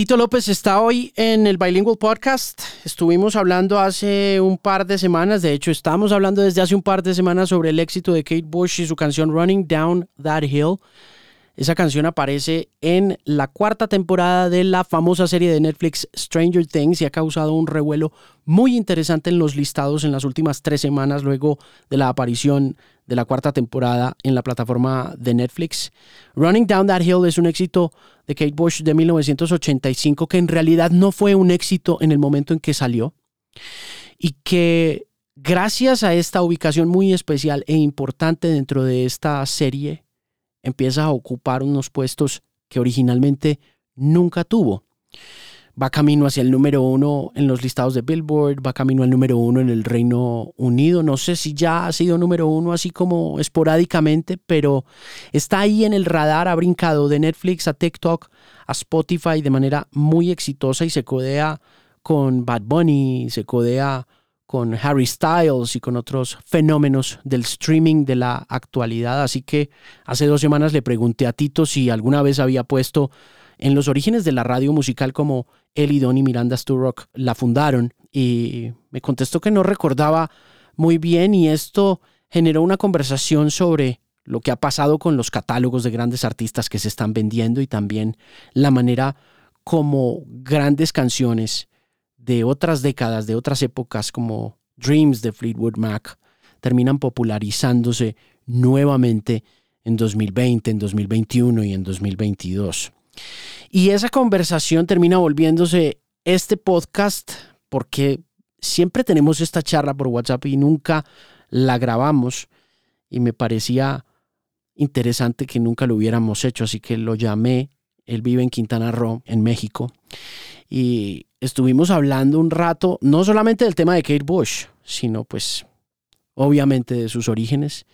Tito López está hoy en el Bilingual Podcast. Estuvimos hablando hace un par de semanas, de hecho estamos hablando desde hace un par de semanas sobre el éxito de Kate Bush y su canción Running Down That Hill. Esa canción aparece en la cuarta temporada de la famosa serie de Netflix Stranger Things y ha causado un revuelo muy interesante en los listados en las últimas tres semanas luego de la aparición de la cuarta temporada en la plataforma de Netflix. Running Down That Hill es un éxito de Kate Bush de 1985 que en realidad no fue un éxito en el momento en que salió y que gracias a esta ubicación muy especial e importante dentro de esta serie empieza a ocupar unos puestos que originalmente nunca tuvo. Va camino hacia el número uno en los listados de Billboard, va camino al número uno en el Reino Unido. No sé si ya ha sido número uno así como esporádicamente, pero está ahí en el radar, ha brincado de Netflix a TikTok, a Spotify de manera muy exitosa y se codea con Bad Bunny, se codea con Harry Styles y con otros fenómenos del streaming de la actualidad. Así que hace dos semanas le pregunté a Tito si alguna vez había puesto en los orígenes de la radio musical como él y Miranda Sturrock la fundaron y me contestó que no recordaba muy bien y esto generó una conversación sobre lo que ha pasado con los catálogos de grandes artistas que se están vendiendo y también la manera como grandes canciones de otras décadas, de otras épocas como Dreams de Fleetwood Mac, terminan popularizándose nuevamente en 2020, en 2021 y en 2022. Y esa conversación termina volviéndose este podcast porque siempre tenemos esta charla por WhatsApp y nunca la grabamos. Y me parecía interesante que nunca lo hubiéramos hecho, así que lo llamé. Él vive en Quintana Roo, en México, y estuvimos hablando un rato, no solamente del tema de Kate Bush, sino pues obviamente de sus orígenes,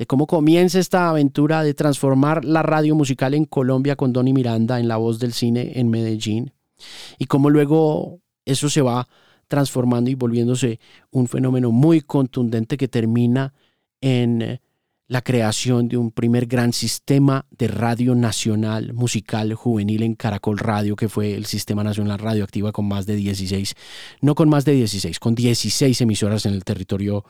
de cómo comienza esta aventura de transformar la radio musical en Colombia con Donny Miranda en la voz del cine en Medellín, y cómo luego eso se va transformando y volviéndose un fenómeno muy contundente que termina en la creación de un primer gran sistema de radio nacional musical juvenil en Caracol Radio, que fue el Sistema Nacional Radioactiva con más de 16, no con más de 16, con 16 emisoras en el territorio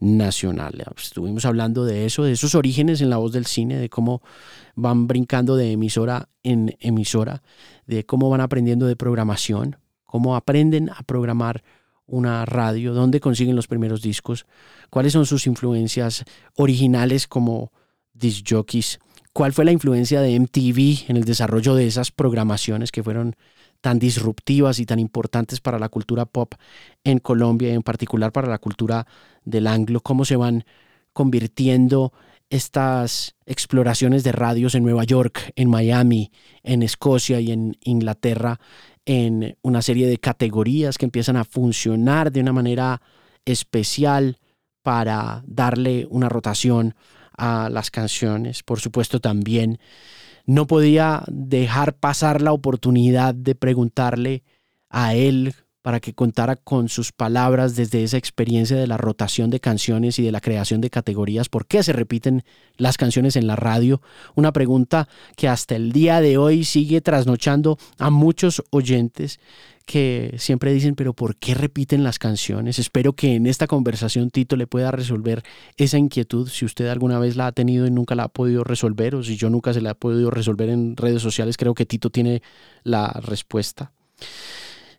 nacional. Estuvimos hablando de eso, de esos orígenes en la voz del cine, de cómo van brincando de emisora en emisora, de cómo van aprendiendo de programación, cómo aprenden a programar una radio, dónde consiguen los primeros discos, cuáles son sus influencias originales como disc jockeys, cuál fue la influencia de MTV en el desarrollo de esas programaciones que fueron tan disruptivas y tan importantes para la cultura pop en Colombia y en particular para la cultura del anglo, cómo se van convirtiendo estas exploraciones de radios en Nueva York, en Miami, en Escocia y en Inglaterra en una serie de categorías que empiezan a funcionar de una manera especial para darle una rotación a las canciones. Por supuesto también no podía dejar pasar la oportunidad de preguntarle a él para que contara con sus palabras desde esa experiencia de la rotación de canciones y de la creación de categorías, por qué se repiten las canciones en la radio, una pregunta que hasta el día de hoy sigue trasnochando a muchos oyentes que siempre dicen, pero ¿por qué repiten las canciones? Espero que en esta conversación Tito le pueda resolver esa inquietud, si usted alguna vez la ha tenido y nunca la ha podido resolver, o si yo nunca se la he podido resolver en redes sociales, creo que Tito tiene la respuesta.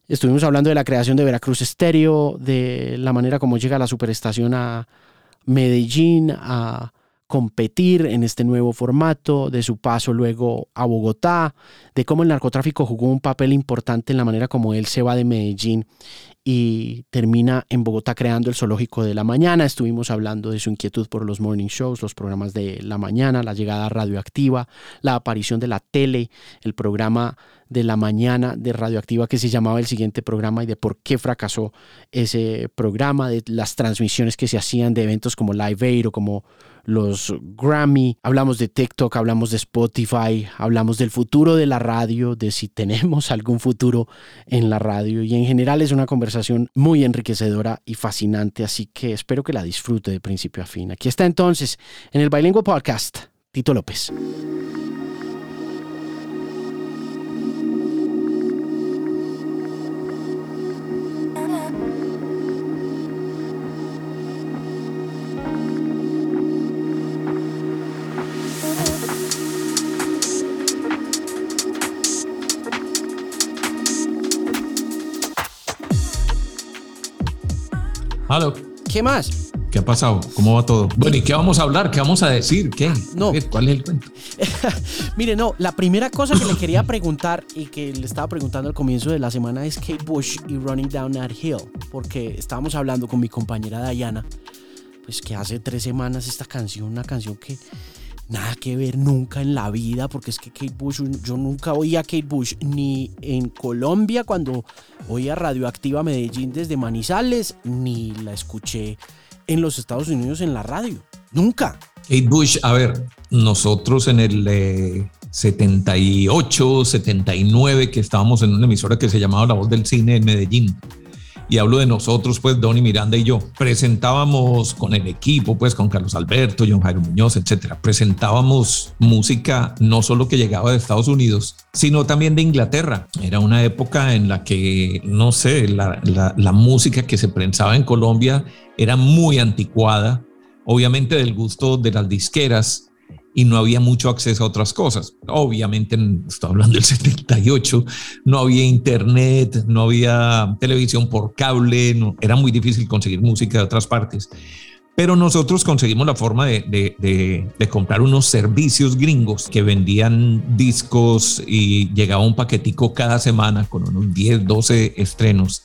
Estuvimos hablando de la creación de Veracruz Estéreo, de la manera como llega la superestación a Medellín a competir en este nuevo formato, de su paso luego a Bogotá, de cómo el narcotráfico jugó un papel importante en la manera como él se va de Medellín y termina en Bogotá creando el Zoológico de la Mañana. Estuvimos hablando de su inquietud por los morning shows, los programas de la mañana, la llegada radioactiva, la aparición de la tele, el programa de la mañana de Radioactiva que se llamaba el siguiente programa y de por qué fracasó ese programa, de las transmisiones que se hacían de eventos como Live Aid o como los Grammy, hablamos de TikTok, hablamos de Spotify, hablamos del futuro de la radio, de si tenemos algún futuro en la radio y en general es una conversación muy enriquecedora y fascinante, así que espero que la disfrute de principio a fin. Aquí está entonces en el Bilingual Podcast, Tito López. Halo. ¿Qué más? ¿Qué ha pasado? ¿Cómo va todo? Bueno, ¿y qué vamos a hablar? ¿Qué vamos a decir? ¿Qué? No. ¿Cuál es el cuento? Mire, no, la primera cosa que le quería preguntar y que le estaba preguntando al comienzo de la semana es Kate Bush y Running Down That Hill, porque estábamos hablando con mi compañera Diana, pues que hace tres semanas esta canción, una canción que nada que ver nunca en la vida, porque es que Kate Bush, yo nunca oía a Kate Bush ni en Colombia cuando oía Radioactiva Medellín desde Manizales, ni la escuché en los Estados Unidos en la radio. Nunca. Kate Bush, a ver, nosotros en el 78, eh, 79, que estábamos en una emisora que se llamaba La Voz del Cine en Medellín y hablo de nosotros, pues Donny Miranda y yo, presentábamos con el equipo, pues con Carlos Alberto, John Jairo Muñoz, etcétera, presentábamos música no solo que llegaba de Estados Unidos, sino también de Inglaterra. Era una época en la que, no sé, la, la música que se prensaba en Colombia era muy anticuada, obviamente del gusto de las disqueras, y no había mucho acceso a otras cosas. Obviamente, estoy hablando del 78, no había internet, no había televisión por cable, no, era muy difícil conseguir música de otras partes. Pero nosotros conseguimos la forma de, de, comprar unos servicios gringos que vendían discos y llegaba un paquetico cada semana con unos 10, 12 estrenos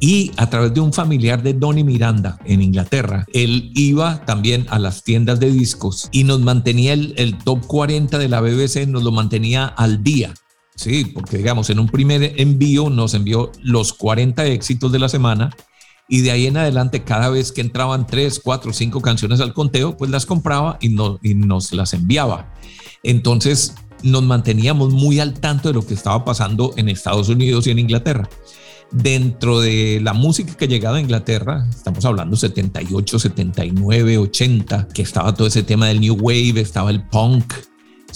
y a través de un familiar de Donny Miranda en Inglaterra, él iba también a las tiendas de discos y nos mantenía el, top 40 de la BBC, nos lo mantenía al día. Sí, porque digamos, en un primer envío nos envió los 40 éxitos de la semana y de ahí en adelante cada vez que entraban 3, 4, 5 canciones al conteo, pues las compraba y, y nos las enviaba. Entonces nos manteníamos muy al tanto de lo que estaba pasando en Estados Unidos y en Inglaterra dentro de la música que llegaba a Inglaterra, estamos hablando 78, 79, 80, que estaba todo ese tema del New Wave, estaba el punk,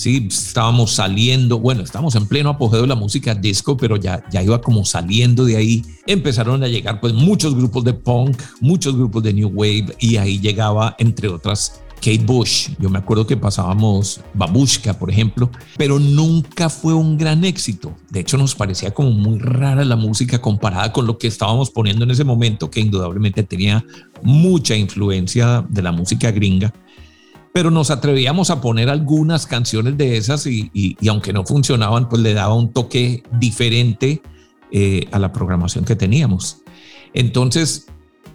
sí, estábamos saliendo, bueno, estábamos en pleno apogeo de la música disco, pero ya, ya iba como saliendo de ahí. Empezaron a llegar pues muchos grupos de punk, muchos grupos de New Wave y ahí llegaba, entre otras, Kate Bush. Yo me acuerdo que pasábamos Babushka, por ejemplo, pero nunca fue un gran éxito. De hecho, nos parecía como muy rara la música comparada con lo que estábamos poniendo en ese momento, que indudablemente tenía mucha influencia de la música gringa. Pero nos atrevíamos a poner algunas canciones de esas y, aunque no funcionaban, pues le daba un toque diferente eh, a la programación que teníamos. Entonces,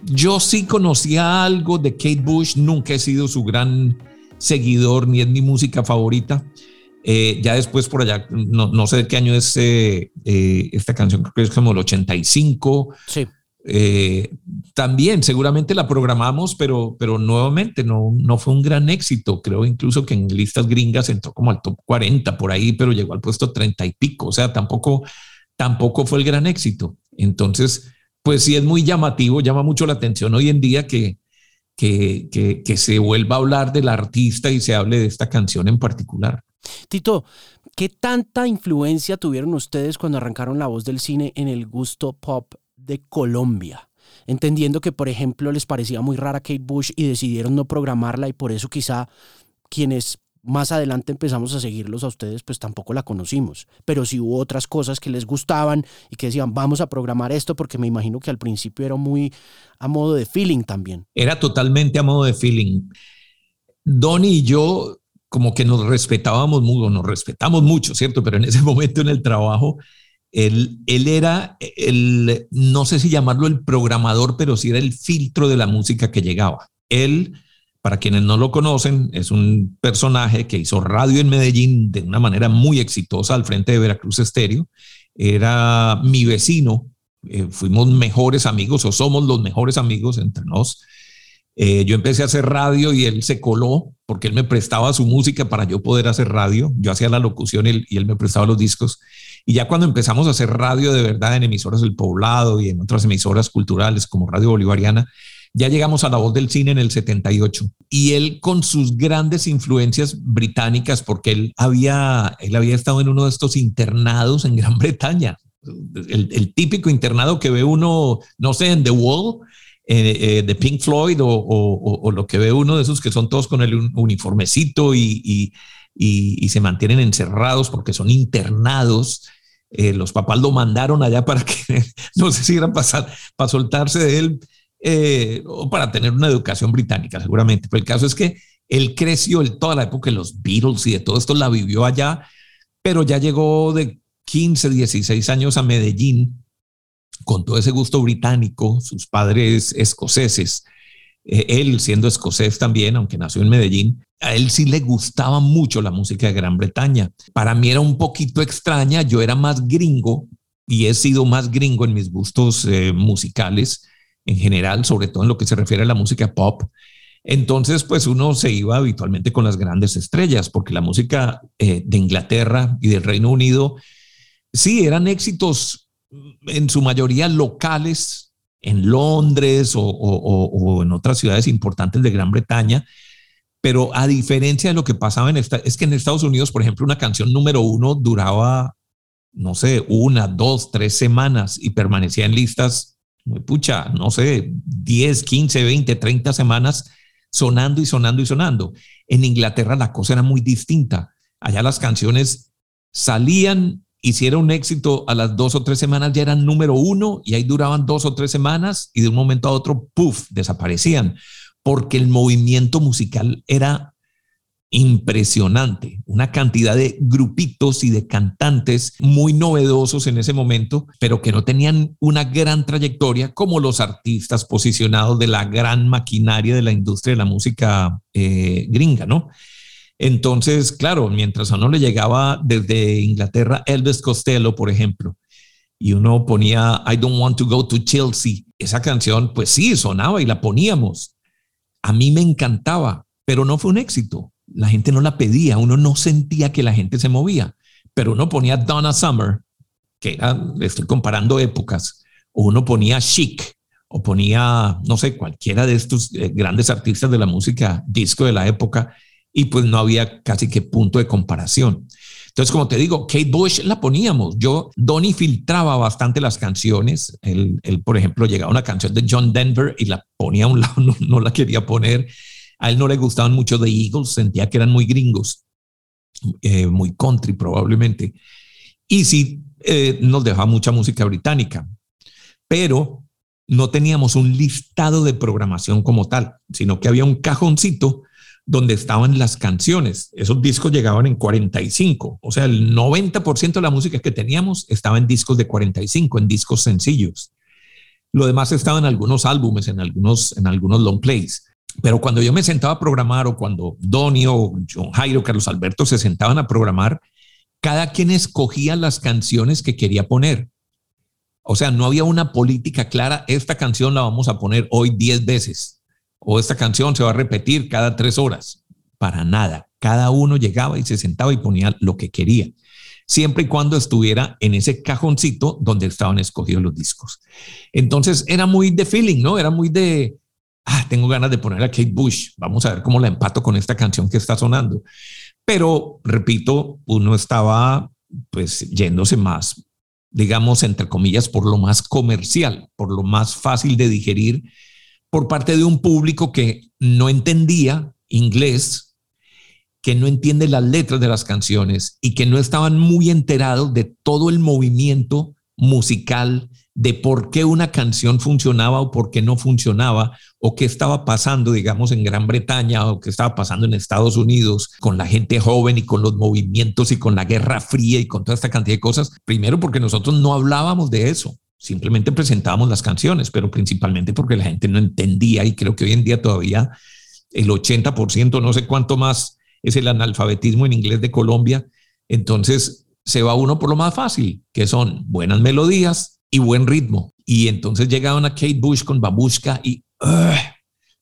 yo sí conocía algo de Kate Bush, nunca he sido su gran seguidor ni es mi música favorita. Eh, ya después por allá, no, sé de qué año es eh, eh, esta canción, creo que es como el 85. Sí. también seguramente la programamos, pero, pero nuevamente no, no fue un gran éxito. Creo incluso que en listas gringas entró como al top 40 por ahí, pero llegó al puesto 30 y pico. O sea, tampoco, tampoco fue el gran éxito. Entonces, pues sí es muy llamativo, llama mucho la atención hoy en día que, que, que, se vuelva a hablar del artista y se hable de esta canción en particular. Tito, ¿qué tanta influencia tuvieron ustedes cuando arrancaron la voz del cine en el gusto pop de Colombia? Entendiendo que, por ejemplo, les parecía muy rara Kate Bush y decidieron no programarla y por eso quizá quienes más adelante empezamos a seguirlos a ustedes, pues tampoco la conocimos. Pero sí hubo otras cosas que les gustaban y que decían, vamos a programar esto, porque me imagino que al principio era muy a modo de feeling también. Era totalmente a modo de feeling. Donny y yo como que nos respetábamos mucho, nos respetamos mucho, ¿cierto? Pero en ese momento en el trabajo, él, él era el, no sé si llamarlo el programador, pero sí era el filtro de la música que llegaba. Él para quienes no lo conocen, es un personaje que hizo radio en Medellín de una manera muy exitosa al frente de Veracruz Estéreo. Era mi vecino, eh, fuimos mejores amigos o somos los mejores amigos entre nos. Eh, yo empecé a hacer radio y él se coló porque él me prestaba su música para yo poder hacer radio. Yo hacía la locución y él, me prestaba los discos. Y ya cuando empezamos a hacer radio de verdad en emisoras del poblado y en otras emisoras culturales como Radio Bolivariana, ya llegamos a la voz del cine en el 78 y él con sus grandes influencias británicas, porque él había, él había estado en uno de estos internados en Gran Bretaña, el, típico internado que ve uno, no sé, en The Wall, eh, eh, de Pink Floyd o, lo que ve uno de esos que son todos con el uniformecito y, se mantienen encerrados porque son internados. Eh, los papás lo mandaron allá para que no sé si era para, para soltarse de él eh, o para tener una educación británica, seguramente. Pero el caso es que él creció, él, toda la época de los Beatles y de todo esto la vivió allá, pero ya llegó de 15, 16 años a Medellín con todo ese gusto británico, sus padres escoceses, eh, él siendo escocés también, aunque nació en Medellín, a él sí le gustaba mucho la música de Gran Bretaña. Para mí era un poquito extraña, yo era más gringo y he sido más gringo en mis gustos eh, musicales en general, sobre todo en lo que se refiere a la música pop. Entonces, pues uno se iba habitualmente con las grandes estrellas, porque la música eh, de Inglaterra y del Reino Unido, sí, eran éxitos en su mayoría locales, en Londres o, en otras ciudades importantes de Gran Bretaña, pero a diferencia de lo que pasaba en es que en Estados Unidos, por ejemplo, una canción número uno duraba, no sé, una, dos, tres semanas y permanecía en listas, pucha, no sé, 10, 15, 20, 30 semanas sonando y sonando y sonando. En Inglaterra la cosa era muy distinta. Allá las canciones salían hiciera un éxito a las dos o tres semanas ya eran número uno y ahí duraban dos o tres semanas y de un momento a otro, puff, desaparecían, porque el movimiento musical era impresionante, una cantidad de grupitos y de cantantes muy novedosos en ese momento, pero que no tenían una gran trayectoria como los artistas posicionados de la gran maquinaria de la industria de la música eh, gringa, ¿no? Entonces, claro, mientras a uno le llegaba desde Inglaterra Elvis Costello, por ejemplo, y uno ponía I don't want to go to Chelsea, esa canción, pues sí, sonaba y la poníamos. A mí me encantaba, pero no fue un éxito. La gente no la pedía, uno no sentía que la gente se movía, pero uno ponía Donna Summer, que era, estoy comparando épocas, o uno ponía Chic, o ponía, no sé, cualquiera de estos eh, grandes artistas de la música disco de la época, y pues no había casi que punto de comparación. Entonces, como te digo, Kate Bush la poníamos. Yo, Donny filtraba bastante las canciones. Él, por ejemplo, llegaba una canción de John Denver y la ponía a un lado, no, la quería poner. A él no le gustaban mucho The Eagles, sentía que eran muy gringos, eh, muy country probablemente. Y sí, eh, nos dejaba mucha música británica, pero no teníamos un listado de programación como tal, sino que había un cajoncito donde estaban las canciones. Esos discos llegaban en 45, o sea, el 90% de la música que teníamos estaba en discos de 45, en discos sencillos. Lo demás estaba en algunos álbumes, en algunos, en algunos long plays. Pero cuando yo me sentaba a programar o cuando Donny o John Jairo, Carlos Alberto se sentaban a programar, cada quien escogía las canciones que quería poner. O sea, no había una política clara, esta canción la vamos a poner hoy 10 veces o esta canción se va a repetir cada tres horas. Para nada. Cada uno llegaba y se sentaba y ponía lo que quería, siempre y cuando estuviera en ese cajoncito donde estaban escogidos los discos. Entonces era muy de feeling, ¿no? Era muy de, ah, tengo ganas de poner a Kate Bush, vamos a ver cómo la empato con esta canción que está sonando. Pero, repito, uno estaba pues yéndose más, digamos, entre comillas, por lo más comercial, por lo más fácil de digerir por parte de un público que no entendía inglés, que no entiende las letras de las canciones y que no estaban muy enterados de todo el movimiento musical, de por qué una canción funcionaba o por qué no funcionaba, o qué estaba pasando, digamos, en Gran Bretaña o qué estaba pasando en Estados Unidos con la gente joven y con los movimientos y con la Guerra Fría y con toda esta cantidad de cosas. Primero porque nosotros no hablábamos de eso. Simplemente presentábamos las canciones, pero principalmente porque la gente no entendía y creo que hoy en día todavía el 80%, no sé cuánto más es el analfabetismo en inglés de Colombia. Entonces se va uno por lo más fácil, que son buenas melodías y buen ritmo. Y entonces llega una Kate Bush con Babushka y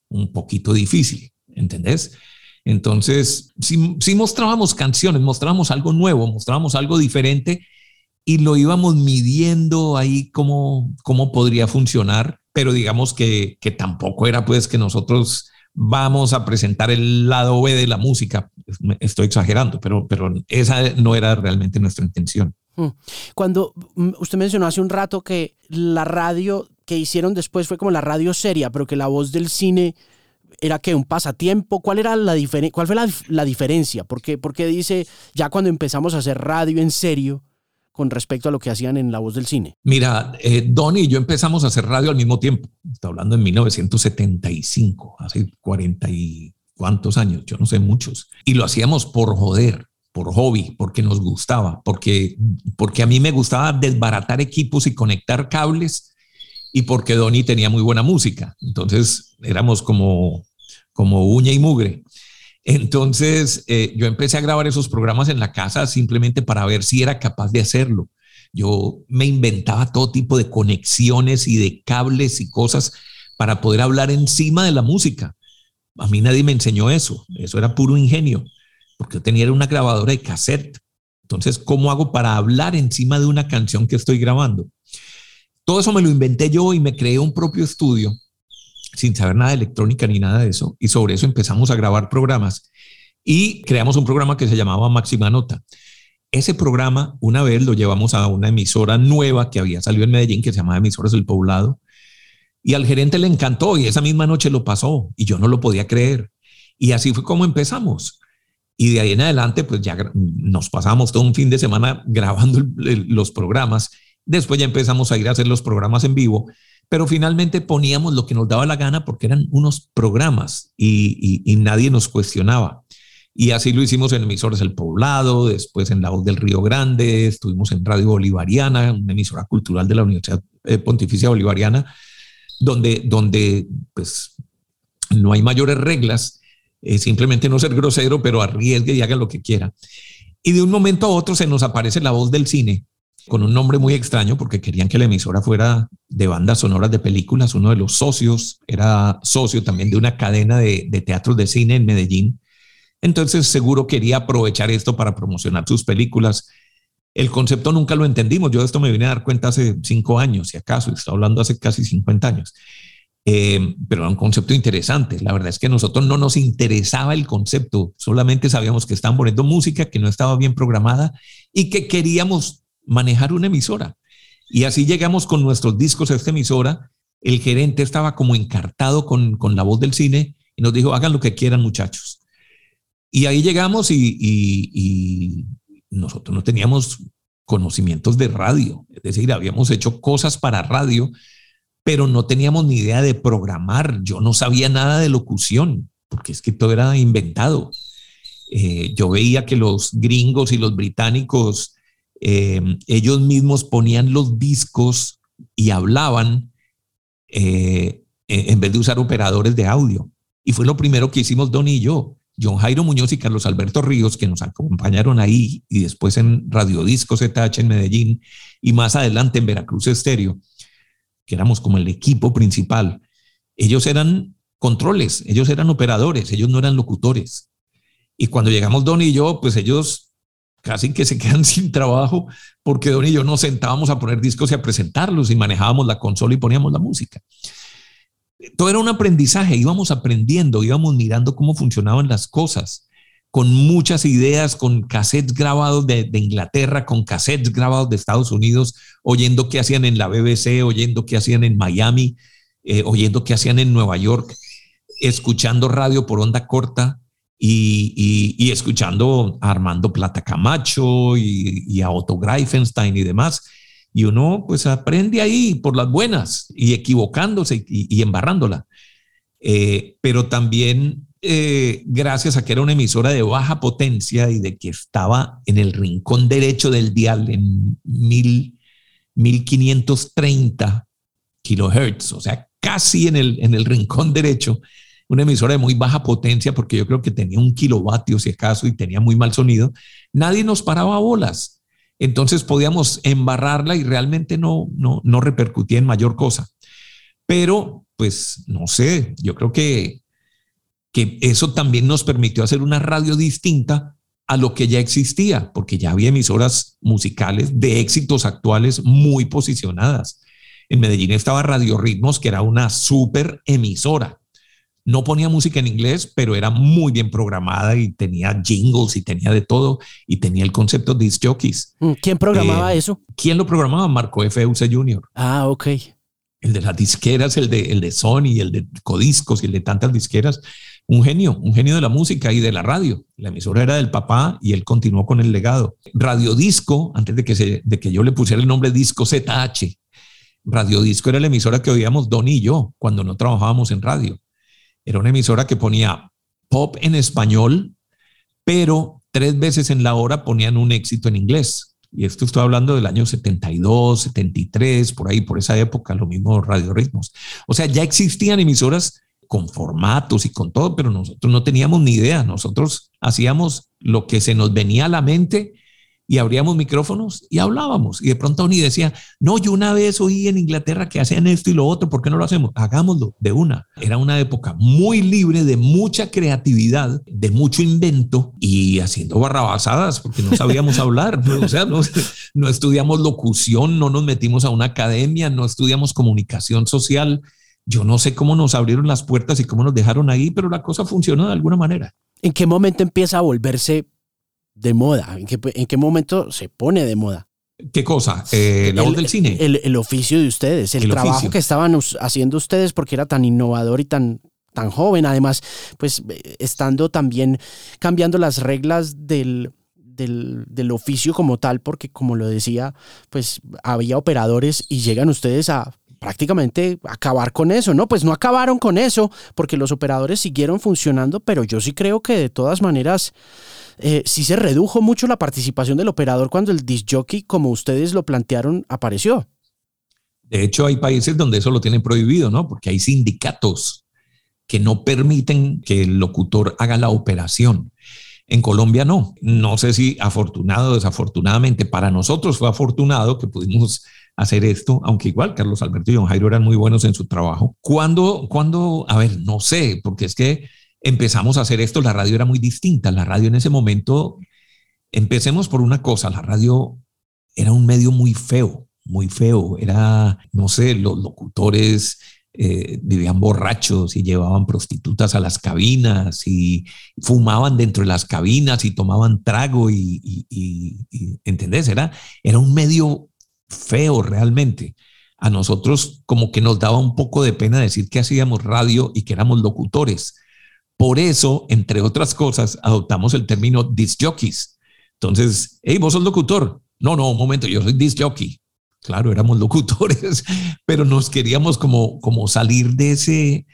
un poquito difícil, ¿entendés? Entonces, si, si mostrábamos canciones, mostrábamos algo nuevo, mostrábamos algo diferente, y lo íbamos midiendo ahí cómo, cómo podría funcionar, pero digamos que, que tampoco era pues que nosotros vamos a presentar el lado B de la música. Estoy exagerando, pero, pero esa no era realmente nuestra intención. Hmm. Cuando mm, usted mencionó hace un rato que la radio que hicieron después fue como la radio seria, pero que la voz del cine era que un pasatiempo. ¿Cuál era la diferencia? ¿Cuál fue la, la diferencia? ¿Por qué, porque dice ya cuando empezamos a hacer radio en serio? con respecto a lo que hacían en La Voz del Cine? Mira, eh, Don y yo empezamos a hacer radio al mismo tiempo. Está hablando en 1975, hace 40 y cuántos años, yo no sé muchos. Y lo hacíamos por joder, por hobby, porque nos gustaba, porque, porque a mí me gustaba desbaratar equipos y conectar cables y porque Donny tenía muy buena música. Entonces éramos como, como uña y mugre. Entonces eh, yo empecé a grabar esos programas en la casa simplemente para ver si era capaz de hacerlo. Yo me inventaba todo tipo de conexiones y de cables y cosas para poder hablar encima de la música. A mí nadie me enseñó eso, eso era puro ingenio porque yo tenía una grabadora de cassette. Entonces, ¿cómo hago para hablar encima de una canción que estoy grabando? Todo eso me lo inventé yo y me creé un propio estudio sin saber nada de electrónica ni nada de eso. Y sobre eso empezamos a grabar programas y creamos un programa que se llamaba Máxima Nota. Ese programa, una vez lo llevamos a una emisora nueva que había salido en Medellín, que se llamaba Emisoras del Poblado, y al gerente le encantó y esa misma noche lo pasó y yo no lo podía creer. Y así fue como empezamos. Y de ahí en adelante, pues ya nos pasamos todo un fin de semana grabando los programas. Después ya empezamos a ir a hacer los programas en vivo, pero finalmente poníamos lo que nos daba la gana porque eran unos programas y, nadie nos cuestionaba. Y así lo hicimos en emisoras El Poblado, después en La Voz del Río Grande, estuvimos en Radio Bolivariana, una emisora cultural de la Universidad eh, Pontificia Bolivariana, donde, donde pues no hay mayores reglas eh, simplemente no ser grosero, pero arriesgue y haga lo que quiera. Y de un momento a otro se nos aparece la voz del cine con un nombre muy extraño porque querían que la emisora fuera de bandas sonoras de películas. Uno de los socios era socio también de una cadena de, de teatros de cine en Medellín. Entonces seguro quería aprovechar esto para promocionar sus películas. El concepto nunca lo entendimos. Yo de esto me vine a dar cuenta hace cinco años, si acaso, estoy hablando hace casi 50 años. Eh, pero era un concepto interesante. La verdad es que a nosotros no nos interesaba el concepto, solamente sabíamos que estaban poniendo música que no estaba bien programada y que queríamos manejar una emisora. Y así llegamos con nuestros discos a esta emisora. El gerente estaba como encartado con, con la voz del cine y nos dijo, hagan lo que quieran muchachos. Y ahí llegamos y, y nosotros no teníamos conocimientos de radio, es decir, habíamos hecho cosas para radio, pero no teníamos ni idea de programar. Yo no sabía nada de locución, porque es que todo era inventado. Eh, yo veía que los gringos y los británicos, eh, ellos mismos ponían los discos y hablaban eh, en vez de usar operadores de audio. Y fue lo primero que hicimos Don y yo. John Jairo Muñoz y Carlos Alberto Ríos, que nos acompañaron ahí y después en Radio Disco ZH en Medellín y más adelante en Veracruz Estéreo que éramos como el equipo principal, ellos eran controles, ellos eran operadores, ellos no eran locutores. Y cuando llegamos Don y yo, pues ellos casi que se quedan sin trabajo porque Don y yo nos sentábamos a poner discos y a presentarlos y manejábamos la consola y poníamos la música. Todo era un aprendizaje, íbamos aprendiendo, íbamos mirando cómo funcionaban las cosas con muchas ideas, con cassettes grabados de, Inglaterra, con cassettes grabados de Estados Unidos, oyendo qué hacían en la BBC, oyendo qué hacían en Miami, eh, oyendo qué hacían en Nueva York, escuchando radio por onda corta y, escuchando a Armando Plata Camacho y, a Otto Greifenstein y demás. Y uno pues aprende ahí por las buenas y equivocándose y, embarrándola. Eh, pero también eh, gracias a que era una emisora de baja potencia y de que estaba en el rincón derecho del dial en mil, 1530 kilohertz, o sea, casi en el, en el rincón derecho, una emisora de muy baja potencia, porque yo creo que tenía un kilovatio si acaso y tenía muy mal sonido, nadie nos paraba bolas. Entonces podíamos embarrarla y realmente no, no, no repercutía en mayor cosa. Pero, pues, no sé, yo creo que que eso también nos permitió hacer una radio distinta a lo que ya existía, porque ya había emisoras musicales de éxitos actuales muy posicionadas. En Medellín estaba Radio Ritmos, que era una súper emisora. No ponía música en inglés, pero era muy bien programada y tenía jingles y tenía de todo y tenía el concepto de disc jockeys. Mm, ¿Quién programaba eh, eso? ¿Quién lo programaba? Marco F. Use Jr. Ah, ok. El de las disqueras, el de, el de Sony, el de Codiscos y el de tantas disqueras un genio, un genio de la música y de la radio. La emisora era del papá y él continuó con el legado. Radio Disco, antes de que, se, de que yo le pusiera el nombre Disco ZH, Radio Disco era la emisora que oíamos Don y yo cuando no trabajábamos en radio. Era una emisora que ponía pop en español, pero tres veces en la hora ponían un éxito en inglés. Y esto estoy hablando del año 72, 73, por ahí, por esa época, lo mismo Radio Ritmos. O sea, ya existían emisoras con formatos y con todo, pero nosotros no teníamos ni idea. Nosotros hacíamos lo que se nos venía a la mente y abríamos micrófonos y hablábamos. Y de pronto Tony decía, no, yo una vez oí en Inglaterra que hacían esto y lo otro, ¿por qué no lo hacemos? Hagámoslo de una. Era una época muy libre de mucha creatividad, de mucho invento y haciendo barrabasadas porque no sabíamos hablar. O sea, no, no estudiamos locución, no nos metimos a una academia, no estudiamos comunicación social. Yo no sé cómo nos abrieron las puertas y cómo nos dejaron ahí, pero la cosa funcionó de alguna manera. ¿En qué momento empieza a volverse de moda? ¿En qué, momento se pone de moda? ¿Qué cosa? Eh, la voz del cine. El, oficio de ustedes, el, trabajo que estaban haciendo ustedes porque era tan innovador y tan, tan joven. Además, pues estando también cambiando las reglas del, del, del, oficio como tal, porque como lo decía, pues había operadores y llegan ustedes a prácticamente acabar con eso, ¿no? Pues no acabaron con eso porque los operadores siguieron funcionando, pero yo sí creo que de todas maneras eh, sí se redujo mucho la participación del operador cuando el disc jockey, como ustedes lo plantearon, apareció. De hecho, hay países donde eso lo tienen prohibido, ¿no? Porque hay sindicatos que no permiten que el locutor haga la operación. En Colombia no. No sé si afortunado o desafortunadamente. Para nosotros fue afortunado que pudimos hacer esto, aunque igual Carlos Alberto y Don Jairo eran muy buenos en su trabajo. Cuando, cuando, a ver, no sé, porque es que empezamos a hacer esto, la radio era muy distinta. La radio en ese momento, empecemos por una cosa, la radio era un medio muy feo, muy feo. Era, no sé, los locutores eh, vivían borrachos y llevaban prostitutas a las cabinas y fumaban dentro de las cabinas y tomaban trago y, ¿entendés? Era, era un medio feo realmente. A nosotros como que nos daba un poco de pena decir que hacíamos radio y que éramos locutores. Por eso, entre otras cosas, adoptamos el término disc jockeys. Entonces, hey, vos sos locutor. No, no, un momento, yo soy disc jockey. Claro, éramos locutores, pero nos queríamos como, como salir de ese,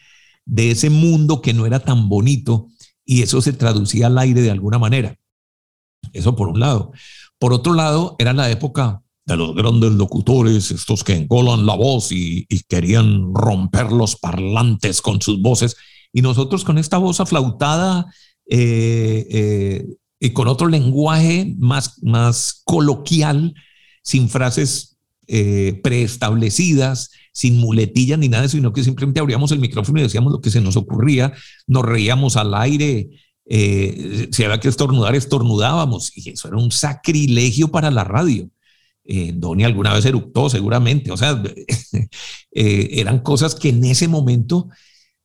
de ese mundo que no era tan bonito y eso se traducía al aire de alguna manera. Eso por un lado. Por otro lado, era la época de los grandes locutores, estos que engolan la voz y, querían romper los parlantes con sus voces. Y nosotros con esta voz aflautada eh, eh, y con otro lenguaje más, más coloquial, sin frases eh, preestablecidas, sin muletillas ni nada sino que simplemente abríamos el micrófono y decíamos lo que se nos ocurría, nos reíamos al aire, si había que estornudar, estornudábamos, y eso era un sacrilegio para la radio. Eh, Donnie alguna vez eructó seguramente, o sea, eh, eran cosas que en ese momento,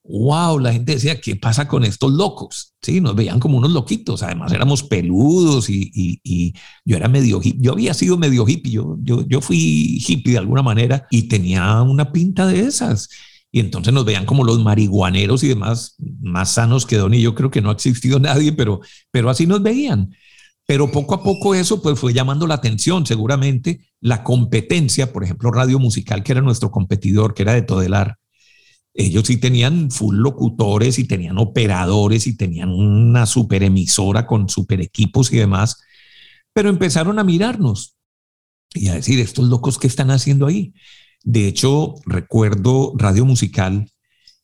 wow, la gente decía, ¿qué pasa con estos locos? Sí, nos veían como unos loquitos, además éramos peludos y, yo era medio hippie, yo había sido medio hippie, yo, yo, fui hippie de alguna manera y tenía una pinta de esas. Y entonces nos veían como los marihuaneros y demás, más sanos que Donnie. Yo creo que no ha existido nadie, pero, pero así nos veían. Pero poco a poco eso pues fue llamando la atención, seguramente la competencia, por ejemplo, Radio Musical, que era nuestro competidor, que era de Todelar, ellos sí tenían full locutores y tenían operadores y tenían una super emisora con super equipos y demás, pero empezaron a mirarnos y a decir, estos locos, ¿qué están haciendo ahí? De hecho, recuerdo Radio Musical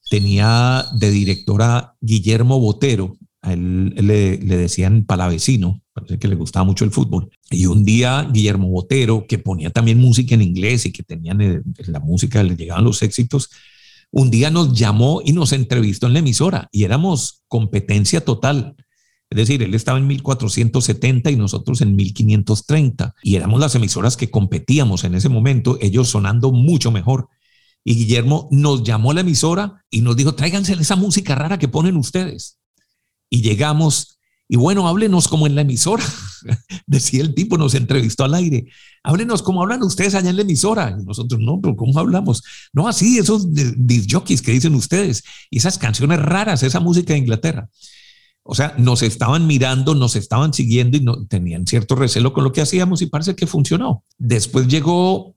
tenía de directora Guillermo Botero, a él, le, le, decían palavecino, que le gustaba mucho el fútbol. Y un día Guillermo Botero, que ponía también música en inglés y que tenían la música, le llegaban los éxitos, un día nos llamó y nos entrevistó en la emisora y éramos competencia total. Es decir, él estaba en 1470 y nosotros en 1530 y éramos las emisoras que competíamos en ese momento, ellos sonando mucho mejor. Y Guillermo nos llamó a la emisora y nos dijo, tráiganse esa música rara que ponen ustedes. Y llegamos Y bueno, háblenos como en la emisora, decía el tipo, nos entrevistó al aire. Háblenos como hablan ustedes allá en la emisora. Y nosotros, no, pero ¿cómo hablamos? No, así, esos disc jockeys que dicen ustedes, y esas canciones raras, esa música de Inglaterra. O sea, nos estaban mirando, nos estaban siguiendo y no, tenían cierto recelo con lo que hacíamos y parece que funcionó. Después llegó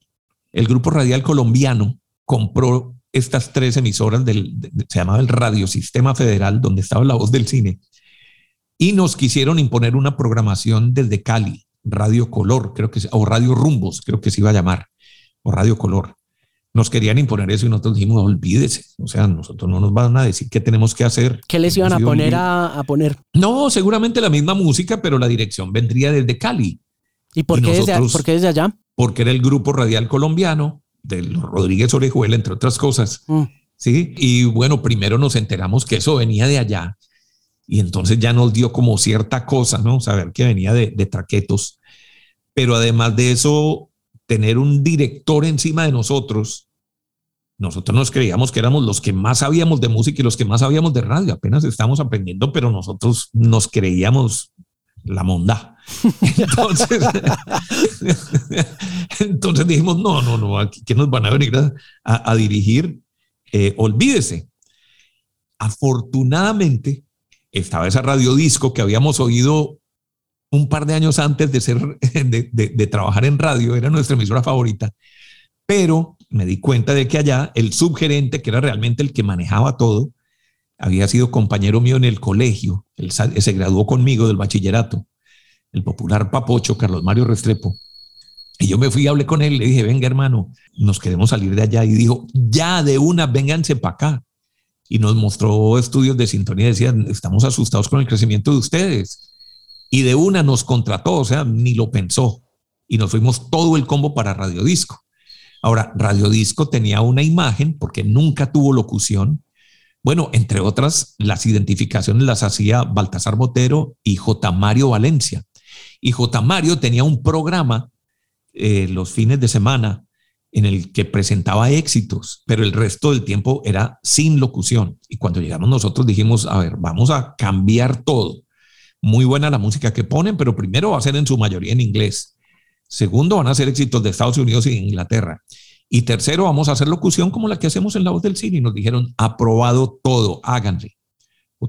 el grupo radial colombiano, compró estas tres emisoras del, se llamaba el Radiosistema Federal, donde estaba la voz del cine, y nos quisieron imponer una programación desde Cali, Radio Color, creo que, o Radio Rumbos, creo que se iba a llamar, o Radio Color. Nos querían imponer eso y nosotros dijimos, olvídese, o sea, nosotros no nos van a decir qué tenemos que hacer. ¿Qué les iban a poner a, poner? No, seguramente la misma música, pero la dirección vendría desde Cali. ¿Y por, qué, desde, ¿por qué desde allá? Porque era el grupo radial colombiano de Rodríguez Orejuela, entre otras cosas. Mm. Sí, y bueno, primero nos enteramos que eso venía de allá y entonces ya nos dio como cierta cosa, ¿no? Saber que venía de, traquetos. Pero además de eso, tener un director encima de nosotros, nosotros nos creíamos que éramos los que más sabíamos de música y los que más sabíamos de radio. Apenas estamos aprendiendo, pero nosotros nos creíamos la monda. Entonces, entonces dijimos, no, no, no, aquí que nos van a venir a, dirigir, eh, olvídese. Afortunadamente, estaba esa radiodisco que habíamos oído un par de años antes de, ser, de, trabajar en radio, era nuestra emisora favorita, pero me di cuenta de que allá el subgerente, que era realmente el que manejaba todo, había sido compañero mío en el colegio, él se graduó conmigo del bachillerato, el popular papocho Carlos Mario Restrepo. Y yo me fui hablé con él, le dije, venga hermano, nos queremos salir de allá. Y dijo, ya de una, vénganse para acá y nos mostró estudios de sintonía. Decían, estamos asustados con el crecimiento de ustedes. Y de una nos contrató, o sea, ni lo pensó. Y nos fuimos todo el combo para Radiodisco. Ahora, Radiodisco tenía una imagen porque nunca tuvo locución. Bueno, entre otras, las identificaciones las hacía Baltasar Botero y J. Mario Valencia. Y J. Mario tenía un programa eh, los fines de semana en el que presentaba éxitos, pero el resto del tiempo era sin locución. Y cuando llegamos nosotros dijimos, a ver, vamos a cambiar todo. Muy buena la música que ponen, pero primero va a ser en su mayoría en inglés. Segundo, van a ser éxitos de Estados Unidos y Inglaterra. Y tercero, vamos a hacer locución como la que hacemos en La Voz del Cine. Y nos dijeron, aprobado todo, háganle.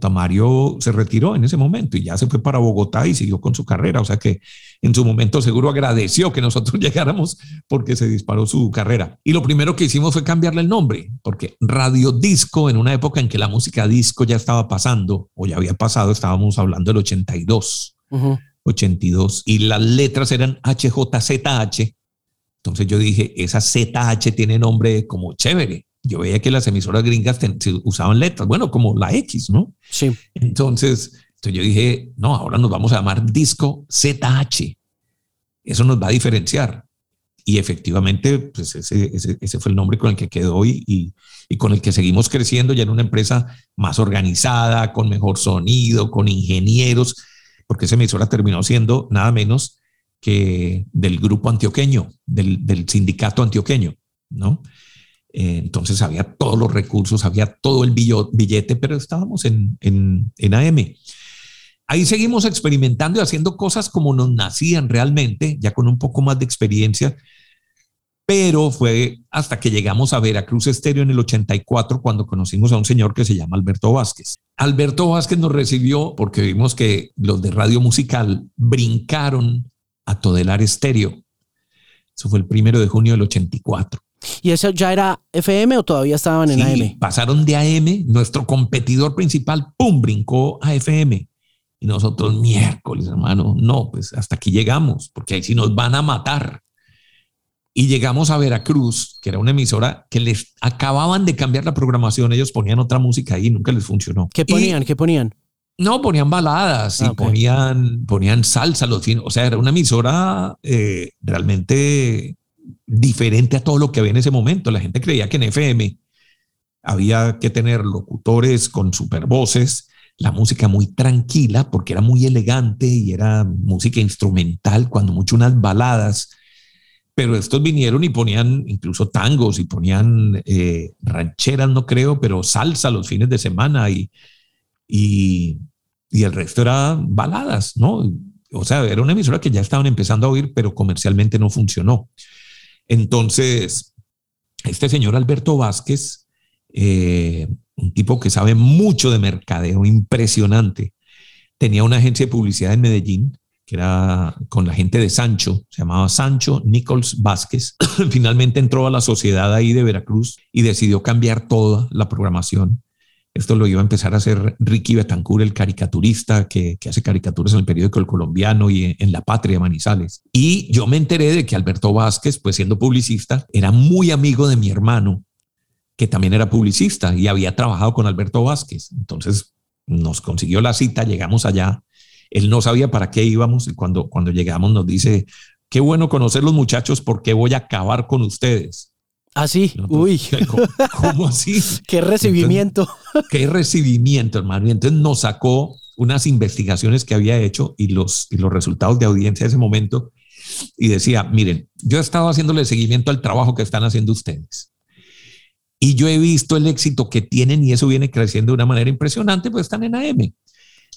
Mario se retiró en ese momento y ya se fue para Bogotá y siguió con su carrera. O sea que en su momento seguro agradeció que nosotros llegáramos porque se disparó su carrera. Y lo primero que hicimos fue cambiarle el nombre, porque Radio Disco, en una época en que la música disco ya estaba pasando, o ya había pasado, estábamos hablando del 82, 82, y las letras eran HJZH. Entonces yo dije, esa ZH tiene nombre como chévere yo veía que las emisoras gringas usaban letras, bueno, como la X, ¿no? Sí. Entonces, entonces yo dije, no, ahora nos vamos a llamar disco ZH. Eso nos va a diferenciar. Y efectivamente, pues ese, ese, fue el nombre con el que quedó y, y, y, con el que seguimos creciendo ya en una empresa más organizada, con mejor sonido, con ingenieros, porque esa emisora terminó siendo nada menos que del grupo antioqueño, del, del sindicato antioqueño, ¿no? Eh, entonces había todos los recursos, había todo el billete, pero estábamos en, en, en AM. Ahí seguimos experimentando y haciendo cosas como nos nacían realmente, ya con un poco más de experiencia, pero fue hasta que llegamos a Veracruz Estéreo en el 84 cuando conocimos a un señor que se llama Alberto Vázquez. Alberto Vázquez nos recibió porque vimos que los de radio musical brincaron a Todelar Estéreo. Eso fue el primero de junio del 84. ¿Y eso ya era FM o todavía estaban en AM? Pasaron de AM, nuestro competidor principal, ¡pum! brincó a FM. Y nosotros, miércoles, hermano, no, pues hasta aquí llegamos, porque ahí sí nos van a matar. Y llegamos a Veracruz, que era una emisora que les acababan de cambiar la programación, ellos ponían otra música ahí, nunca les funcionó. ¿Qué ponían? ¿Qué ponían? No, ponían baladas y ah, ponían, ponían salsa, los o sea, era una emisora eh, realmente diferente a todo lo que había en ese momento. La gente creía que en FM había que tener locutores con super voces, la música muy tranquila porque era muy elegante y era música instrumental, cuando mucho unas baladas. Pero estos vinieron y ponían incluso tangos y ponían eh, rancheras, no creo, pero salsa los fines de semana y, y, y el resto era baladas, ¿no? O sea, era una emisora que ya estaban empezando a oír, pero comercialmente no funcionó. Entonces, este señor Alberto Vázquez, eh, un tipo que sabe mucho de mercadeo, impresionante, tenía una agencia de publicidad en Medellín que era con la gente de Sancho, se llamaba Sancho Nichols Vázquez. Finalmente entró a la sociedad ahí de Veracruz y decidió cambiar toda la programación. Esto lo iba a empezar a hacer Ricky Betancourt, el caricaturista que, hace caricaturas en el periódico El Colombiano y en, La Patria Manizales. Y yo me enteré de que Alberto Vázquez, pues siendo publicista, era muy amigo de mi hermano, que también era publicista y había trabajado con Alberto Vázquez. Entonces nos consiguió la cita, llegamos allá él no sabía para qué íbamos y cuando, cuando llegamos nos dice, qué bueno conocer los muchachos porque voy a acabar con ustedes. Así, ah, uy. ¿Cómo, así? qué recibimiento. qué recibimiento, hermano. Y entonces nos sacó unas investigaciones que había hecho y los, y los resultados de audiencia de ese momento y decía, miren, yo he estado haciéndole seguimiento al trabajo que están haciendo ustedes. Y yo he visto el éxito que tienen y eso viene creciendo de una manera impresionante, pues están en AM.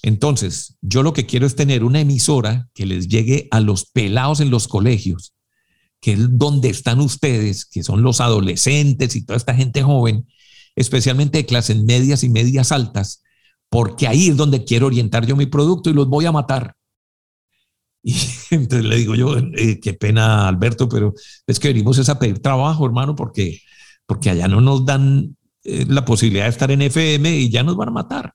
Entonces, yo lo que quiero es tener una emisora que les llegue a los pelados en los colegios, que es donde están ustedes, que son los adolescentes y toda esta gente joven, especialmente de clases medias y medias altas, porque ahí es donde quiero orientar yo mi producto y los voy a matar. Y entonces le digo yo, eh, qué pena Alberto, pero es que venimos a pedir trabajo, hermano, porque, porque allá no nos dan eh, la posibilidad de estar en FM y ya nos van a matar.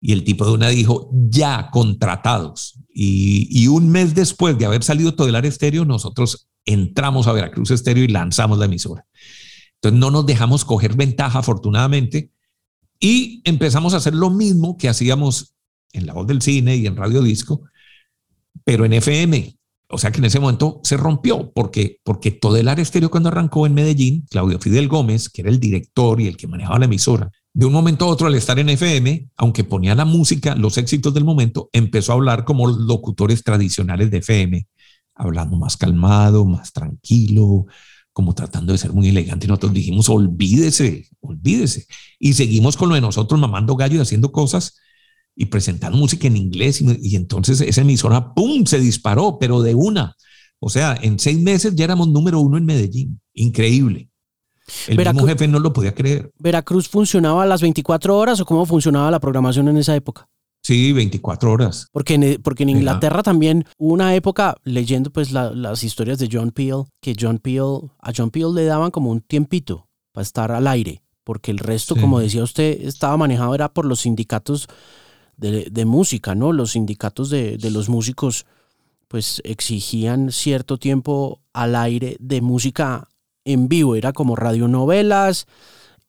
Y el tipo de una dijo, ya contratados. Y, un mes después de haber salido Todelar Estéreo, nosotros entramos a Veracruz Estéreo y lanzamos la emisora. Entonces no nos dejamos coger ventaja, afortunadamente, y empezamos a hacer lo mismo que hacíamos en La Voz del Cine y en Radio Disco, pero en FM. O sea que en ese momento se rompió, porque, porque Todelar Estéreo cuando arrancó en Medellín, Claudio Fidel Gómez, que era el director y el que manejaba la emisora, de un momento a otro al estar en FM, aunque ponía la música, los éxitos del momento, empezó a hablar como locutores tradicionales de FM, hablando más calmado, más tranquilo, como tratando de ser muy elegante. Y nosotros dijimos, olvídese, olvídese. Y seguimos con lo de nosotros mamando gallo y haciendo cosas y presentando música en inglés. Y, entonces esa emisora, ¡pum!, se disparó, pero de una. O sea, en seis meses ya éramos número uno en Medellín. Increíble. El mismo jefe no lo podía creer. ¿Veracruz funcionaba a las 24 horas o cómo funcionaba la programación en esa época? Sí, 24 horas. Porque en, porque en Inglaterra también hubo una época, leyendo pues las historias de John Peel, que John Peel, a John Peel le daban como un tiempito para estar al aire, porque el resto, como decía usted, estaba manejado era por los sindicatos de, música, ¿no? Los sindicatos de, de los músicos pues exigían cierto tiempo al aire de música en vivo, era como radionovelas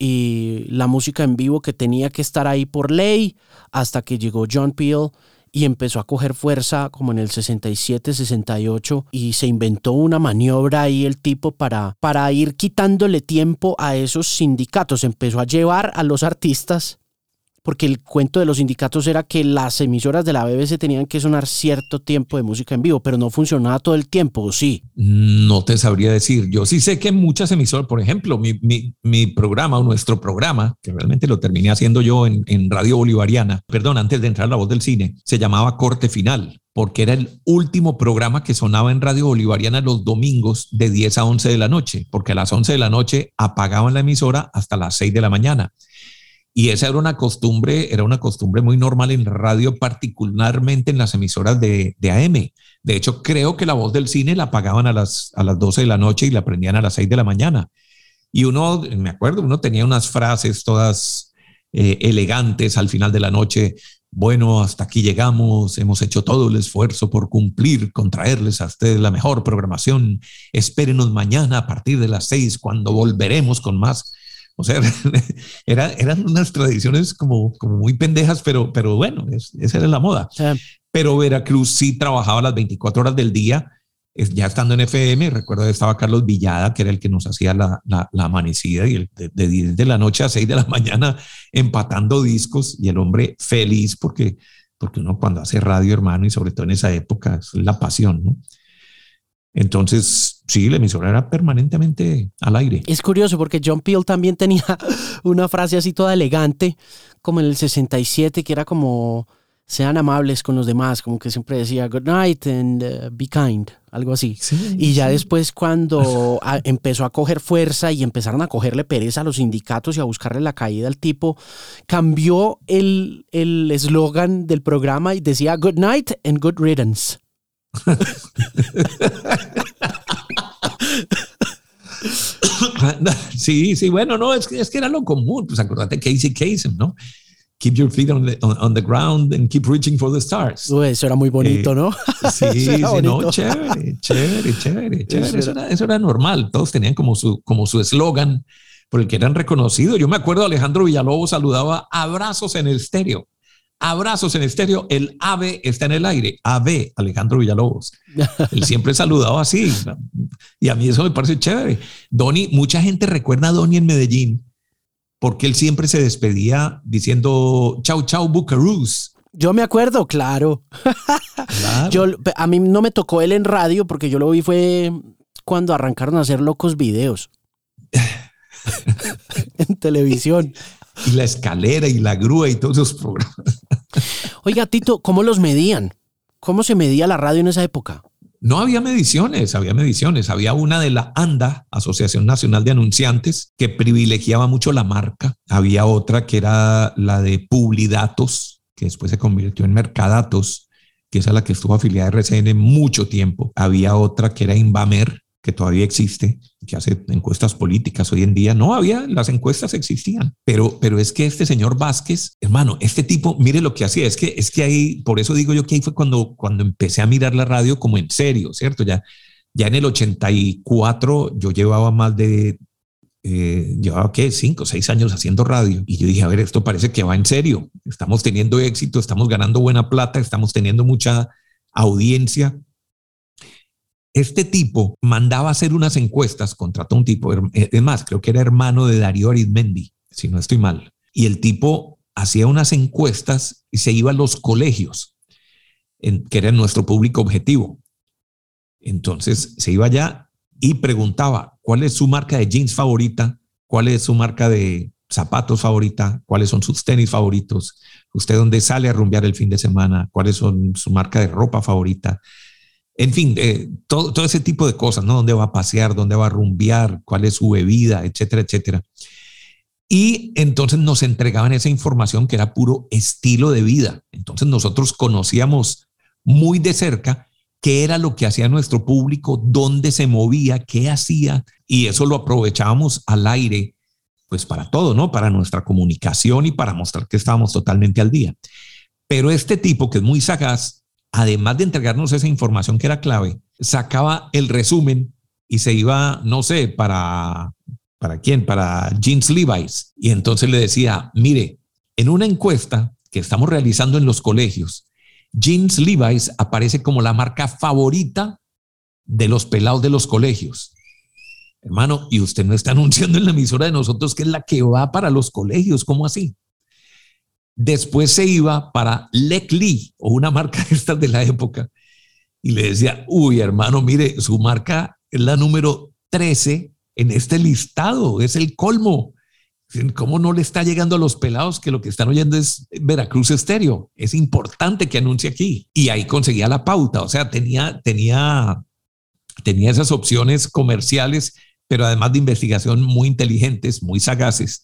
y la música en vivo que tenía que estar ahí por ley hasta que llegó John Peel y empezó a coger fuerza como en el 67, 68 y se inventó una maniobra ahí el tipo para, para ir quitándole tiempo a esos sindicatos. Empezó a llevar a los artistas porque el cuento de los sindicatos era que las emisoras de la BBC tenían que sonar cierto tiempo de música en vivo, pero no funcionaba todo el tiempo, sí? No te sabría decir. Yo sí sé que muchas emisoras, por ejemplo, mi, mi, programa o nuestro programa, que realmente lo terminé haciendo yo en, en Radio Bolivariana, perdón, antes de entrar a la voz del cine, se llamaba Corte Final porque era el último programa que sonaba en Radio Bolivariana los domingos de 10 a 11 de la noche, porque a las 11 de la noche apagaban la emisora hasta las 6 de la mañana. Y esa era una costumbre, era una costumbre muy normal en radio, particularmente en las emisoras de, AM. De hecho, creo que la voz del cine la apagaban a las, a las 12 de la noche y la prendían a las 6 de la mañana. Y uno, me acuerdo, uno tenía unas frases todas eh, elegantes al final de la noche. Bueno, hasta aquí llegamos, hemos hecho todo el esfuerzo por cumplir, con traerles a ustedes la mejor programación. Espérenos mañana a partir de las 6 cuando volveremos con más o sea, era, eran unas tradiciones como, como muy pendejas, pero, pero bueno, esa era la moda. Pero Veracruz sí trabajaba las 24 horas del día, ya estando en FM. Recuerdo que estaba Carlos Villada, que era el que nos hacía la, la, amanecida, y el, de, 10 de la noche a 6 de la mañana empatando discos, y el hombre feliz porque, porque uno cuando hace radio, hermano, y sobre todo en esa época, es la pasión, ¿no? Entonces, sí, la emisora era permanentemente al aire. Es curioso porque John Peel también tenía una frase así toda elegante, como en el 67, que era como, sean amables con los demás, como que siempre decía good night and uh, be kind, algo así. y ya después cuando empezó a coger fuerza y empezaron a cogerle pereza a los sindicatos y a buscarle la caída al tipo, cambió el eslogan del programa y decía good night and good riddance. sí, sí, bueno, no, es que, es que era lo común, pues acordate Casey Kasem, ¿no? keep your feet on the, on, the ground and keep reaching for the stars. eso era muy bonito, ¿no? Sí, sí, no, chévere, chévere, chévere, chévere. Eso era, eso era, normal. Todos tenían como su como su eslogan por el que eran reconocidos. Yo me acuerdo Alejandro Villalobos saludaba abrazos en el estéreo. Abrazos en estéreo, el ave está en el aire. Ave, Alejandro Villalobos. Él siempre saludaba así. Y a mí eso me parece chévere. Donny, mucha gente recuerda a Donny en Medellín porque él siempre se despedía diciendo chau, chau, Bucaroos. Yo me acuerdo, claro. Yo, a mí no me tocó él en radio porque yo lo vi fue cuando arrancaron a hacer locos videos. en televisión. Y la escalera y la grúa y todos esos programas. Oiga, Tito, ¿cómo los medían? ¿Cómo se medía la radio en esa época? No había mediciones, había mediciones. Había una de la ANDA, Asociación Nacional de Anunciantes, que privilegiaba mucho la marca. Había otra que era la de Publidatos, que después se convirtió en Mercadatos, que es a la que estuvo afiliada RCN mucho tiempo. Había otra que era Invamer, que todavía existe, que hace encuestas políticas hoy en día. No había, las encuestas existían, pero, pero es que este señor Vázquez, hermano, este tipo, mire lo que hacía, es que, es que ahí, por eso digo yo que ahí fue cuando, cuando empecé a mirar la radio como en serio, ¿cierto? Ya, ya en el 84 yo llevaba más de, eh, llevaba qué, cinco, seis años haciendo radio y yo dije, a ver, esto parece que va en serio, estamos teniendo éxito, estamos ganando buena plata, estamos teniendo mucha audiencia este tipo mandaba hacer unas encuestas, contrató un tipo, eh, es más, creo que era hermano de Darío Arizmendi, si no estoy mal. Y el tipo hacía unas encuestas y se iba a los colegios, que era nuestro público objetivo. Entonces se iba allá y preguntaba cuál es su marca de jeans favorita, cuál es su marca de zapatos favorita, cuáles son sus tenis favoritos, usted dónde sale a rumbear el fin de semana, cuáles son su marca de ropa favorita, en fin, eh, todo, todo, ese tipo de cosas, ¿no? ¿Dónde va a pasear? ¿Dónde va a rumbear? ¿Cuál es su bebida? Etcétera, etcétera. Y entonces nos entregaban esa información que era puro estilo de vida. Entonces nosotros conocíamos muy de cerca qué era lo que hacía nuestro público, dónde se movía, qué hacía, y eso lo aprovechábamos al aire, pues para todo, ¿no? Para nuestra comunicación y para mostrar que estábamos totalmente al día. Pero este tipo, que es muy sagaz, además de entregarnos esa información que era clave, sacaba el resumen y se iba, no sé, para, ¿para quién? Para Jeans Levi's. Y entonces le decía, mire, en una encuesta que estamos realizando en los colegios, Jeans Levi's aparece como la marca favorita de los pelados de los colegios. Hermano, y usted no está anunciando en la emisora de nosotros que es la que va para los colegios, ¿cómo así? Después se iba para Lee o una marca de de la época, y le decía, uy, hermano, mire, su marca es la número 13 en este listado, es el colmo. ¿Cómo no le está llegando a los pelados que lo que están oyendo es Veracruz Estéreo? Es importante que anuncie aquí. Y ahí conseguía la pauta, o sea, tenía, tenía, tenía esas opciones comerciales, pero además de investigación muy inteligentes, muy sagaces,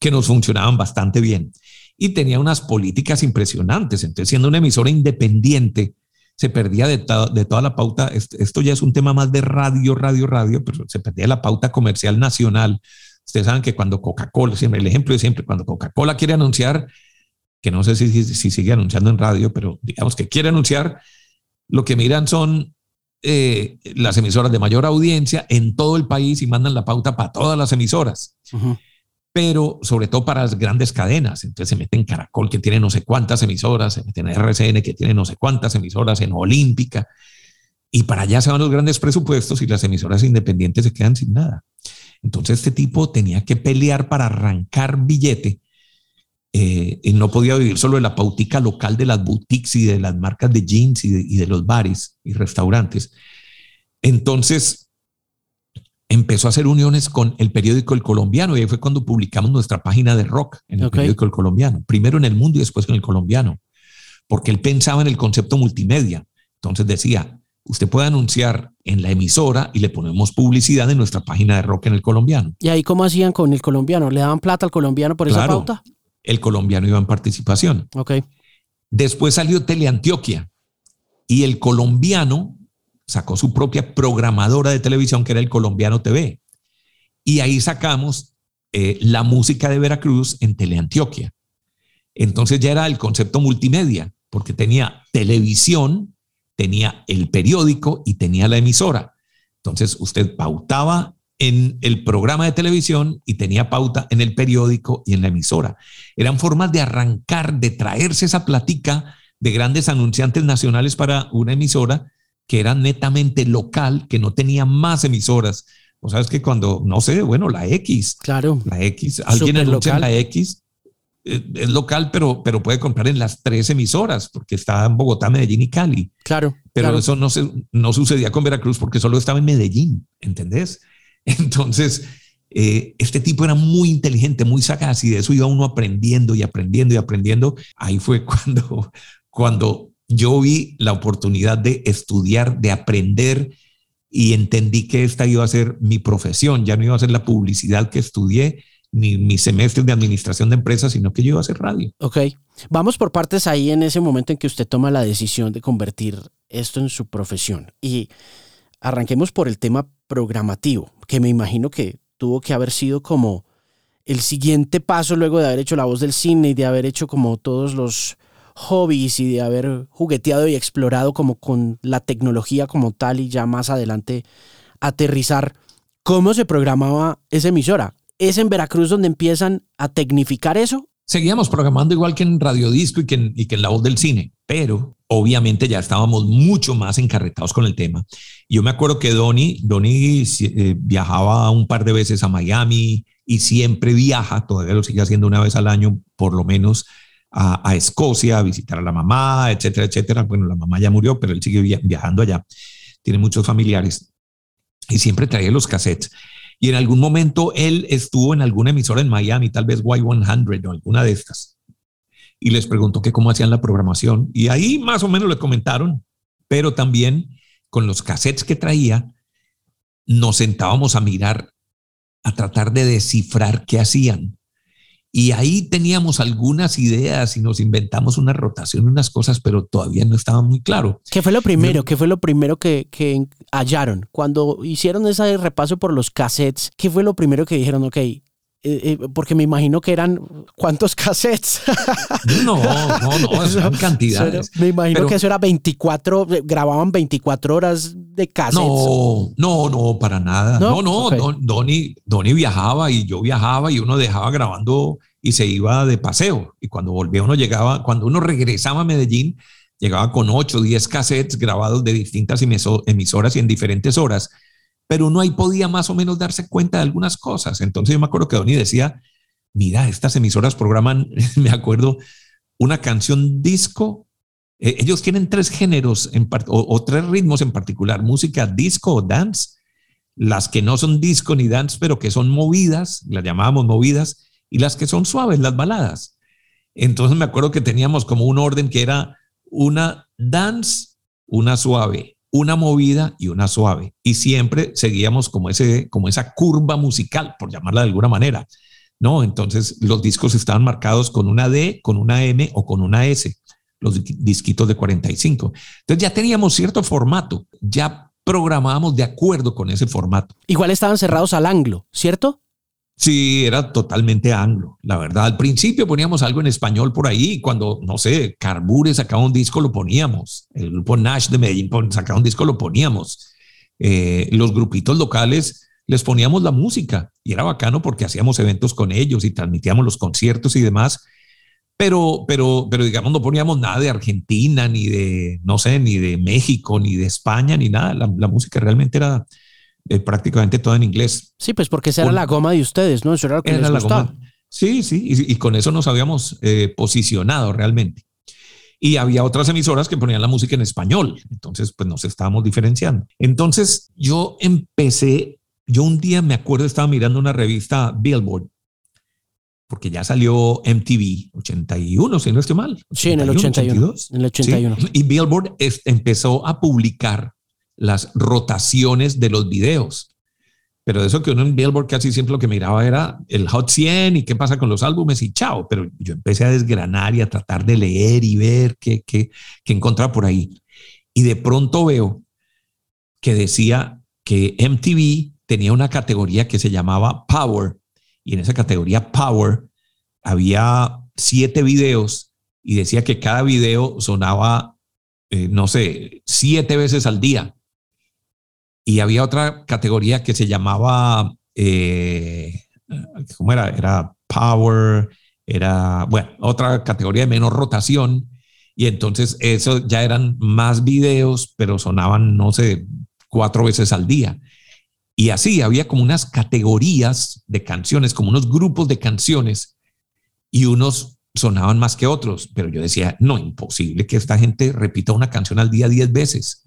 que nos funcionaban bastante bien y tenía unas políticas impresionantes. Entonces, siendo una emisora independiente, se perdía de, de, toda la pauta. Esto ya es un tema más de radio, radio, radio, pero se perdía la pauta comercial nacional. Ustedes saben que cuando Coca-Cola, siempre el ejemplo de siempre, cuando Coca-Cola quiere anunciar, que no sé si, si, sigue anunciando en radio, pero digamos que quiere anunciar, lo que miran son eh, las emisoras de mayor audiencia en todo el país y mandan la pauta para todas las emisoras pero sobre todo para las grandes cadenas. Entonces se meten Caracol, que tiene no sé cuántas emisoras, se meten RCN, que tiene no sé cuántas emisoras, en Olímpica, y para allá se van los grandes presupuestos y las emisoras independientes se quedan sin nada. Entonces este tipo tenía que pelear para arrancar billete. Eh, y no podía vivir solo de la pautica local de las boutiques y de las marcas de jeans y de los bares y restaurantes. Entonces, empezó a hacer uniones con el periódico El Colombiano y ahí fue cuando publicamos nuestra página de rock en el periódico El Colombiano, primero en El Mundo y después en El Colombiano. porque él pensaba en el concepto multimedia. Entonces decía, usted puede anunciar en la emisora y le ponemos publicidad en nuestra página de rock en el colombiano. ¿Y ahí cómo hacían con el colombiano? ¿Le daban plata al colombiano por esa pauta? El colombiano iba en participación. Ok. Después salió Teleantioquia y el colombiano sacó su propia programadora de televisión que era el Colombiano TV. Y ahí sacamos eh, la música de Veracruz en Teleantioquia. Entonces ya era el concepto multimedia, porque tenía televisión, tenía el periódico y tenía la emisora. Entonces usted pautaba en el programa de televisión y tenía pauta en el periódico y en la emisora. Eran formas de arrancar, de traerse esa platica de grandes anunciantes nacionales para una emisora que era netamente local, que no tenía más emisoras. O sabes que cuando, no sé, bueno, la X. Claro. La X. Alguien anuncia la X, eh, es local, pero, pero puede comprar en las tres emisoras, porque está en Bogotá, Medellín y Cali. Claro. Pero eso no, se, no sucedía con Veracruz porque solo estaba en Medellín, ¿entendés? Entonces, eh, este tipo era muy inteligente, muy sagaz y de eso iba uno aprendiendo y aprendiendo y aprendiendo. Ahí fue cuando, cuando yo vi la oportunidad de estudiar, de aprender y entendí que esta iba a ser mi profesión, ya no iba a ser la publicidad que estudié, ni mi semestre de administración de empresas, sino que yo iba a hacer radio. Ok, vamos por partes ahí en ese momento en que usted toma la decisión de convertir esto en su profesión. Y arranquemos por el tema programativo, que me imagino que tuvo que haber sido como el siguiente paso luego de haber hecho la voz del cine y de haber hecho como todos los hobbies y de haber jugueteado y explorado como con la tecnología como tal y ya más adelante aterrizar. ¿Cómo se programaba esa emisora? ¿Es en Veracruz donde empiezan a tecnificar eso? Seguíamos programando igual que en Radio Disco y que en, y que en La Voz del Cine, pero obviamente ya estábamos mucho más encarretados con el tema. Yo me acuerdo que Donny, Donny eh, viajaba un par de veces a Miami y siempre viaja, todavía lo sigue haciendo una vez al año, por lo menos a, Escocia a visitar a la mamá, etcétera, etcétera. Bueno, la mamá ya murió, pero él sigue viajando allá. Tiene muchos familiares y siempre traía los cassettes. Y en algún momento él estuvo en alguna emisora en Miami, tal vez Y100 o alguna de estas, y les preguntó que cómo hacían la programación. Y ahí más o menos le comentaron, pero también con los cassettes que traía, nos sentábamos a mirar, a tratar de descifrar qué hacían. Y ahí teníamos algunas ideas y nos inventamos una rotación, unas cosas, pero todavía no estaba muy claro. ¿Qué fue lo primero? ¿Qué fue lo primero que, que, hallaron? Cuando hicieron ese repaso por los cassettes, ¿qué fue lo primero que dijeron? Ok, eh, eh, porque me imagino que eran cuántos cassettes. No, no, no, eran cantidades. Me imagino que eso era 24, grababan 24 horas de cassettes. No, no, no, para nada. No, no, Donny, viajaba y yo viajaba y uno dejaba grabando y se iba de paseo. Y cuando volvía uno llegaba, cuando uno regresaba a Medellín, llegaba con 8 o 10 cassettes grabados de distintas emisoras y en diferentes horas pero uno ahí podía más o menos darse cuenta de algunas cosas. Entonces yo me acuerdo que Donny decía, mira, estas emisoras programan, me acuerdo, una canción disco. Eh, ellos tienen tres géneros en o, tres ritmos en particular, música disco o dance. Las que no son disco ni dance, pero que son movidas, las llamábamos movidas, y las que son suaves, las baladas. Entonces me acuerdo que teníamos como un orden que era una dance, una suave, una movida y una suave. Y siempre seguíamos como, ese, como esa curva musical, por llamarla de alguna manera. ¿no? Entonces los discos estaban marcados con una D, con una M o con una S, los disquitos de 45. Entonces ya teníamos cierto formato, ya programábamos de acuerdo con ese formato. Igual estaban cerrados al anglo, ¿cierto? Sí, era totalmente anglo, la verdad. Al principio poníamos algo en español por ahí, cuando, no sé, Carbure sacaba un disco, lo poníamos. El grupo Nash de Medellín sacaba un disco, lo poníamos. Eh, los grupitos locales les poníamos la música y era bacano porque hacíamos eventos con ellos y transmitíamos los conciertos y demás. Pero, pero, pero digamos, no poníamos nada de Argentina, ni de, no sé, ni de México, ni de España, ni nada. la música realmente era, eh, prácticamente todo en inglés. Sí, pues porque esa era la goma de ustedes, ¿no? Eso era lo que les gustaba. Sí, sí, y, con eso nos habíamos eh, posicionado realmente. Y había otras emisoras que ponían la música en español, entonces pues nos estábamos diferenciando. Entonces yo empecé, yo un día me acuerdo, estaba mirando una revista Billboard porque ya salió MTV, 81, si no estoy mal. sí, en el 81. En el 81. Y Billboard empezó a publicar las rotaciones de los videos. Pero eso que uno en Billboard casi siempre lo que miraba era el Hot 100 y qué pasa con los álbumes y chao. Pero yo empecé a desgranar y a tratar de leer y ver qué, qué, qué encontrar por ahí. Y de pronto veo que decía que MTV tenía una categoría que se llamaba Power. Y en esa categoría Power había siete videos y decía que cada video sonaba, eh, no sé, siete veces al día y había otra categoría que se llamaba, eh, ¿cómo era? Era Power, era, bueno, otra categoría de menor rotación. Y entonces eso ya eran más videos, pero sonaban, no sé, cuatro veces al día. Y así había como unas categorías de canciones, como unos grupos de canciones, y unos sonaban más que otros. Pero yo decía, no, imposible que esta gente repita una canción al día diez veces.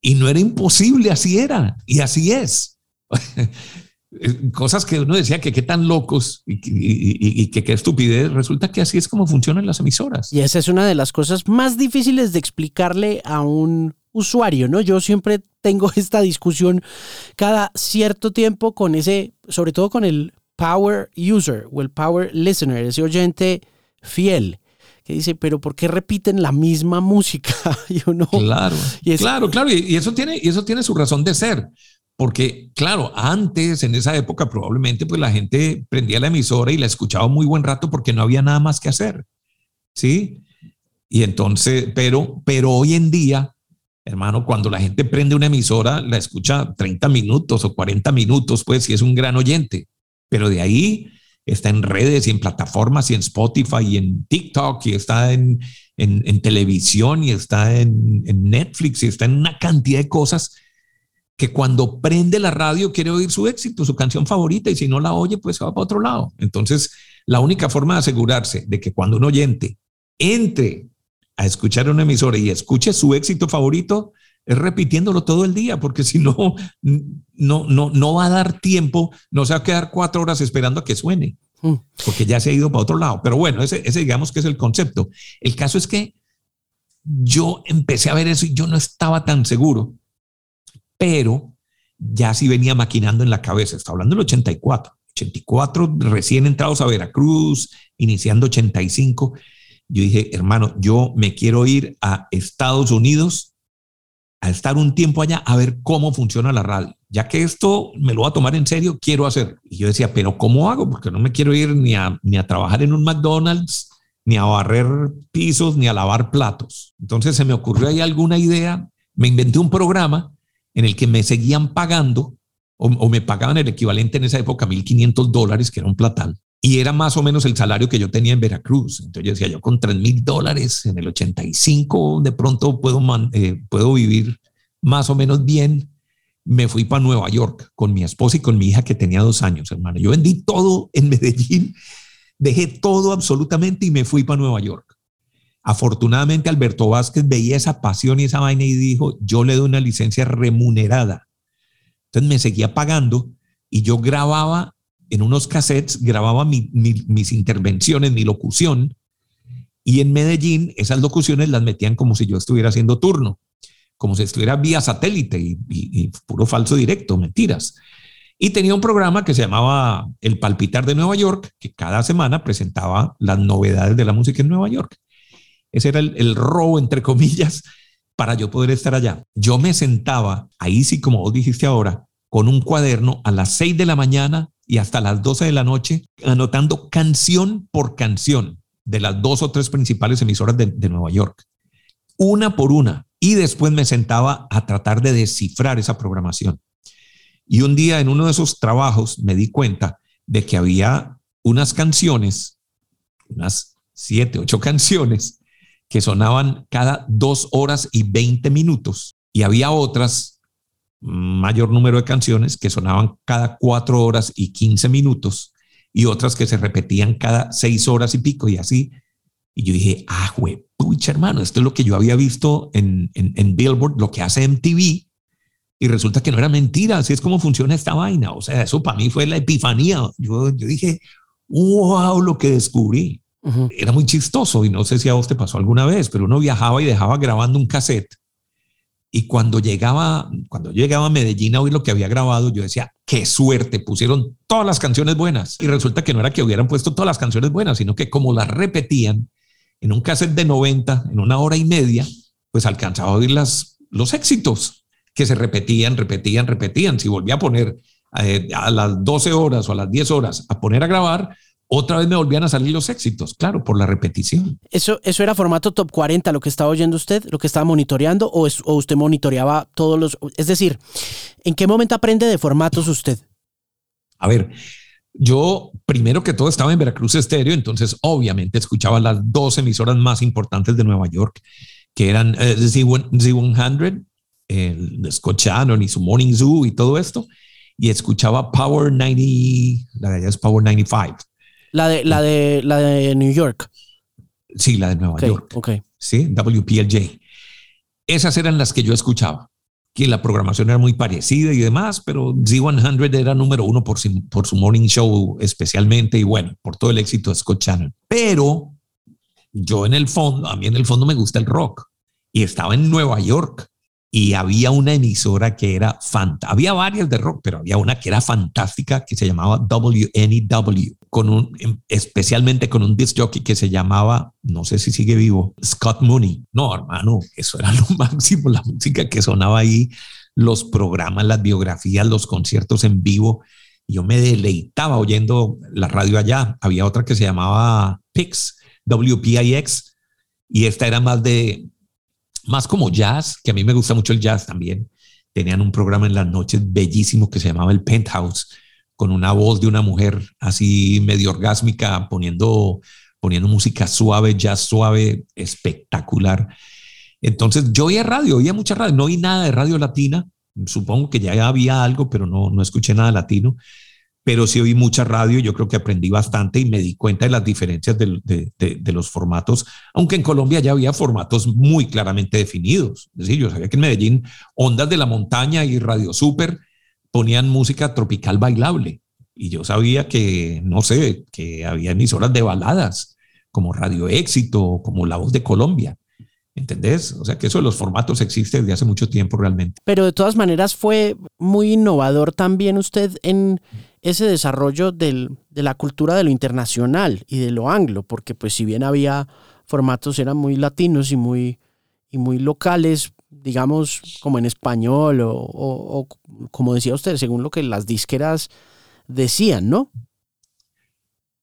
Y no era imposible, así era, y así es. Cosas que uno decía que qué tan locos y, que qué estupidez, resulta que así es como funcionan las emisoras. Y esa es una de las cosas más difíciles de explicarle a un usuario, ¿no? Yo siempre tengo esta discusión cada cierto tiempo con ese, sobre todo con el power user o el power listener, ese oyente fiel que dice, pero ¿por qué repiten la misma música? y uno, claro, y claro, claro, y, eso tiene, y eso tiene su razón de ser. Porque, claro, antes, en esa época, probablemente pues la gente prendía la emisora y la escuchaba muy buen rato porque no había nada más que hacer. ¿Sí? Y entonces, pero, pero hoy en día, hermano, cuando la gente prende una emisora, la escucha 30 minutos o 40 minutos, pues si es un gran oyente. Pero de ahí está en redes y en plataformas y en Spotify y en TikTok y está en, en, televisión y está en, en, Netflix y está en una cantidad de cosas que cuando prende la radio quiere oír su éxito, su canción favorita y si no la oye pues se va para otro lado. Entonces la única forma de asegurarse de que cuando un oyente entre a escuchar una emisora y escuche su éxito favorito es repitiéndolo todo el día, porque si no, no, no, no va a dar tiempo, no se va a quedar cuatro horas esperando a que suene, mm. porque ya se ha ido para otro lado. Pero bueno, ese, ese digamos que es el concepto. El caso es que yo empecé a ver eso y yo no estaba tan seguro, pero ya sí venía maquinando en la cabeza. Está hablando del 84, 84 recién entrados a Veracruz, iniciando 85. Yo dije, hermano, yo me quiero ir a Estados Unidos a estar un tiempo allá a ver cómo funciona la radio. Ya que esto me lo va a tomar en serio, quiero hacer. Y yo decía, pero ¿cómo hago? Porque no me quiero ir ni a, ni a trabajar en un McDonald's, ni a barrer pisos, ni a lavar platos. Entonces se me ocurrió ahí alguna idea, me inventé un programa en el que me seguían pagando o, o me pagaban el equivalente en esa época, 1.500 dólares, que era un platal y era más o menos el salario que yo tenía en Veracruz. Entonces yo decía, yo con 3 mil dólares en el 85 de pronto puedo, eh, puedo vivir más o menos bien. Me fui para Nueva York con mi esposa y con mi hija que tenía dos años, hermano. Yo vendí todo en Medellín, dejé todo absolutamente y me fui para Nueva York. Afortunadamente Alberto Vázquez veía esa pasión y esa vaina y dijo, yo le doy una licencia remunerada. Entonces me seguía pagando y yo grababa en unos cassettes grababa mis intervenciones, mi locución, y en Medellín esas locuciones las metían como si yo estuviera haciendo turno, como si estuviera vía satélite y, puro falso directo, mentiras. Y tenía un programa que se llamaba El Palpitar de Nueva York, que cada semana presentaba las novedades de la música en Nueva York. Ese era el, robo, entre comillas, para yo poder estar allá. Yo me sentaba, ahí sí, como vos dijiste ahora, con un cuaderno a las 6 de la mañana y hasta las 12 de la noche, anotando canción por canción de las dos o tres principales emisoras de, Nueva York, una por una. Y después me sentaba a tratar de descifrar esa programación. Y un día en uno de esos trabajos me di cuenta de que había unas canciones, unas siete, ocho canciones, que sonaban cada dos horas y veinte minutos. Y había otras mayor número de canciones que sonaban cada cuatro horas y quince minutos y otras que se repetían cada seis horas y pico y así. Y yo dije, ah, güey, pucha, hermano, esto es lo que yo había visto en, en, Billboard, lo que hace MTV. Y resulta que no era mentira, así es como funciona esta vaina. O sea, eso para mí fue la epifanía. Yo, yo dije, wow, lo que descubrí. Era muy chistoso y no sé si a vos te pasó alguna vez, pero uno viajaba y dejaba grabando un cassette. Y cuando llegaba, cuando llegaba a Medellín a oír lo que había grabado, yo decía, qué suerte, pusieron todas las canciones buenas. Y resulta que no era que hubieran puesto todas las canciones buenas, sino que como las repetían en un cassette de 90, en una hora y media, pues alcanzaba a oír las, los éxitos que se repetían, repetían, repetían. Si volvía a poner eh, a las 12 horas o a las 10 horas a poner a grabar, otra vez me volvían a salir los éxitos, claro, por la repetición. ¿Eso, eso era formato top 40 lo que estaba oyendo usted, lo que estaba monitoreando o, o usted monitoreaba todos los... Es decir, ¿en qué momento aprende de formatos usted? A ver, yo primero que todo estaba en Veracruz Estéreo, entonces obviamente escuchaba las dos emisoras más importantes de Nueva York, que eran eh, Z100, el Scott Shannon y su Morning Zoo y todo esto, y escuchaba Power 90, la de allá es Power 95. La de, la de, la de New York. Sí, la de Nueva York. Ok. Sí, WPLJ. Esas eran las que yo escuchaba, que la programación era muy parecida y demás, pero Z100 era número uno por su, por su morning show especialmente y bueno, por todo el éxito de Scott Shannon. Pero yo en el fondo, a mí en el fondo me gusta el rock y estaba en Nueva York y había una emisora que era fantástica. Había varias de rock, pero había una que era fantástica que se llamaba WNEW, con un, em, especialmente con un disc jockey que se llamaba, no sé si sigue vivo, Scott Mooney. No, hermano, eso era lo máximo, la música que sonaba ahí, los programas, las biografías, los conciertos en vivo. Yo me deleitaba oyendo la radio allá. Había otra que se llamaba PIX, WPIX, y esta era más de más como jazz, que a mí me gusta mucho el jazz también. Tenían un programa en las noches bellísimo que se llamaba El Penthouse, con una voz de una mujer así medio orgásmica, poniendo, poniendo música suave, jazz suave, espectacular. Entonces yo oía radio, oía mucha radio, no oí nada de radio latina, supongo que ya había algo, pero no, no escuché nada latino pero sí oí mucha radio, yo creo que aprendí bastante y me di cuenta de las diferencias de, los formatos, aunque en Colombia ya había formatos muy claramente definidos. Es decir, yo sabía que en Medellín Ondas de la Montaña y Radio Super ponían música tropical bailable y yo sabía que, no sé, que había emisoras de baladas como Radio Éxito, como La Voz de Colombia. ¿Entendés? O sea que eso de los formatos existe desde hace mucho tiempo realmente. Pero de todas maneras fue muy innovador también usted en ese desarrollo de la cultura de lo internacional y de lo anglo, porque pues si bien había formatos eran muy latinos y muy, y muy locales, digamos como en español o, o como decía usted, según lo que las disqueras decían, ¿no?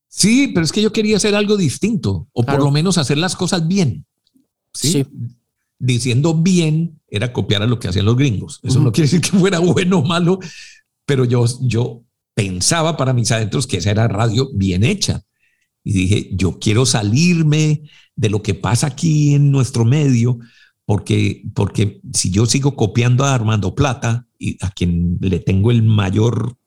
Sí, pero es que yo quería hacer algo distinto, o por lo menos hacer las cosas bien. ¿sí? Diciendo bien era copiar a lo que hacían los gringos. Eso no quiere decir que fuera bueno o malo, pero yo, yo pensaba para mis adentros que esa era radio bien hecha. Y dije, yo quiero salirme de lo que pasa aquí en nuestro medio, porque, porque si yo sigo copiando a Armando Plata, y a quien le tengo el mayor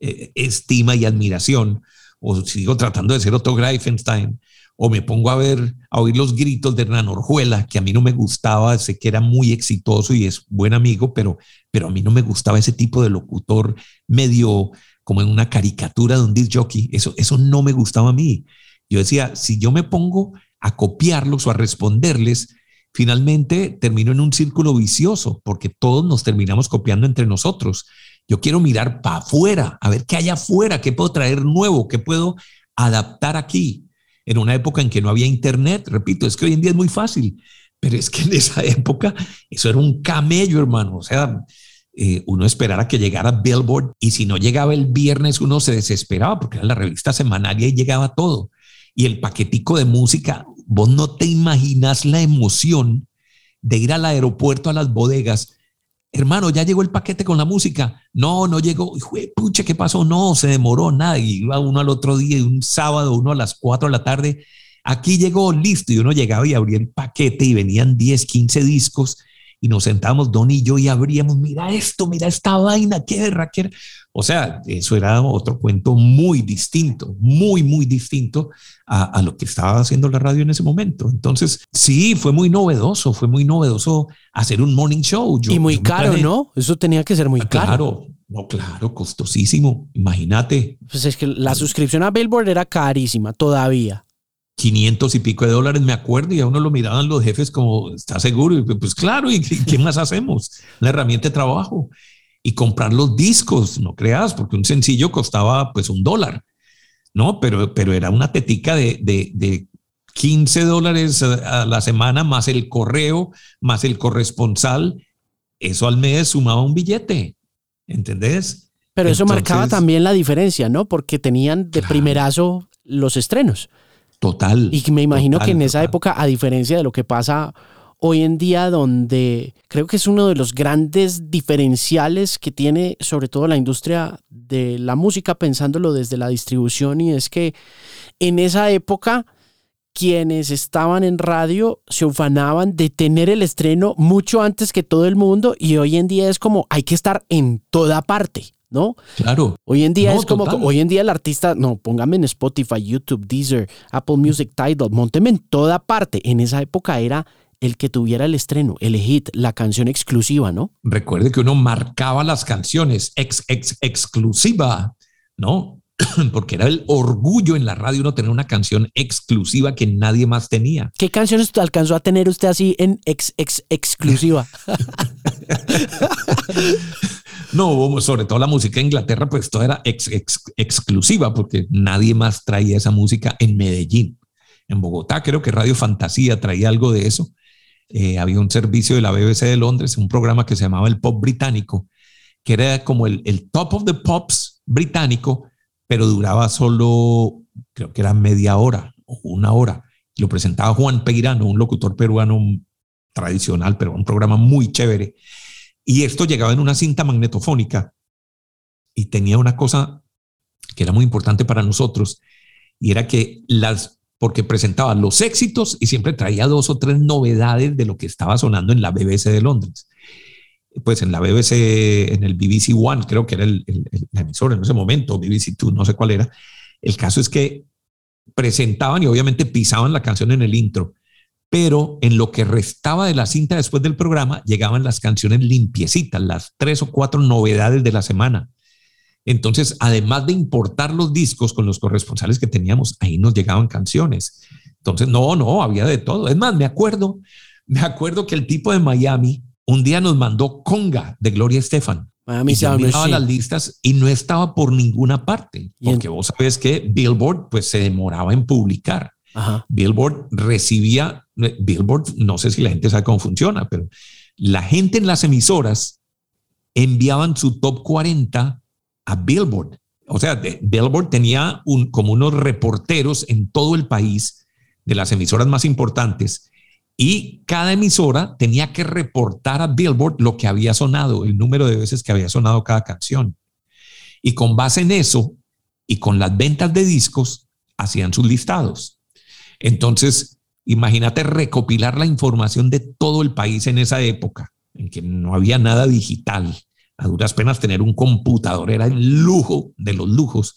eh, estima y admiración, o sigo tratando de ser otro Greifenstein, o me pongo a ver, a oír los gritos de Hernán Orjuela, que a mí no me gustaba, sé que era muy exitoso y es buen amigo, pero, pero a mí no me gustaba ese tipo de locutor medio como en una caricatura de un disc jockey, eso, eso no me gustaba a mí. Yo decía, si yo me pongo a copiarlos o a responderles, finalmente termino en un círculo vicioso, porque todos nos terminamos copiando entre nosotros. Yo quiero mirar para afuera, a ver qué hay afuera, qué puedo traer nuevo, qué puedo adaptar aquí en una época en que no había internet. Repito, es que hoy en día es muy fácil, pero es que en esa época eso era un camello, hermano. O sea, eh, uno esperara que llegara Billboard y si no llegaba el viernes uno se desesperaba porque era la revista semanaria y llegaba todo. Y el paquetico de música, vos no te imaginas la emoción de ir al aeropuerto, a las bodegas hermano, ya llegó el paquete con la música. No, no llegó. Pucha, ¿qué pasó? No, se demoró nada. Y iba uno al otro día, un sábado, uno a las 4 de la tarde. Aquí llegó listo y uno llegaba y abría el paquete y venían 10, 15 discos y nos sentábamos Don y yo y abríamos, mira esto, mira esta vaina, qué era, qué O sea, eso era otro cuento muy distinto, muy, muy distinto a, lo que estaba haciendo la radio en ese momento. Entonces, sí, fue muy novedoso, fue muy novedoso hacer un morning show. y muy caro, ¿no? Eso tenía que ser muy ah, caro. Claro, No, claro, costosísimo. Imagínate. Pues es que la suscripción a Billboard era carísima todavía. 500 y pico de dólares, me acuerdo, y a uno lo miraban los jefes como, ¿está seguro? Y pues claro, ¿y qué más hacemos? La herramienta de trabajo. Y comprar los discos, no creas, porque un sencillo costaba pues un dólar, ¿no? Pero, pero era una tetica de, de, de 15 dólares a la semana, más el correo, más el corresponsal. Eso al mes sumaba un billete, ¿entendés? Pero eso marcaba también la diferencia, ¿no? Porque tenían de primerazo los estrenos. Total. Y me imagino que en esa época, a diferencia de lo que pasa hoy en día, donde creo que es uno de los grandes diferenciales que tiene sobre todo la industria de la música, pensándolo desde la distribución, y es que en esa época quienes estaban en radio se ufanaban de tener el estreno mucho antes que todo el mundo y hoy en día es como hay que estar en toda parte. ¿No? Claro. Hoy en día es como, hoy en día el artista, no, póngame en Spotify, YouTube, Deezer, Apple Music, Tidal, monteme en toda parte. En esa época era el que tuviera el estreno, el hit, la canción exclusiva, ¿no? Recuerde que uno marcaba las canciones ex, ex, exclusiva, ¿no? Porque era el orgullo en la radio uno tener una canción exclusiva que nadie más tenía. ¿Qué canciones alcanzó a tener usted así en ex, ex exclusiva? No, sobre todo la música de Inglaterra, pues todo era exclusiva porque nadie más traía esa música en Medellín. En Bogotá creo que Radio Fantasía traía algo de eso. Eh, había un servicio de la BBC de Londres, un programa que se llamaba el Pop Británico, que era como el, el top of the pops británico, pero duraba solo, creo que era media hora o una hora. Lo presentaba Juan Peirano, un locutor peruano tradicional, pero un programa muy chévere. Y esto llegaba en una cinta magnetofónica y tenía una cosa que era muy importante para nosotros y era que las, porque presentaba los éxitos y siempre traía dos o tres novedades de lo que estaba sonando en la BBC de Londres. Pues en la BBC, en el BBC One, creo que era el, emisor en ese momento, BBC Two, no sé cuál era. El caso es que presentaban y obviamente pisaban la canción en el intro pero en lo que restaba de la cinta después del programa llegaban las canciones limpiecitas, las tres o cuatro novedades de la semana. Entonces, además de importar los discos con los corresponsales que teníamos, ahí nos llegaban canciones. Entonces, no, no, había de todo. Es más, me acuerdo, me acuerdo que el tipo de Miami un día nos mandó Conga de Gloria Estefan. Miami y yo miraba las listas y no estaba por ninguna parte, porque vos sabés que Billboard pues se demoraba en publicar. Billboard recibía, Billboard, no sé si la gente sabe cómo funciona, pero la gente en las emisoras enviaban su top 40 a Billboard. O sea, Billboard tenía un, como unos reporteros en todo el país de las emisoras más importantes y cada emisora tenía que reportar a Billboard lo que había sonado, el número de veces que había sonado cada canción. Y con base en eso y con las ventas de discos, hacían sus listados. Entonces, imagínate recopilar la información de todo el país en esa época, en que no había nada digital. A duras penas tener un computador era el lujo de los lujos,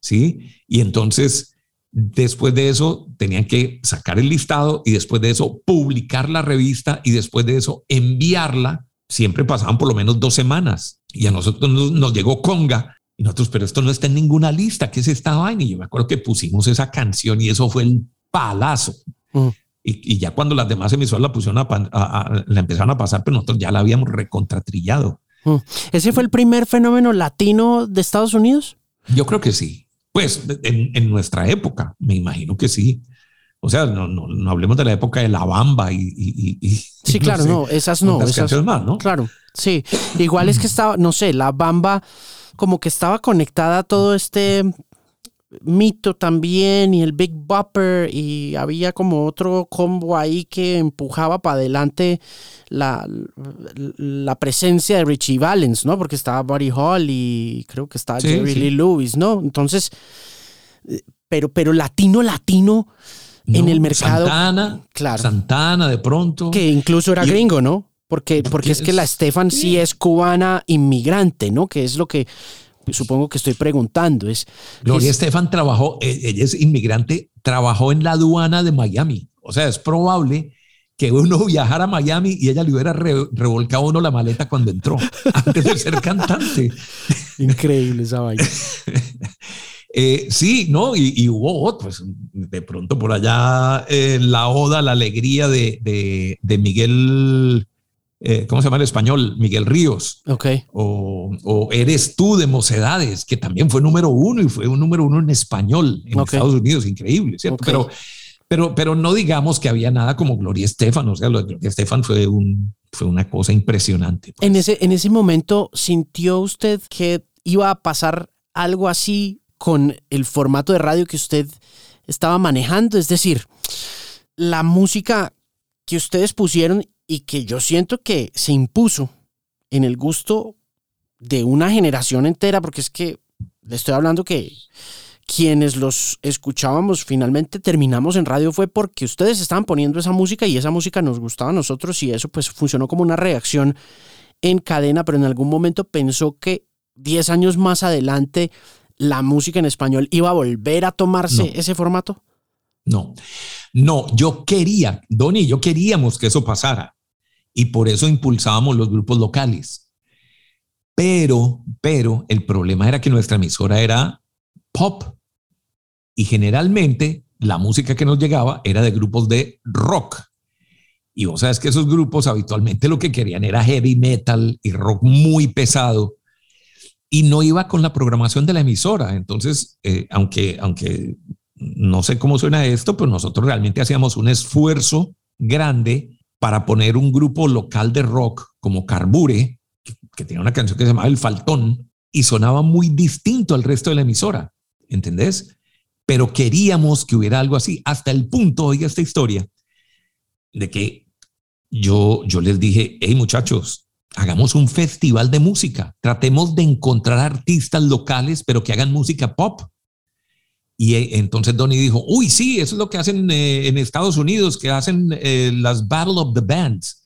¿sí? Y entonces, después de eso, tenían que sacar el listado y después de eso, publicar la revista y después de eso, enviarla. Siempre pasaban por lo menos dos semanas y a nosotros nos, llegó Conga y nosotros, pero esto no está en ninguna lista, ¿qué es esta vaina? Y yo me acuerdo que pusimos esa canción y eso fue el palazo. Mm. Y, ya cuando las demás emisoras la pusieron a, la empezaron a pasar, pero nosotros ya la habíamos recontratrillado. Mm. ¿Ese fue el primer fenómeno latino de Estados Unidos? Yo creo que sí. Pues en, nuestra época, me imagino que sí. O sea, no, no, hablemos de la época de la bamba y... sí, claro, no, esas no. Esas más, ¿no? Claro, sí. Igual es que estaba, no sé, la bamba como que estaba conectada a todo este Mito también y el Big Bopper y había como otro combo ahí que empujaba para adelante la, la, presencia de Richie Valens, ¿no? Porque estaba Buddy Hall y creo que estaba Jerry Lee Lewis, ¿no? Entonces, pero, pero latino, latino en el mercado. Santana, claro. Santana de pronto. Que incluso era gringo, ¿no? Porque, porque es que la Stefan sí es cubana inmigrante, ¿no? Que es lo que supongo que estoy preguntando. Es, Gloria Estefan trabajó, e, ella es inmigrante, trabajó en la aduana de Miami. O sea, es probable que uno viajara a Miami y ella le hubiera revolcado uno la maleta cuando entró, antes de ser cantante. Increíble esa vaina. Eh, sí, ¿no? Y, hubo otros, pues, de pronto por allá eh, la oda, la alegría de, de, Miguel, eh, ¿cómo se llama el español? Miguel Ríos. Ok. O, Eres tú de Mocedades, que también fue número uno y fue un número uno en español en Estados Unidos, increíble, ¿cierto? Pero, pero, pero no digamos que había nada como Gloria Estefan, o sea, lo de Gloria Estefan fue, un, fue una cosa impresionante. Pues. En, ese, en ese momento, ¿sintió usted que iba a pasar algo así con el formato de radio que usted estaba manejando. Es decir, la música que ustedes pusieron y que yo siento que se impuso en el gusto de una generación entera, porque es que le estoy hablando que quienes los escuchábamos finalmente terminamos en radio fue porque ustedes estaban poniendo esa música y esa música nos gustaba a nosotros y eso pues funcionó como una reacción en cadena, pero en algún momento pensó que 10 años más adelante la música en español iba a volver a tomarse ese formato? No, no, yo quería, Donny, yo queríamos que eso pasara y por eso impulsábamos los grupos locales. Pero, pero el problema era que nuestra emisora era pop y generalmente la música que nos llegaba era de grupos de rock. Y vos sabes que esos grupos habitualmente lo que querían era heavy metal y rock muy pesado y no iba con la programación de la emisora. Entonces, eh, aunque, aunque no sé cómo suena esto, pero nosotros realmente hacíamos un esfuerzo grande para poner un grupo local de rock como Carbure, que, tenía una canción que se llamaba El Faltón, y sonaba muy distinto al resto de la emisora, ¿entendés? Pero queríamos que hubiera algo así, hasta el punto, oiga esta historia, de que yo, yo les dije, hey muchachos, hagamos un festival de música, tratemos de encontrar artistas locales, pero que hagan música pop. Y eh, entonces Donny dijo, uy, sí, eso es lo que hacen eh, en Estados Unidos, que hacen eh, las Battle of the Bands.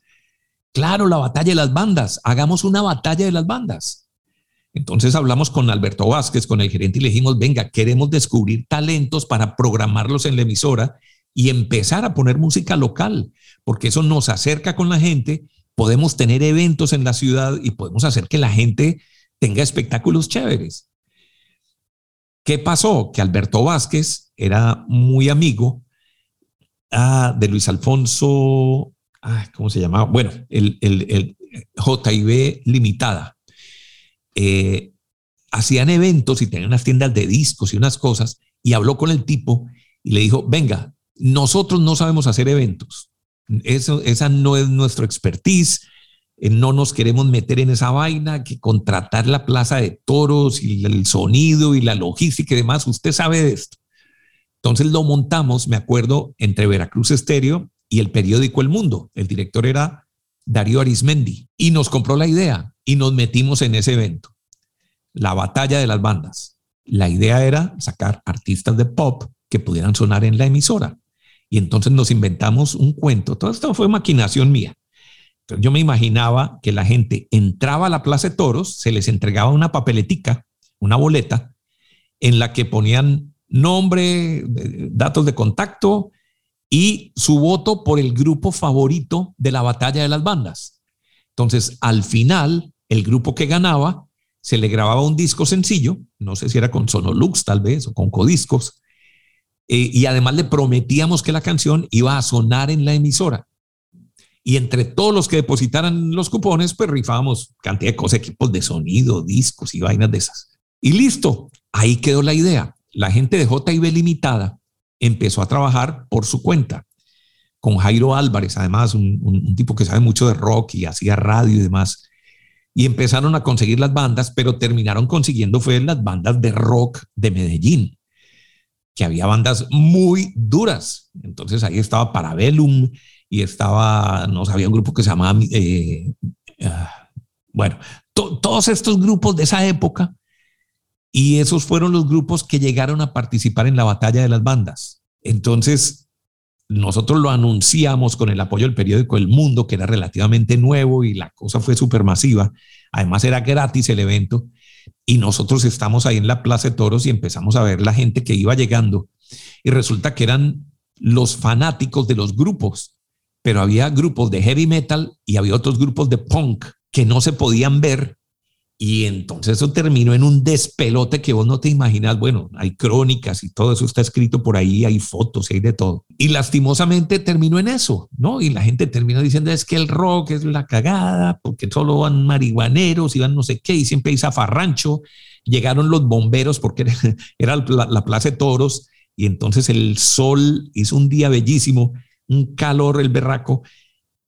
Claro, la batalla de las bandas, hagamos una batalla de las bandas. Entonces hablamos con Alberto Vázquez, con el gerente, y le dijimos, venga, queremos descubrir talentos para programarlos en la emisora y empezar a poner música local, porque eso nos acerca con la gente podemos tener eventos en la ciudad y podemos hacer que la gente tenga espectáculos chéveres. ¿Qué pasó? Que Alberto Vázquez era muy amigo ah, de Luis Alfonso, ¿cómo se llamaba? Bueno, el, el, JIB Limitada. Eh, hacían eventos y tenían unas tiendas de discos y unas cosas, y habló con el tipo y le dijo, venga, nosotros no sabemos hacer eventos, eso, esa no es nuestro expertise. Eh, no nos queremos meter en esa vaina, que contratar la plaza de toros y el sonido y la logística y demás. Usted sabe de esto. Entonces lo montamos, me acuerdo, entre Veracruz Estéreo y el periódico El Mundo. El director era Darío Arismendi y nos compró la idea y nos metimos en ese evento. La batalla de las bandas. La idea era sacar artistas de pop que pudieran sonar en la emisora. Y entonces nos inventamos un cuento. Todo esto fue maquinación mía. Yo me imaginaba que la gente entraba a la Plaza de Toros, se les entregaba una papeletica, una boleta, en la que ponían nombre, datos de contacto y su voto por el grupo favorito de la batalla de las bandas. Entonces, al final, el grupo que ganaba se le grababa un disco sencillo, no sé si era con Sonolux tal vez o con Codiscos, eh, y además le prometíamos que la canción iba a sonar en la emisora. Y entre todos los que depositaran los cupones, pues rifábamos cantidad de cosas, equipos de sonido, discos y vainas de esas. Y listo, ahí quedó la idea. La gente de JIB Limitada empezó a trabajar por su cuenta, con Jairo Álvarez, además un, tipo que sabe mucho de rock y hacía radio y demás. Y empezaron a conseguir las bandas, pero terminaron consiguiendo fue las bandas de rock de Medellín que había bandas muy duras. Entonces ahí estaba Parabellum y estaba, no sabía, un grupo que se llamaba, eh, ah, bueno, todos estos grupos de esa época. Y esos fueron los grupos que llegaron a participar en la batalla de las bandas. Entonces, nosotros lo anunciamos con el apoyo del periódico El Mundo, que era relativamente nuevo y la cosa fue súper masiva. Además, era gratis el evento y nosotros estamos ahí en la Plaza de Toros y empezamos a ver la gente que iba llegando y resulta que eran los fanáticos de los grupos pero había grupos de heavy metal y había otros grupos de punk que no se podían ver y entonces eso terminó en un despelote que vos no te imaginas. Bueno, hay crónicas y todo eso está escrito por ahí, hay fotos y hay de todo. Y lastimosamente terminó en eso, ¿no? Y la gente terminó diciendo es que el rock es la cagada, porque solo van marihuaneros y van no sé qué, y siempre hay zafarrancho. Llegaron los bomberos porque era la, la plaza de toros y entonces el sol hizo un día bellísimo, un calor el berraco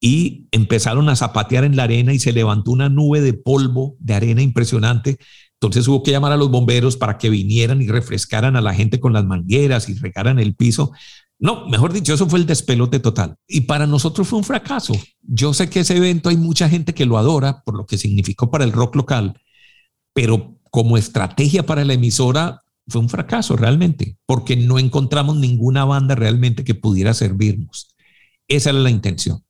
y empezaron a zapatear en la arena y se levantó una nube de polvo, de arena impresionante. Entonces hubo que llamar a los bomberos para que vinieran y refrescaran a la gente con las mangueras y regaran el piso. No, mejor dicho, eso fue el despelote total. Y para nosotros fue un fracaso. Yo sé que ese evento hay mucha gente que lo adora por lo que significó para el rock local, pero como estrategia para la emisora fue un fracaso realmente, porque no encontramos ninguna banda realmente que pudiera servirnos. Esa era la intención.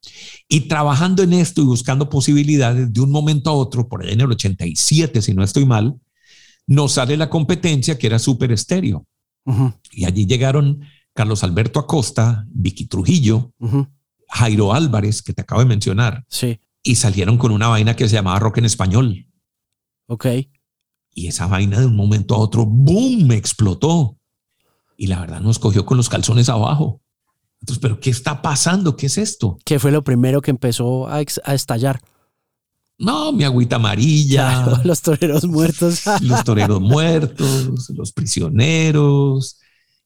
Y trabajando en esto y buscando posibilidades de un momento a otro, por allá en el 87, si no estoy mal, nos sale la competencia que era Super Estéreo. Y allí llegaron Carlos Alberto Acosta, Vicky Trujillo, Jairo Álvarez, que te acabo de mencionar. Sí. Y salieron con una vaina que se llamaba rock en español. Ok. Y esa vaina de un momento a otro, ¡boom!, me explotó. Y la verdad nos cogió con los calzones abajo. Entonces, ¿pero qué está pasando? ¿Qué es esto? ¿Qué fue lo primero que empezó a, estallar? No, mi agüita amarilla. los toreros muertos. los toreros muertos, los prisioneros,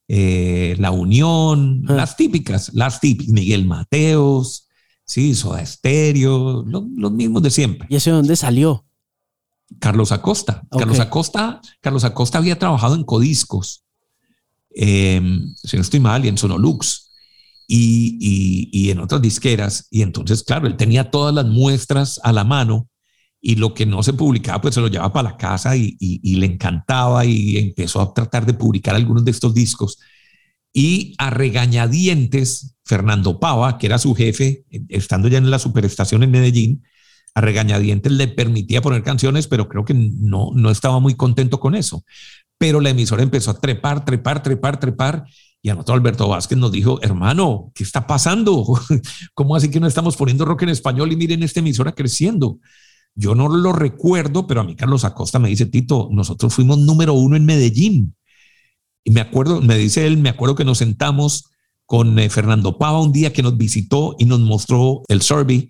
eh, la unión, ah. las típicas, las típicas, Miguel Mateos, sí, Soda Estéreo, los mismos de siempre. ¿Y ese dónde salió? Carlos Acosta. Carlos Acosta, Carlos Acosta había trabajado en Codiscos, eh, si no estoy mal, y en Sonolux y, en otras disqueras. Y entonces, claro, él tenía todas las muestras a la mano y lo que no se publicaba, pues se lo llevaba para la casa y, le encantaba y empezó a tratar de publicar algunos de estos discos. Y a regañadientes, Fernando Pava, que era su jefe, estando ya en la superestación en Medellín, a regañadientes le permitía poner canciones, pero creo que no, no estaba muy contento con eso. Pero la emisora empezó a trepar, trepar, trepar, trepar y anotó Alberto Vázquez nos dijo, hermano, ¿qué está pasando? ¿Cómo así que no estamos poniendo rock en español y miren esta emisora creciendo? Yo no lo recuerdo, pero a mí Carlos Acosta me dice, Tito, nosotros fuimos número uno en Medellín. Y me acuerdo, me dice él, me acuerdo que nos sentamos con eh, Fernando Pava un día que nos visitó y nos mostró el survey.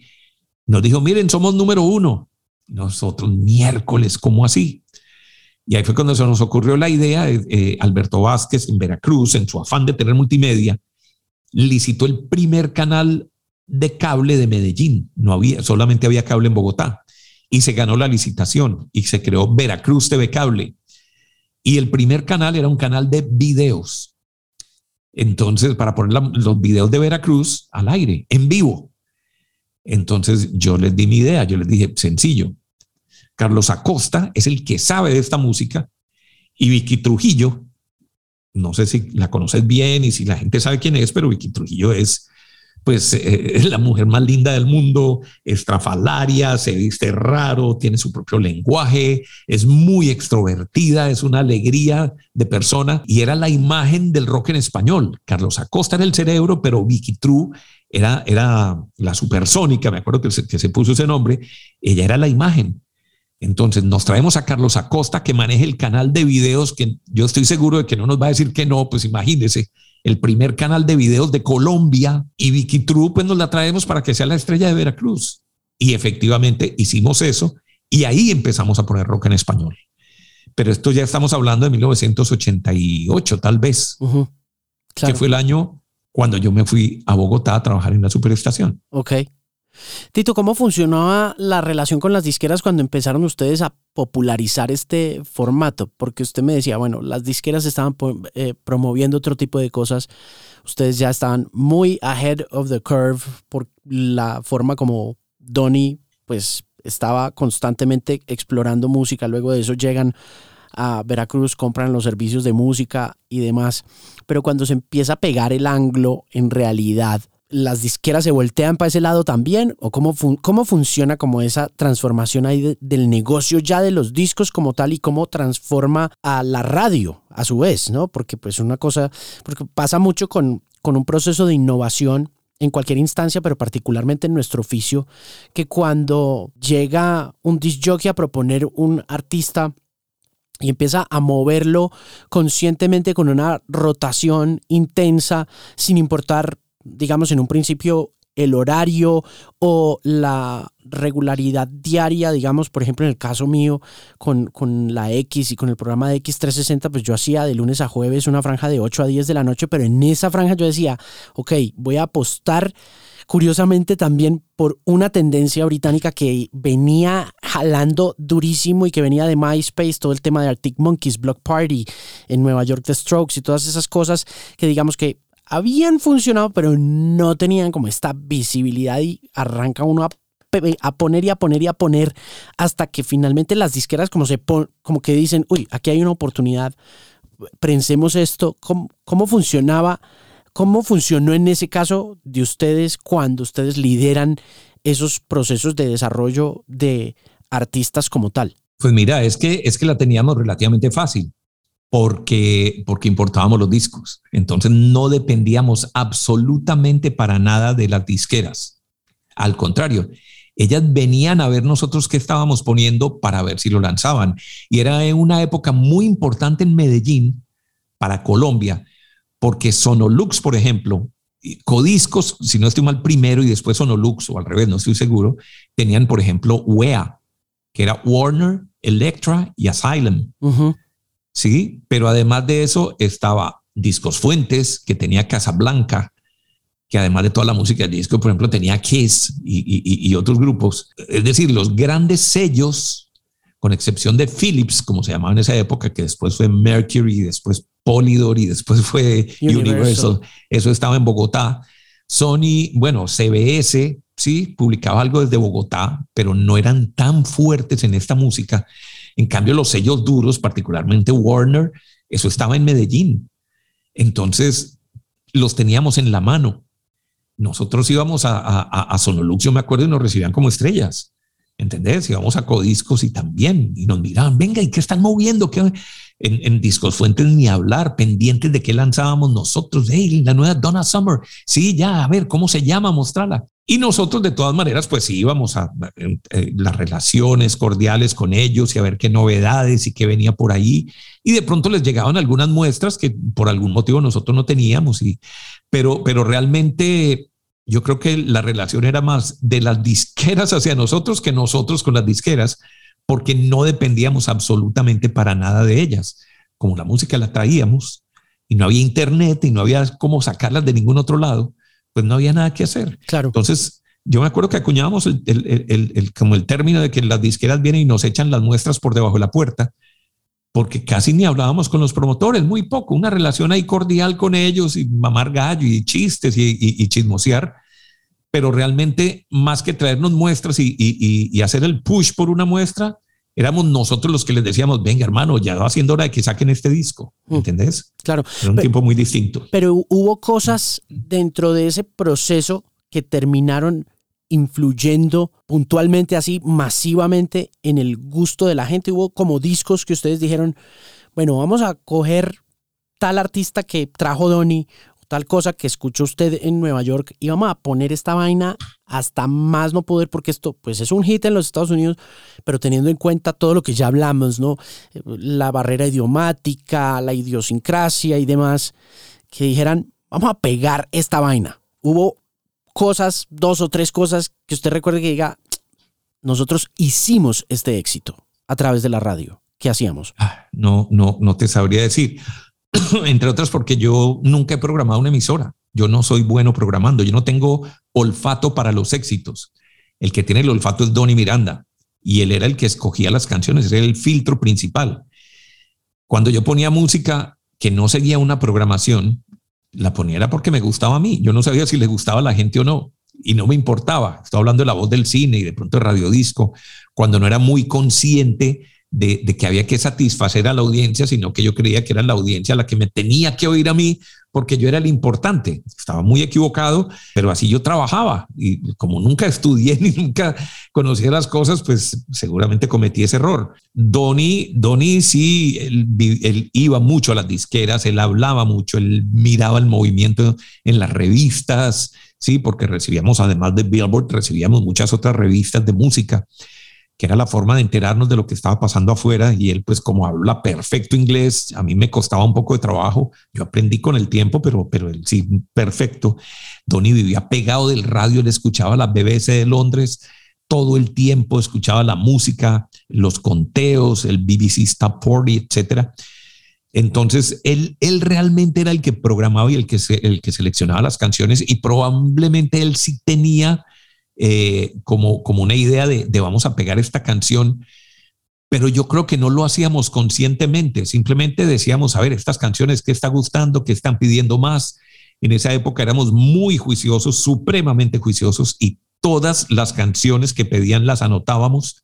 Nos dijo, miren, somos número uno. Nosotros miércoles, ¿cómo así? Y ahí fue cuando se nos ocurrió la idea, eh, Alberto Vázquez en Veracruz, en su afán de tener multimedia, licitó el primer canal de cable de Medellín. No había, solamente había cable en Bogotá. Y se ganó la licitación y se creó Veracruz TV Cable. Y el primer canal era un canal de videos. Entonces, para poner los videos de Veracruz al aire, en vivo. Entonces, yo les di mi idea. Yo les dije, sencillo, Carlos Acosta es el que sabe de esta música y Vicky Trujillo, no sé si la conoces bien y si la gente sabe quién es, pero Vicky Trujillo es pues eh, es la mujer más linda del mundo, estrafalaria, se viste raro, tiene su propio lenguaje, es muy extrovertida, es una alegría de persona y era la imagen del rock en español. Carlos Acosta era el cerebro, pero Vicky True era, era la supersónica, me acuerdo que se puso ese nombre, ella era la imagen. Entonces nos traemos a Carlos Acosta que maneje el canal de videos que yo estoy seguro de que no nos va a decir que no, pues imagínese, el primer canal de videos de Colombia y Vicky True pues nos la traemos para que sea la estrella de Veracruz. Y efectivamente hicimos eso y ahí empezamos a poner rock en español. Pero esto ya estamos hablando de 1988 tal vez, que fue el año cuando yo me fui a Bogotá a trabajar en la superestación. Ok. Tito, ¿cómo funcionaba la relación con las disqueras cuando empezaron ustedes a popularizar este formato? Porque usted me decía, bueno, las disqueras estaban eh, promoviendo otro tipo de cosas. Ustedes ya estaban muy ahead of the curve por la forma como Donny pues estaba constantemente explorando música. Luego de eso llegan a Veracruz, compran los servicios de música y demás. Pero cuando se empieza a pegar el anglo en realidad, las disqueras se voltean para ese lado también? ¿O cómo, cómo funciona como esa transformación ahí del negocio ya de los discos como tal y cómo transforma a la radio a su vez, ¿no? Porque pues una cosa, porque pasa mucho con, con un proceso de innovación en cualquier instancia, pero particularmente en nuestro oficio, que cuando llega un disc jockey a proponer un artista y empieza a moverlo conscientemente con una rotación intensa, sin importar, digamos, en un principio el horario o la regularidad diaria, digamos, por ejemplo, en el caso mío con, con, la X y con el programa de X360, pues yo hacía de lunes a jueves una franja de 8 a 10 de la noche, pero en esa franja yo decía, ok, voy a apostar curiosamente también por una tendencia británica que venía jalando durísimo y que venía de MySpace, todo el tema de Arctic Monkeys, Block Party en Nueva York, The Strokes y todas esas cosas que digamos que habían funcionado, pero no tenían como esta visibilidad y arranca uno a, poner y a poner y a poner hasta que finalmente las disqueras como, se como que dicen, uy, aquí hay una oportunidad, prensemos esto, ¿cómo, cómo funcionaba? ¿Cómo funcionó en ese caso de ustedes cuando ustedes lideran esos procesos de desarrollo de artistas como tal? Pues mira, es que, es que la teníamos relativamente fácil porque, porque importábamos los discos. Entonces no dependíamos absolutamente para nada de las disqueras. Al contrario, ellas venían a ver nosotros qué estábamos poniendo para ver si lo lanzaban. Y era una época muy importante en Medellín para Colombia, porque Sonolux, por ejemplo, Codiscos, si no estoy mal primero y después Sonolux, o al revés, no estoy seguro, tenían, por ejemplo, WEA, que era Warner, Electra y Asylum. ¿Sí? Pero además de eso estaba Discos Fuentes, que tenía Casablanca, que además de toda la música del disco, por ejemplo, tenía Kiss y, otros grupos. Es decir, los grandes sellos, con excepción de Philips, como se llamaba en esa época, que después fue Mercury, después Polydor y después fue Universal. Eso estaba en Bogotá. Sony, bueno, CBS, sí, publicaba algo desde Bogotá, pero no eran tan fuertes en esta música. En cambio, los sellos duros, particularmente Warner, eso estaba en Medellín. Entonces, los teníamos en la mano. Nosotros íbamos a, a, Sonolux, yo me acuerdo, y nos recibían como estrellas. ¿Entendés? Íbamos a Codiscos y también, y nos miraban, venga, ¿y qué están moviendo? ¿Qué? En, en, Discos Fuentes ni hablar, pendientes de qué lanzábamos nosotros. Hey, la nueva Donna Summer. Sí, ya, a ver, ¿cómo se llama? Mostrarla. Y nosotros de todas maneras, pues íbamos a eh, las relaciones cordiales con ellos y a ver qué novedades y qué venía por ahí. Y de pronto les llegaban algunas muestras que por algún motivo nosotros no teníamos. Y, pero, pero realmente yo creo que la relación era más de las disqueras hacia nosotros que nosotros con las disqueras, porque no dependíamos absolutamente para nada de ellas. Como la música la traíamos y no había internet y no había cómo sacarlas de ningún otro lado pues no había nada que hacer. Claro. Entonces, yo me acuerdo que acuñábamos el, el, el, como el término de que las disqueras vienen y nos echan las muestras por debajo de la puerta, porque casi ni hablábamos con los promotores, muy poco, una relación ahí cordial con ellos y mamar gallo y chistes y, y, chismosear, pero realmente más que traernos muestras y, y, hacer el push por una muestra, éramos nosotros los que les decíamos, venga hermano, ya va haciendo hora de que saquen este disco, mm. ¿entendés? Claro. Era un tiempo muy distinto. Pero hubo cosas dentro de ese proceso que terminaron influyendo puntualmente así masivamente en el gusto de la gente. Hubo como discos que ustedes dijeron, bueno, vamos a coger tal artista que trajo Donny tal cosa que escuchó usted en Nueva York y vamos a poner esta vaina hasta más no poder porque esto pues es un hit en los Estados Unidos, pero teniendo en cuenta todo lo que ya hablamos, ¿no? La barrera idiomática, la idiosincrasia y demás, que dijeran, vamos a pegar esta vaina. Hubo cosas, dos o tres cosas que usted recuerde que diga, nosotros hicimos este éxito a través de la radio. ¿Qué hacíamos? Ah, no, no, no te sabría decir. entre otras porque yo nunca he programado una emisora. Yo no soy bueno programando, yo no tengo olfato para los éxitos. El que tiene el olfato es Donny Miranda y él era el que escogía las canciones, era el filtro principal. Cuando yo ponía música que no seguía una programación, la ponía era porque me gustaba a mí. Yo no sabía si le gustaba a la gente o no y no me importaba. Estoy hablando de la voz del cine y de pronto de radiodisco, cuando no era muy consciente de, que había que satisfacer a la audiencia, sino que yo creía que era la audiencia la que me tenía que oír a mí porque yo era el importante. Estaba muy equivocado, pero así yo trabajaba y como nunca estudié ni nunca conocía las cosas, pues seguramente cometí ese error. Donny, Donny sí, él, él iba mucho a las disqueras, él hablaba mucho, él miraba el movimiento en las revistas, sí, porque recibíamos, además de Billboard, recibíamos muchas otras revistas de música que era la forma de enterarnos de lo que estaba pasando afuera y él pues como habla perfecto inglés, a mí me costaba un poco de trabajo, yo aprendí con el tiempo, pero, pero él sí, perfecto. Donny vivía pegado del radio, él escuchaba la BBC de Londres todo el tiempo, escuchaba la música, los conteos, el BBC Stop Party, etcétera. Entonces, él, él realmente era el que programaba y el que, el que seleccionaba las canciones y probablemente él sí tenía eh, como, como una idea de, vamos a pegar esta canción, pero yo creo que no lo hacíamos conscientemente, simplemente decíamos, a ver, estas canciones, ¿qué está gustando? ¿Qué están pidiendo más? En esa época éramos muy juiciosos, supremamente juiciosos, y todas las canciones que pedían las anotábamos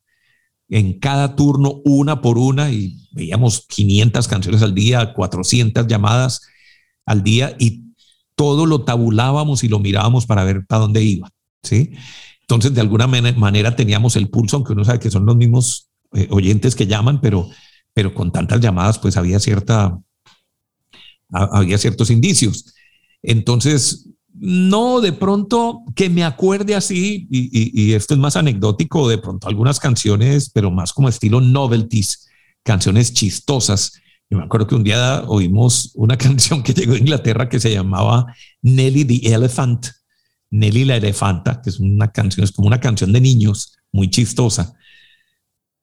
en cada turno, una por una, y veíamos 500 canciones al día, 400 llamadas al día, y todo lo tabulábamos y lo mirábamos para ver para dónde iba. ¿Sí? Entonces, de alguna manera teníamos el pulso, aunque uno sabe que son los mismos eh, oyentes que llaman, pero, pero con tantas llamadas, pues había cierta, había ciertos indicios. Entonces, no, de pronto que me acuerde así, y, esto es más anecdótico, de pronto algunas canciones, pero más como estilo novelties, canciones chistosas. Yo me acuerdo que un día oímos una canción que llegó a Inglaterra que se llamaba Nelly the Elephant Nelly la Elefanta, que es una canción, es como una canción de niños, muy chistosa.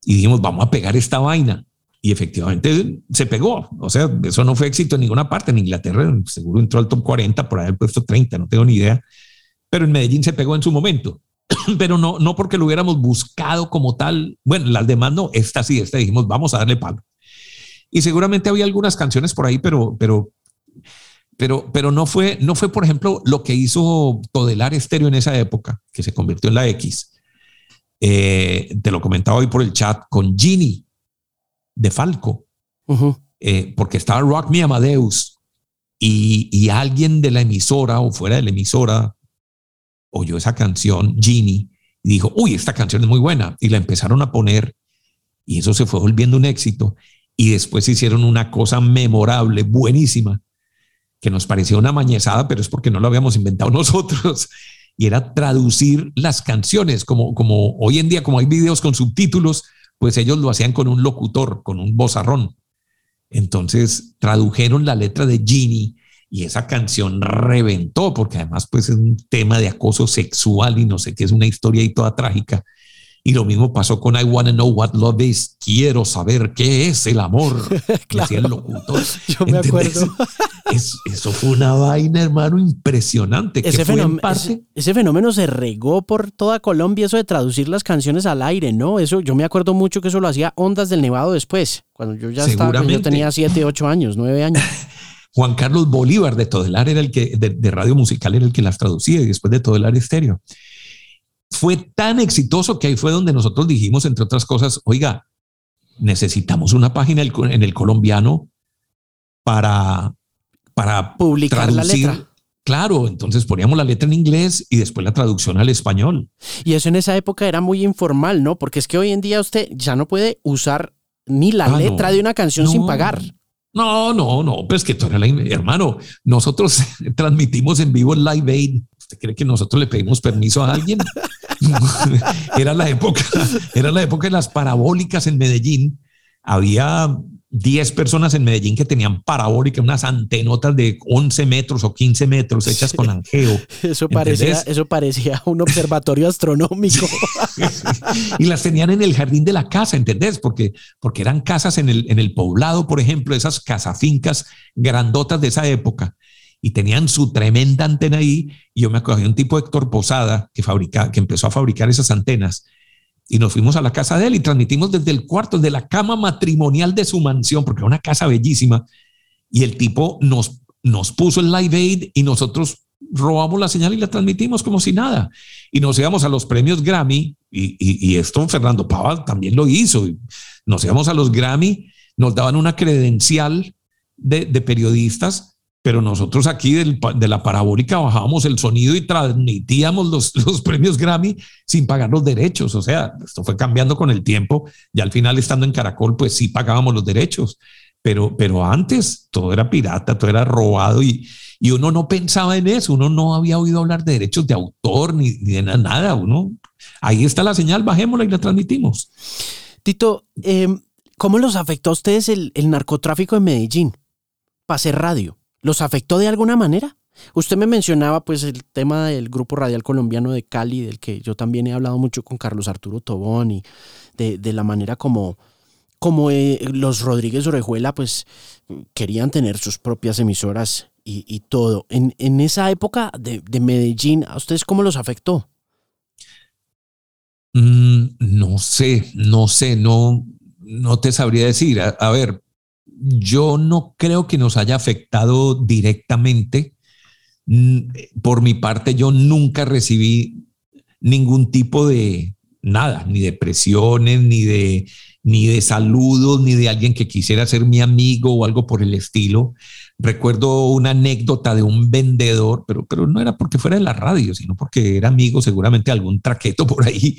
Y dijimos, vamos a pegar esta vaina. Y efectivamente se pegó. O sea, eso no fue éxito en ninguna parte. En Inglaterra seguro entró al top 40 por haber puesto 30, no tengo ni idea. Pero en Medellín se pegó en su momento. Pero no, no porque lo hubiéramos buscado como tal. Bueno, las demás no. Esta sí, esta dijimos, vamos a darle palo. Y seguramente había algunas canciones por ahí, pero, pero pero, pero no, fue, no fue, por ejemplo, lo que hizo Todelar Estéreo en esa época, que se convirtió en la X. Eh, te lo comentaba hoy por el chat con Ginny de Falco, eh, porque estaba Rock Me Amadeus y, y, alguien de la emisora o fuera de la emisora oyó esa canción, Ginny, y dijo, uy, esta canción es muy buena. Y la empezaron a poner y eso se fue volviendo un éxito. Y después hicieron una cosa memorable, buenísima, que nos parecía una mañezada, pero es porque no lo habíamos inventado nosotros, y era traducir las canciones, como, como hoy en día, como hay videos con subtítulos, pues ellos lo hacían con un locutor, con un bozarrón. Entonces tradujeron la letra de Ginny y esa canción reventó, porque además pues es un tema de acoso sexual y no sé qué, es una historia ahí toda trágica. Y lo mismo pasó con I Wanna Know What Love Is. Quiero saber qué es el amor. claro. el locutor. Yo me acuerdo. eso fue una vaina, hermano, impresionante. Ese, fenómeno, ese, fenómeno se regó por toda Colombia, eso de traducir las canciones al aire, ¿no? Eso, yo me acuerdo mucho que eso lo hacía Ondas del Nevado después, cuando yo ya estaba, yo tenía 7, 8 años, 9 años. Juan Carlos Bolívar de Todelar era el que, de, de radio musical era el que las traducía y después de Todelar Estéreo fue tan exitoso que ahí fue donde nosotros dijimos, entre otras cosas, oiga, necesitamos una página en el colombiano para, para publicar la letra. Claro, entonces poníamos la letra en inglés y después la traducción al español. Y eso en esa época era muy informal, ¿no? Porque es que hoy en día usted ya no puede usar ni la ah, letra de una canción sin pagar. No, no, no, pues que tú eres la, hermano, nosotros transmitimos en vivo el Live Aid. ¿Usted cree que nosotros le pedimos permiso a alguien? era la época, era la época de las parabólicas en Medellín. Había 10 personas en Medellín que tenían parabólica, unas antenotas de 11 metros o 15 metros hechas con angeo. Eso parecía, eso parecía un observatorio astronómico. y las tenían en el jardín de la casa, ¿entendés? Porque, porque eran casas en el, en el poblado, por ejemplo, esas casafincas grandotas de esa época. Y tenían su tremenda antena ahí. Y yo me acuerdo de un tipo Héctor Posada que, fabrica, que empezó a fabricar esas antenas y nos fuimos a la casa de él y transmitimos desde el cuarto, de la cama matrimonial de su mansión, porque era una casa bellísima. Y el tipo nos, nos puso el Live Aid y nosotros robamos la señal y la transmitimos como si nada. Y nos íbamos a los premios Grammy, y, y, esto Fernando Pava también lo hizo. Nos íbamos a los Grammy, nos daban una credencial de, de periodistas, pero nosotros aquí de la parabólica bajábamos el sonido y transmitíamos los, premios Grammy sin pagar los derechos. O sea, esto fue cambiando con el tiempo. Y al final, estando en Caracol, pues sí pagábamos los derechos. Pero, pero antes todo era pirata, todo era robado y, y uno no pensaba en eso, uno no había oído hablar de derechos de autor ni, de nada, uno, ahí está la señal, bajémosla y la transmitimos. Tito, em, ¿cómo los afectó a ustedes el, narcotráfico en Medellín? Pase radio, ¿los afectó de alguna manera? Usted me mencionaba pues el tema del grupo radial colombiano de Cali, del que yo también he hablado mucho con Carlos Arturo Tobón y de, de la manera como como eh, los Rodríguez Orejuela, pues querían tener sus propias emisoras y, todo. En, esa época de, Medellín, ¿a ustedes cómo los afectó? Mm, no sé, no sé, no, no te sabría decir. A, ver, yo no creo que nos haya afectado directamente. Mm, por mi parte, yo nunca recibí ningún tipo de nada, ni de presiones, ni de ni de saludos, ni de alguien que quisiera ser mi amigo o algo por el estilo. Recuerdo una anécdota de un vendedor, pero, pero no era porque fuera de la radio, sino porque era amigo seguramente algún traqueto por ahí.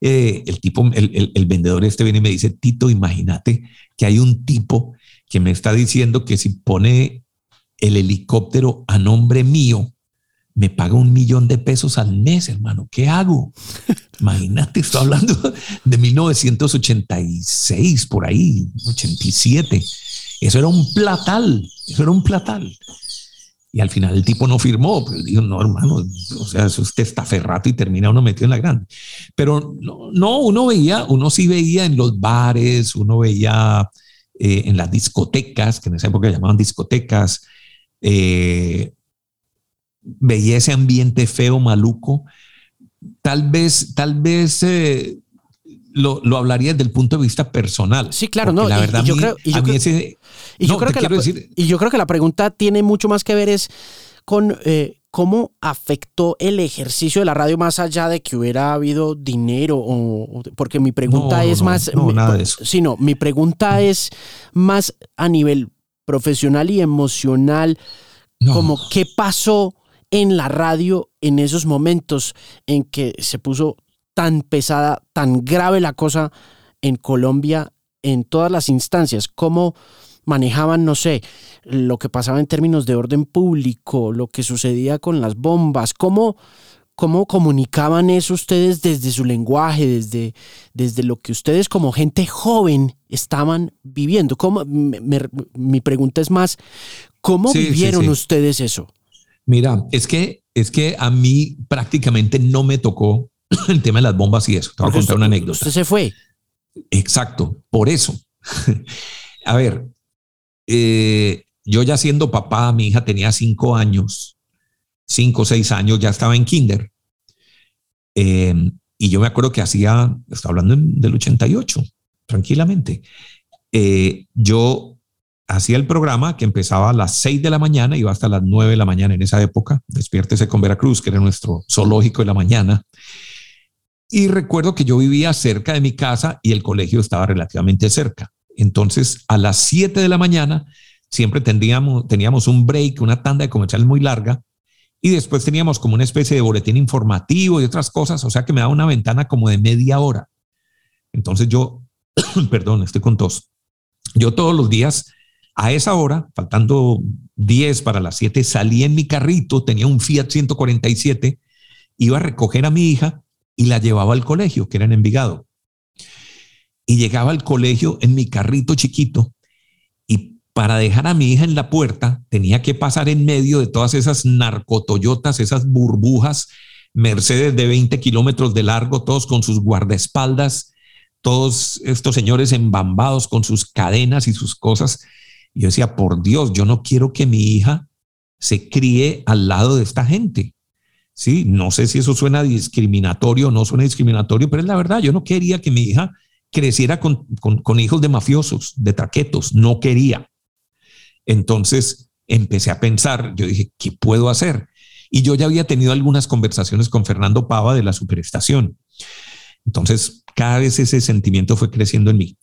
Eh, el tipo, el, el vendedor este viene y me dice, Tito, imagínate que hay un tipo que me está diciendo que si pone el helicóptero a nombre mío, me paga un millón de pesos al mes, hermano. ¿Qué hago? Imagínate, estoy hablando de 1986, por ahí, 87. Eso era un platal, eso era un platal. Y al final el tipo no firmó, pero dijo, no, hermano, o sea, eso es testaferrato y termina uno metido en la grande. Pero no, no, uno veía, uno sí veía en los bares, uno veía eh, en las discotecas, que en esa época llamaban discotecas, eh, veía ese ambiente feo, maluco, tal vez, tal vez eh, lo, lo, hablaría desde el punto de vista personal. Sí, claro, no. La verdad, y yo creo, y yo creo que la, y yo creo que la pregunta tiene mucho más que ver es con eh, cómo afectó el ejercicio de la radio más allá de que hubiera habido dinero o porque mi pregunta es más no, nada de eso. sino mi pregunta es más a nivel profesional y emocional como qué pasó en la radio en esos momentos en que se puso tan pesada, tan grave la cosa en Colombia en todas las instancias, cómo manejaban, no sé, lo que pasaba en términos de orden público, lo que sucedía con las bombas, cómo, cómo comunicaban eso ustedes desde su lenguaje, desde, desde lo que ustedes como gente joven estaban viviendo. ¿Cómo, mi pregunta es más, ¿cómo vivieron ustedes eso? Mira, es que, es que a mí prácticamente no me tocó el tema de las bombas y eso. Te voy a contar una anécdota. Usted se fue. Exacto, por eso. a ver, eh, yo ya siendo papá, mi hija tenía cinco años, cinco o seis años, ya estaba en kinder. Em, y yo me acuerdo que hacía, está hablando del 88, tranquilamente. Eh, yo hacía el programa que empezaba a las 6 de la mañana iba hasta las 9 de la mañana en esa época. Despiértese con Veracruz, que era nuestro zoológico de la mañana. Y recuerdo que yo vivía cerca de mi casa y el colegio estaba relativamente cerca. Entonces, a las 7 de la mañana siempre teníamos, teníamos un break, una tanda de comerciales muy larga, y después teníamos como una especie de boletín informativo y otras cosas, o sea que me daba una ventana como de media hora. Entonces yo, perdón, estoy con tos. Yo todos los días a esa hora, faltando 10 para las 7, salí en mi carrito, tenía un Fiat 147, iba a recoger a mi hija y la llevaba al colegio, que era en Envigado. Y llegaba al colegio en mi carrito chiquito y para dejar a mi hija en la puerta tenía que pasar en medio de todas esas narcotoyotas, esas burbujas, Mercedes de 20 kilómetros de largo, todos con sus guardaespaldas, todos estos señores embambados con sus cadenas y sus cosas yo decía, por Dios, yo no quiero que mi hija se críe al lado de esta gente. Sí, no sé si eso suena discriminatorio o no suena discriminatorio, pero es la verdad, yo no quería que mi hija creciera con, con hijos de mafiosos, de traquetos, no quería. Entonces empecé a pensar, yo dije, ¿qué puedo hacer? y yo ya había tenido algunas conversaciones con Fernando Pava de la superestación. Entonces, cada vez ese sentimiento fue creciendo en mí.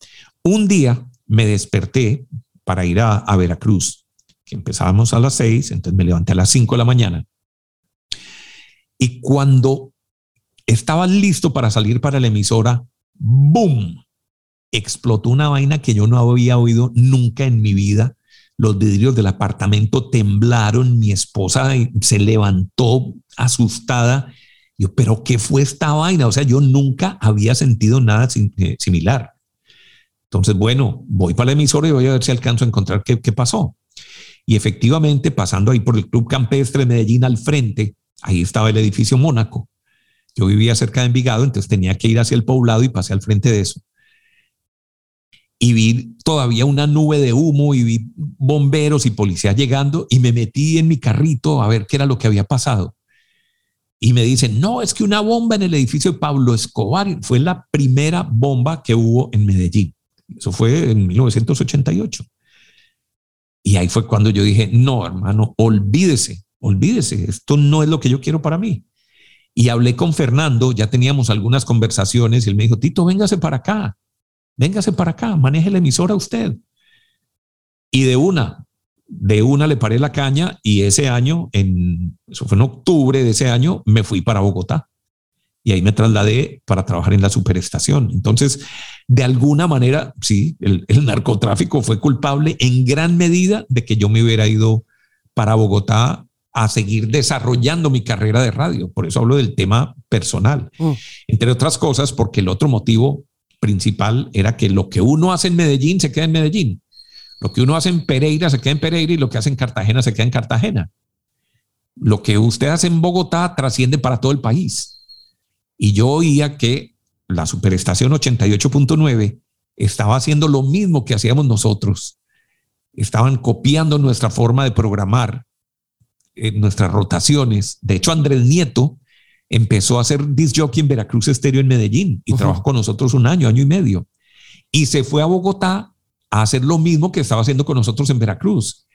Un día me desperté para ir a, a Veracruz, que empezábamos a las seis, entonces me levanté a las cinco de la mañana. Y cuando estaba listo para salir para la emisora, ¡boom! Explotó una vaina que yo no había oído nunca en mi vida. Los vidrios del apartamento temblaron, mi esposa se levantó asustada. Yo, pero ¿qué fue esta vaina? O sea, yo nunca había sentido nada eh, similar. Entonces, bueno, voy para la emisora y voy a ver si alcanzo a encontrar qué, qué pasó. Y efectivamente, pasando ahí por el Club Campestre de Medellín al frente, ahí estaba el edificio Mónaco. Yo vivía cerca de Envigado, entonces tenía que ir hacia el poblado y pasé al frente de eso. Y vi todavía una nube de humo y vi bomberos y policías llegando y me metí en mi carrito a ver qué era lo que había pasado. Y me dicen, no, es que una bomba en el edificio de Pablo Escobar fue la primera bomba que hubo en Medellín. Eso fue en 1988. Y ahí fue cuando yo dije, no, hermano, olvídese, olvídese, esto no es lo que yo quiero para mí. Y hablé con Fernando, ya teníamos algunas conversaciones y él me dijo, Tito, véngase para acá, véngase para acá, maneje la emisora usted. Y de una, de una le paré la caña y ese año, en, eso fue en octubre de ese año, me fui para Bogotá. Y ahí me trasladé para trabajar en la superestación. Entonces, de alguna manera, sí, el, el narcotráfico fue culpable en gran medida de que yo me hubiera ido para Bogotá a seguir desarrollando mi carrera de radio. Por eso hablo del tema personal. Mm. Entre otras cosas, porque el otro motivo principal era que lo que uno hace en Medellín se queda en Medellín. Lo que uno hace en Pereira se queda en Pereira y lo que hace en Cartagena se queda en Cartagena. Lo que usted hace en Bogotá trasciende para todo el país. Y yo oía que la superestación 88.9 estaba haciendo lo mismo que hacíamos nosotros. Estaban copiando nuestra forma de programar en nuestras rotaciones. De hecho, Andrés Nieto empezó a hacer disc jockey en Veracruz Estéreo en Medellín y trabajó con nosotros un año, año y medio. Y se fue a Bogotá a hacer lo mismo que estaba haciendo con nosotros en Veracruz.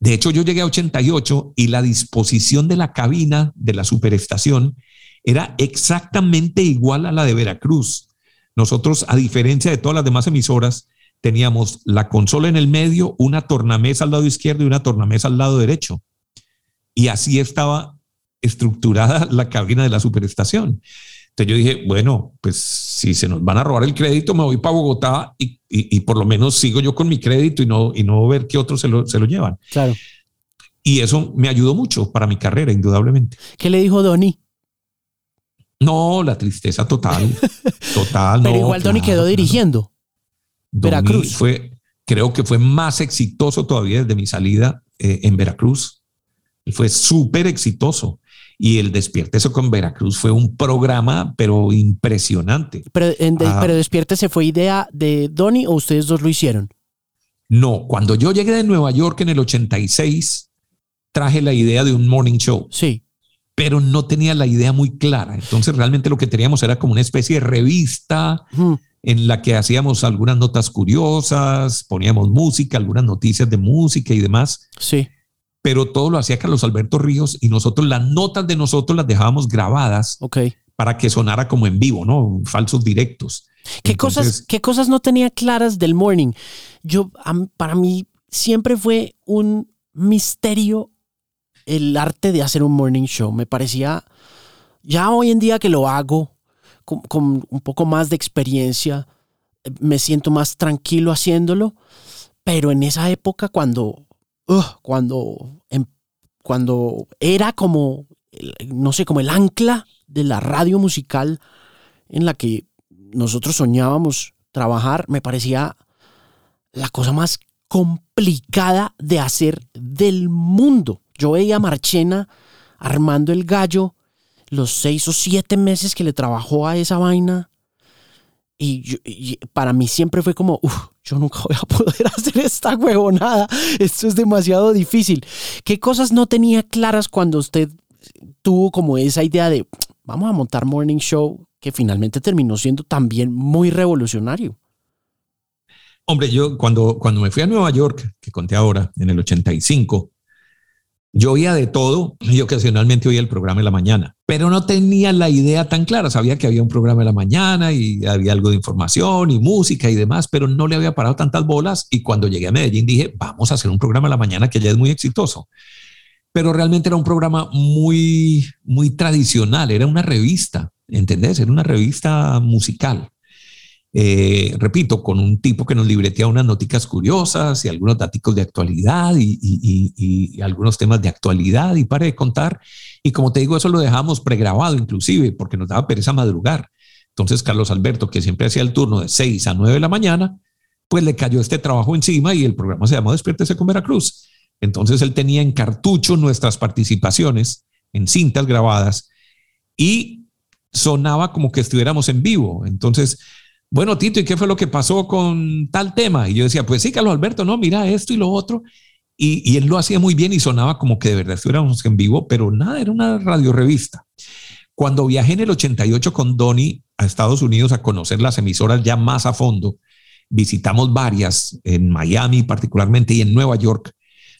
De hecho, yo llegué a 88 y la disposición de la cabina de la superestación era exactamente igual a la de Veracruz. Nosotros, a diferencia de todas las demás emisoras, teníamos la consola en el medio, una tornamesa al lado izquierdo y una tornamesa al lado derecho. Y así estaba estructurada la cabina de la superestación. Entonces yo dije, bueno, pues si se nos van a robar el crédito, me voy para Bogotá y, y, por lo menos sigo yo con mi crédito y no, y no ver que otros se lo, se lo llevan. Claro. Y eso me ayudó mucho para mi carrera, indudablemente. ¿Qué le dijo Donny? No, la tristeza total, total. Pero igual Donny quedó dirigiendo. Veracruz. Fue, creo que fue más exitoso todavía desde mi salida eh, en Veracruz fue súper exitoso. Y el Despiértese con Veracruz fue un programa, pero impresionante. Pero, en ah. pero Despiértese fue idea de Donny o ustedes dos lo hicieron? No, cuando yo llegué de Nueva York en el 86, traje la idea de un morning show. Sí. Pero no tenía la idea muy clara. Entonces realmente lo que teníamos era como una especie de revista en la que hacíamos algunas notas curiosas, poníamos música, algunas noticias de música y demás. Sí pero todo lo hacía Carlos Alberto Ríos y nosotros las notas de nosotros las dejábamos grabadas para que sonara como en vivo, ¿no? Falsos directos. ¿Qué, cosas, ¿Qué cosas no tenía claras del morning? Yo, para mí, siempre fue un misterio el arte de hacer un morning show. Me parecía, ya hoy en día que lo hago con, con un poco más de experiencia, me siento más tranquilo haciéndolo, pero en esa época cuando cuando, em, cuando era como, no sé, como el ancla de la radio musical en la que nosotros soñábamos trabajar, me parecía la cosa más complicada de hacer del mundo. Yo veía a Marchena armando el gallo los seis o siete meses que le trabajó a esa vaina y, para mí siempre fue como, uff, yo nunca voy a poder hacer esta huevonada. Esto es demasiado difícil. ¿Qué cosas no tenía claras cuando usted tuvo como esa idea de, vamos a montar Morning Show, que finalmente terminó siendo también muy revolucionario? Hombre, yo cuando, cuando me fui a Nueva York, que conté ahora, en el 85, Yo oía de todo y ocasionalmente oía el programa de la mañana, pero no tenía la idea tan clara. Sabía que había un programa de la mañana y había algo de información y música y demás, pero no le había parado tantas bolas. Y cuando llegué a Medellín dije, vamos a hacer un programa de la mañana que ya es muy exitoso. Pero realmente era un programa muy, muy tradicional, era una revista, ¿entendés? Era una revista musical. Eh, repito, con un tipo que nos libretea unas noticas curiosas y algunos datos de actualidad y, algunos temas de actualidad y para de contar. Y como te digo, eso lo dejamos pregrabado inclusive porque nos daba pereza madrugar. Entonces Carlos Alberto, que siempre hacía el turno de 6 a 9 de la mañana, pues le cayó este trabajo encima y el programa se llamó Despiértese con Veracruz. Entonces él tenía en cartucho nuestras participaciones en cintas grabadas y sonaba como que estuviéramos en vivo. Entonces bueno, Tito, ¿y qué fue lo que pasó con tal tema? Y yo decía, pues sí, Carlos Alberto, no, mira esto y lo otro. Y, él lo hacía muy bien y sonaba como que de verdad estuviéramos en vivo, pero nada, era una radio revista. Cuando viajé en el 88 con Donny a Estados Unidos a conocer las emisoras ya más a fondo, visitamos varias en Miami particularmente y en Nueva York.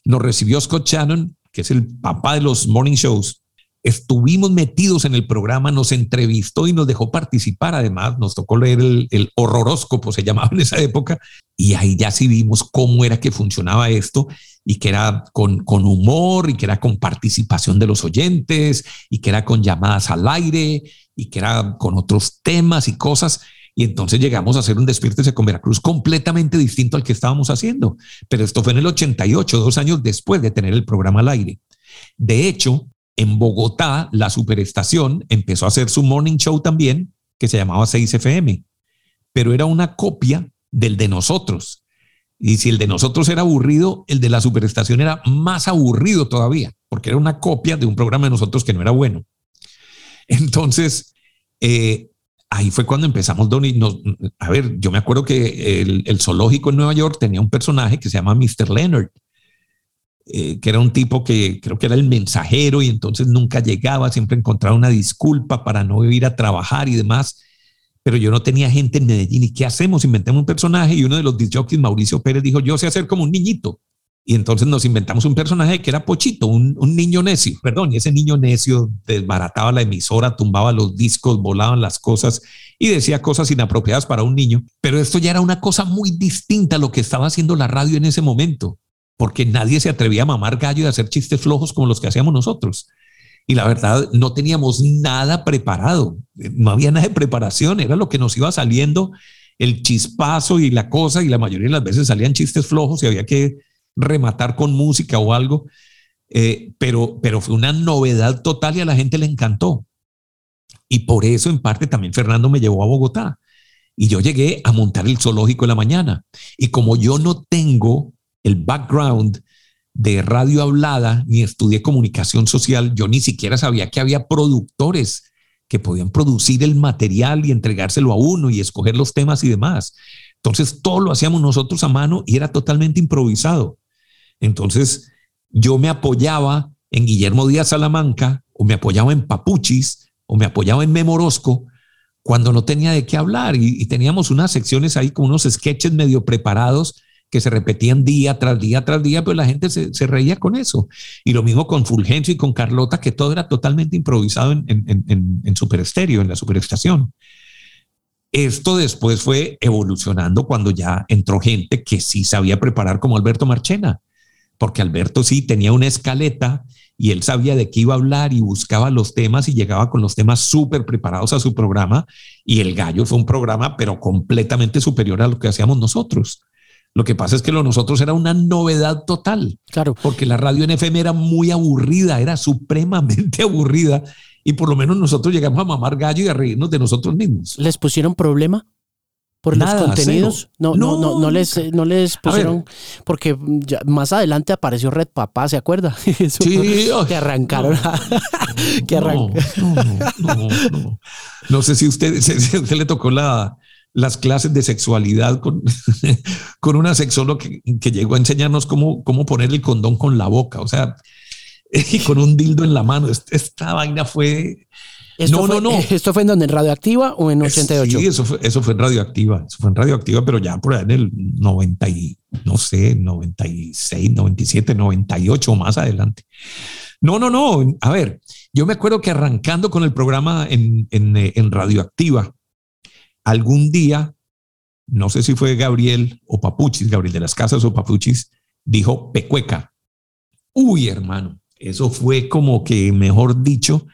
Nos recibió Scott Shannon, que es el papá de los morning shows, estuvimos metidos en el programa, nos entrevistó y nos dejó participar. Además, nos tocó leer el, horroróscopo, se llamaba en esa época, y ahí ya sí vimos cómo era que funcionaba esto y que era con, con humor y que era con participación de los oyentes y que era con llamadas al aire y que era con otros temas y cosas. Y entonces llegamos a hacer un despiértese con Veracruz completamente distinto al que estábamos haciendo. Pero esto fue en el 88, dos años después de tener el programa al aire. De hecho, en Bogotá, la superestación empezó a hacer su morning show también, que se llamaba 6FM, pero era una copia del de nosotros. Y si el de nosotros era aburrido, el de la superestación era más aburrido todavía, porque era una copia de un programa de nosotros que no era bueno. Entonces, eh, ahí fue cuando empezamos, Donny. a ver, yo me acuerdo que el, el, zoológico en Nueva York tenía un personaje que se llama Mr. Leonard. Eh, que era un tipo que creo que era el mensajero y entonces nunca llegaba, siempre encontraba una disculpa para no ir a trabajar y demás. Pero yo no tenía gente en Medellín. ¿Y qué hacemos? Inventemos un personaje y uno de los disjockeys, Mauricio Pérez, dijo, yo sé hacer como un niñito. Y entonces nos inventamos un personaje que era Pochito, un, un, niño necio, perdón, y ese niño necio desbarataba la emisora, tumbaba los discos, volaban las cosas y decía cosas inapropiadas para un niño. Pero esto ya era una cosa muy distinta a lo que estaba haciendo la radio en ese momento porque nadie se atrevía a mamar gallo y a hacer chistes flojos como los que hacíamos nosotros. Y la verdad, no teníamos nada preparado, no había nada de preparación, era lo que nos iba saliendo, el chispazo y la cosa, y la mayoría de las veces salían chistes flojos y había que rematar con música o algo, eh, pero, pero fue una novedad total y a la gente le encantó. Y por eso, en parte, también Fernando me llevó a Bogotá. Y yo llegué a montar el zoológico en la mañana. Y como yo no tengo el background de radio hablada, ni estudié comunicación social, yo ni siquiera sabía que había productores que podían producir el material y entregárselo a uno y escoger los temas y demás. Entonces, todo lo hacíamos nosotros a mano y era totalmente improvisado. Entonces, yo me apoyaba en Guillermo Díaz Salamanca, o me apoyaba en Papuchis, o me apoyaba en Memorosco, cuando no tenía de qué hablar. Y, y teníamos unas secciones ahí con unos sketches medio preparados que se repetían día tras día tras día, pero la gente se, reía con eso. Y lo mismo con Fulgencio y con Carlota, que todo era totalmente improvisado en, en, en, Super Estéreo, en la superestación. Esto después fue evolucionando cuando ya entró gente que sí sabía preparar como Alberto Marchena, porque Alberto sí tenía una escaleta y él sabía de qué iba a hablar y buscaba los temas y llegaba con los temas súper preparados a su programa y El Gallo fue un programa pero completamente superior a lo que hacíamos nosotros. Lo que pasa es que lo nosotros era una novedad total. Claro. Porque la radio en FM era muy aburrida, era supremamente aburrida. Y por lo menos nosotros llegamos a mamar gallo y a reírnos de nosotros mismos. ¿Les pusieron problema? por los contenidos. No, no, no, no, les, no les pusieron, porque más adelante apareció Red Papá, ¿se acuerda? sí, que arrancaron. que arrancaron. No, no, no, sé si usted, si usted le tocó la, las clases de sexualidad con, con una sexóloga que, que, llegó a enseñarnos cómo, cómo poner el condón con la boca, o sea, y con un dildo en la mano. Esta vaina fue no, no, no. ¿Esto fue en donde? ¿En Radioactiva o en 88? Sí, eso fue, eso fue en Radioactiva. Eso fue en Radioactiva, pero ya por ahí en el 90 y, no sé, 96, 97, 98 o más adelante. No, no, no. A ver, yo me acuerdo que arrancando con el programa en, en, en Radioactiva, algún día, no sé si fue Gabriel o Papuchis, Gabriel de las Casas o Papuchis, dijo Pecueca. Uy, hermano, eso fue como que, mejor dicho,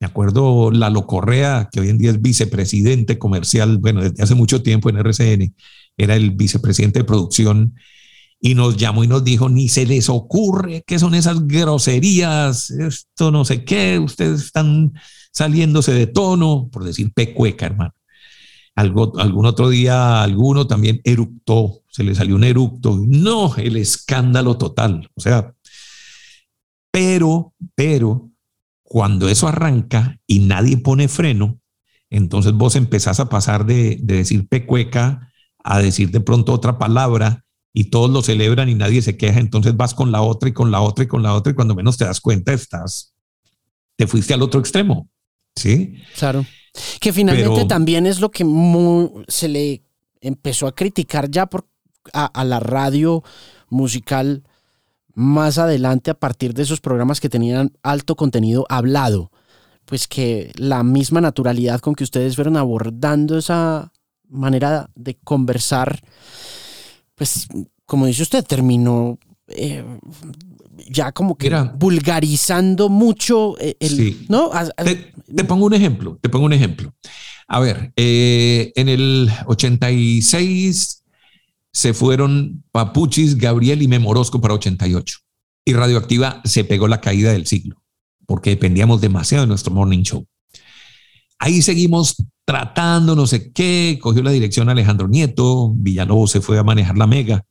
me acuerdo Lalo Correa, que hoy en día es vicepresidente comercial, bueno, desde hace mucho tiempo en RCN, era el vicepresidente de producción y nos llamó y nos dijo, ni se les ocurre qué son esas groserías, esto no sé qué, ustedes están saliéndose de tono, por decir pecueca, hermano. Algo, algún otro día, alguno también eructó, se le salió un eructo. No, el escándalo total. O sea, pero, pero, cuando eso arranca y nadie pone freno, entonces vos empezás a pasar de, decir pecueca a decir de pronto otra palabra y todos lo celebran y nadie se queja, entonces vas con la otra y con la otra y con la otra y cuando menos te das cuenta estás, te fuiste al otro extremo. ¿Sí? Claro. Que finalmente también es lo que se le empezó a criticar ya por, a la radio musical más adelante a partir de esos programas que tenían alto contenido hablado. Pues que la misma naturalidad con que ustedes fueron abordando esa manera de conversar, pues como dice usted, terminó eh, ya como que vulgarizando mucho eh, el, ¿no? Te, pongo un ejemplo, te pongo un ejemplo. A ver, eh, en el 86 se fueron Papuchis, Gabriel y Memorosco para 88. Y Radioactiva se pegó la caída del siglo, porque dependíamos demasiado de nuestro morning show. Ahí seguimos tratando, no sé qué, cogió la dirección Alejandro Nieto, Villalobos se fue a manejar la mega.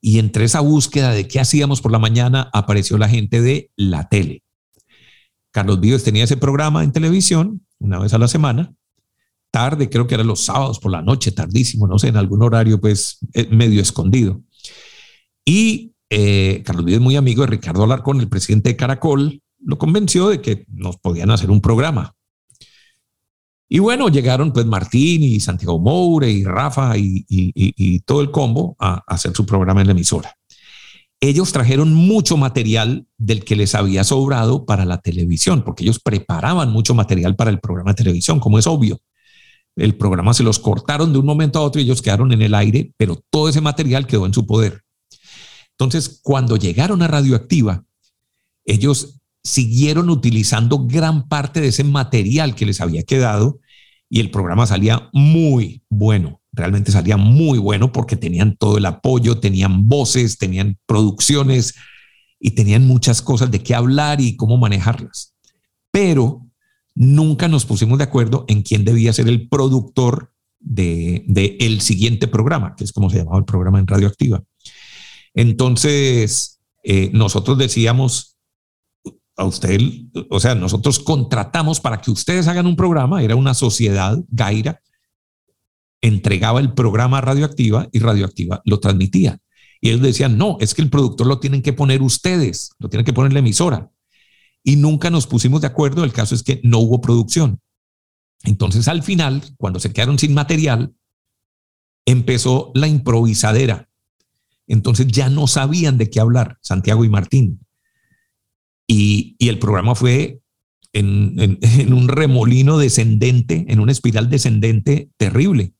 Y entre esa búsqueda de qué hacíamos por la mañana, apareció la gente de la tele. Carlos Vives tenía ese programa en televisión una vez a la semana tarde, creo que era los sábados por la noche, tardísimo, no sé, en algún horario pues eh, medio escondido. Y eh, Carlos Vives, muy amigo de Ricardo Alarcón, el presidente de Caracol, lo convenció de que nos podían hacer un programa. Y bueno, llegaron pues Martín y Santiago Moure y Rafa y, todo el combo a hacer su programa en la emisora. Ellos trajeron mucho material del que les había sobrado para la televisión, porque ellos preparaban mucho material para el programa de televisión, como es obvio el programa se los cortaron de un momento a otro y ellos quedaron en el aire, pero todo ese material quedó en su poder. Entonces, cuando llegaron a Radioactiva, ellos siguieron utilizando gran parte de ese material que les había quedado y el programa salía muy bueno, realmente salía muy bueno porque tenían todo el apoyo, tenían voces, tenían producciones y tenían muchas cosas de qué hablar y cómo manejarlas. Pero nunca nos pusimos de acuerdo en quién debía ser el productor de, el siguiente programa, que es como se llamaba el programa en Radioactiva. Entonces, eh, nosotros decíamos a usted, o sea, nosotros contratamos para que ustedes hagan un programa, era una sociedad, Gaira, entregaba el programa Radioactiva y Radioactiva lo transmitía. Y ellos decían, no, es que el productor lo tienen que poner ustedes, lo tienen que poner la emisora y nunca nos pusimos de acuerdo. El caso es que no hubo producción. Entonces, al final, cuando se quedaron sin material, empezó la improvisadera. Entonces ya no sabían de qué hablar, Santiago y Martín. Y, el programa fue en, en, un remolino descendente, en una espiral descendente terrible,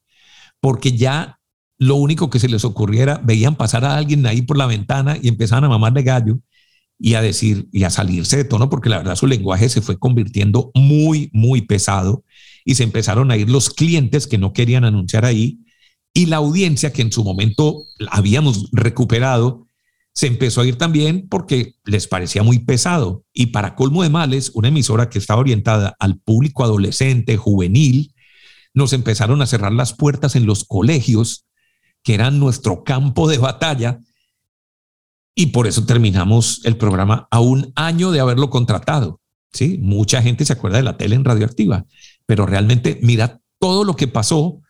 porque ya lo único que se les ocurriera, veían pasar a alguien ahí por la ventana y empezaban a mamarle gallo y a decir y a salirse de tono porque la verdad su lenguaje se fue convirtiendo muy, muy pesado y se empezaron a ir los clientes que no querían anunciar ahí y la audiencia que en su momento habíamos recuperado se empezó a ir también porque les parecía muy pesado. Y para colmo de males, una emisora que estaba orientada al público adolescente, juvenil, nos empezaron a cerrar las puertas en los colegios, que eran nuestro campo de batalla, y por eso terminamos el programa a un año de haberlo contratado. ¿sí? Mucha gente se acuerda de la tele en radioactiva, pero realmente mira todo lo que pasó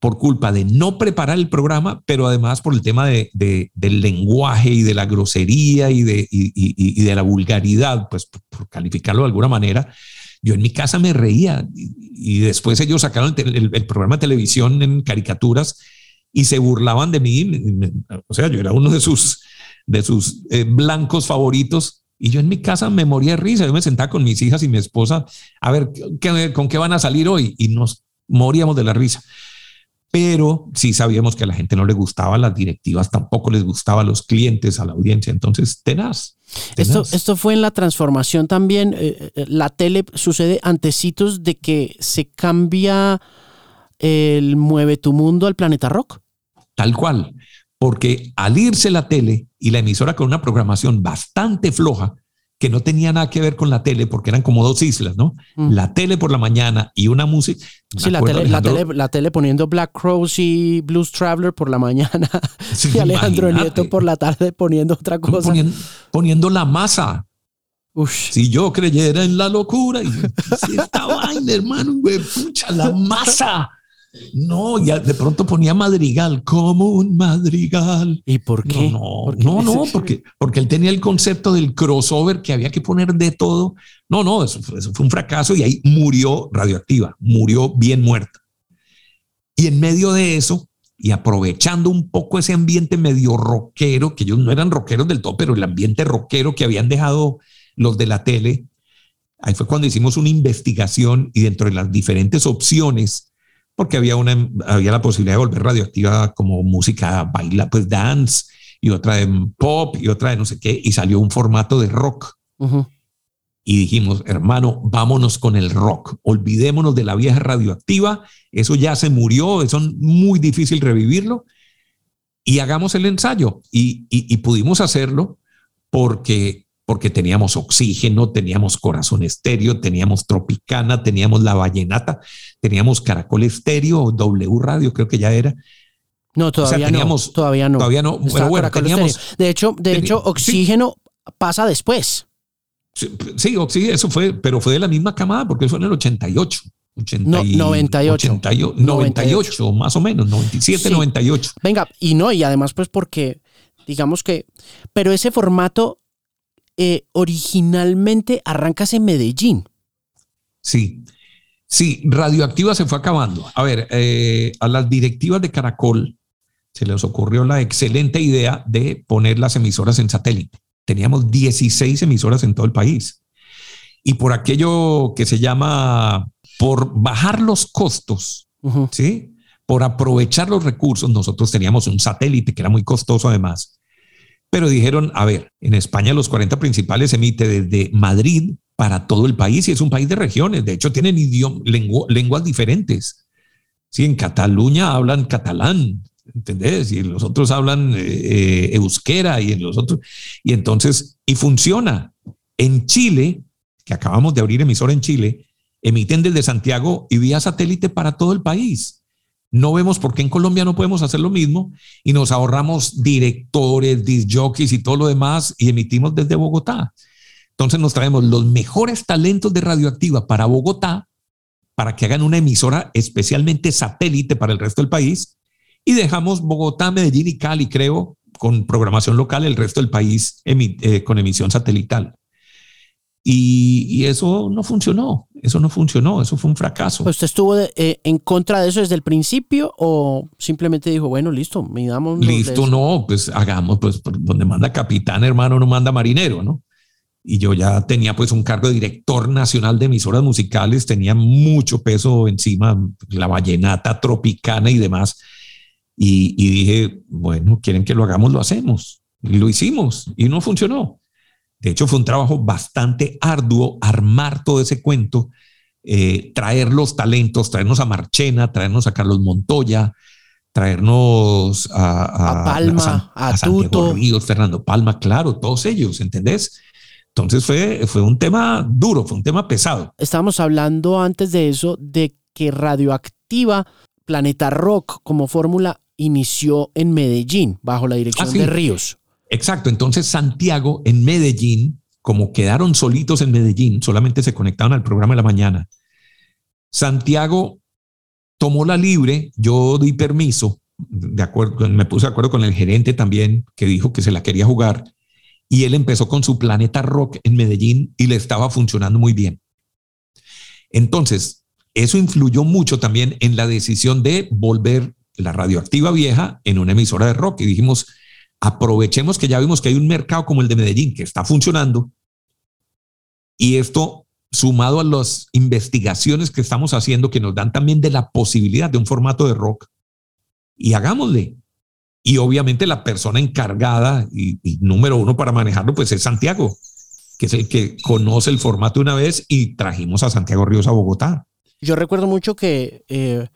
por culpa de no preparar el programa, pero además por el tema de, del lenguaje y de la grosería y de, y, de la vulgaridad, pues por calificarlo de alguna manera, yo en mi casa me reía y, después ellos sacaron el, programa de televisión en caricaturas y se burlaban de mí. O sea, yo era uno de sus, de sus eh, blancos favoritos y yo en mi casa me moría de risa. Yo me sentaba con mis hijas y mi esposa a ver con qué van a salir hoy y nos moríamos de la risa pero sí sabíamos que a la gente no le gustaba, las directivas tampoco les gustaba, a los clientes, a la audiencia, entonces tenaz. Esto, esto fue en la transformación también, eh, eh, la tele sucede antecitos de que se cambia el Mueve tu Mundo al Planeta Rock. Tal cual, porque al irse la tele y la emisora con una programación bastante floja, que no tenía nada que ver con la tele, porque eran como dos islas, ¿no? Mm. La tele por la mañana y una música. Sí, la tele, la tele, poniendo Black Crows y Blues Traveler por la mañana y Alejandro Nieto por la tarde poniendo otra cosa. Poniendo, la masa. Si yo creyera en la locura, y, si esta vaina, hermano, güey, pucha, la masa. No, ya de pronto ponía madrigal, como un madrigal. ¿Y por qué? No, no, no, porque, porque él tenía el concepto del crossover que había que poner de todo. No, no, eso, fue un fracaso y ahí murió radioactiva, murió bien muerta. Y en medio de eso, y aprovechando un poco ese ambiente medio rockero, que ellos no eran rockeros del todo, pero el ambiente rockero que habían dejado los de la tele, ahí fue cuando hicimos una investigación y dentro de las diferentes opciones porque había, una, había la posibilidad de volver radioactiva como música baila, pues dance, y otra de pop, y otra de no sé qué, y salió un formato de rock. Y dijimos, hermano, vámonos con el rock, olvidémonos de la vieja radioactiva, eso ya se murió, eso es muy difícil revivirlo, y hagamos el ensayo. Y, y pudimos hacerlo porque porque teníamos oxígeno, teníamos corazón estéreo, teníamos tropicana, teníamos la vallenata, teníamos caracol estéreo, W radio, creo que ya era. No, todavía no. Todavía no. Todavía no. Pero bueno, teníamos. De hecho, de hecho, oxígeno pasa después. Sí, oxígeno, eso fue, pero fue de la misma camada porque fue en el 88. 98. 98, más o menos, 97, 98. Venga, y no, y además, pues porque, digamos que, pero ese formato eh, originalmente arrancas en Medellín. Sí, sí, Radioactiva se fue acabando. A ver, eh, a las directivas de Caracol se les ocurrió la excelente idea de poner las emisoras en satélite. Teníamos 16 emisoras en todo el país. Y por aquello que se llama, por bajar los costos, ¿sí? Por aprovechar los recursos, nosotros teníamos un satélite que era muy costoso además pero dijeron, a ver, en España los 40 principales emite desde Madrid para todo el país y es un país de regiones. De hecho, tienen idioma, lenguas diferentes. Sí, en Cataluña hablan catalán, ¿entendés? Y los otros hablan eh, eh, euskera y en los otros. Y entonces, y funciona. En Chile, que acabamos de abrir emisora en Chile, emiten desde Santiago y vía satélite para todo el país. No vemos por qué en Colombia no podemos hacer lo mismo y nos ahorramos directores, disjockeys y todo lo demás y emitimos desde Bogotá. Entonces nos traemos los mejores talentos de radioactiva para Bogotá para que hagan una emisora especialmente satélite para el resto del país y dejamos Bogotá, Medellín y Cali, creo, con programación local, el resto del país eh, con emisión satelital. Y, eso no funcionó, eso no funcionó, eso fue un fracaso. ¿Usted estuvo eh, en contra de eso desde el principio o simplemente dijo, bueno, listo, midamos? Listo, no, pues hagamos, pues donde manda capitán, hermano, no manda marinero, ¿no? Y yo ya tenía pues un cargo de director nacional de emisoras musicales, tenía mucho peso encima, la vallenata tropicana y demás. Y, y dije, bueno, quieren que lo hagamos, lo hacemos. Y lo hicimos y no funcionó. De hecho, fue un trabajo bastante arduo armar todo ese cuento, eh, traer los talentos, traernos a Marchena, traernos a Carlos Montoya, traernos a, Palma, a, Tuto. Ríos, Fernando Palma, claro, todos ellos, ¿entendés? Entonces fue, fue un tema duro, fue un tema pesado. Estábamos hablando antes de eso, de que Radioactiva, Planeta Rock como fórmula, inició en Medellín, bajo la dirección ah, de Ríos. Exacto, entonces Santiago en Medellín, como quedaron solitos en Medellín, solamente se conectaron al programa de la mañana. Santiago tomó la libre, yo di permiso, de acuerdo, me puse de acuerdo con el gerente también, que dijo que se la quería jugar, y él empezó con su Planeta Rock en Medellín y le estaba funcionando muy bien. Entonces, eso influyó mucho también en la decisión de volver la radioactiva vieja en una emisora de rock y dijimos, aprovechemos que ya vimos que hay un mercado como el de Medellín que está funcionando y esto sumado a las investigaciones que estamos haciendo que nos dan también de la posibilidad de un formato de rock y hagámosle. Y obviamente la persona encargada y, número uno para manejarlo pues es Santiago, que es el que conoce el formato una vez y trajimos a Santiago Ríos a Bogotá. Yo recuerdo mucho que, eh,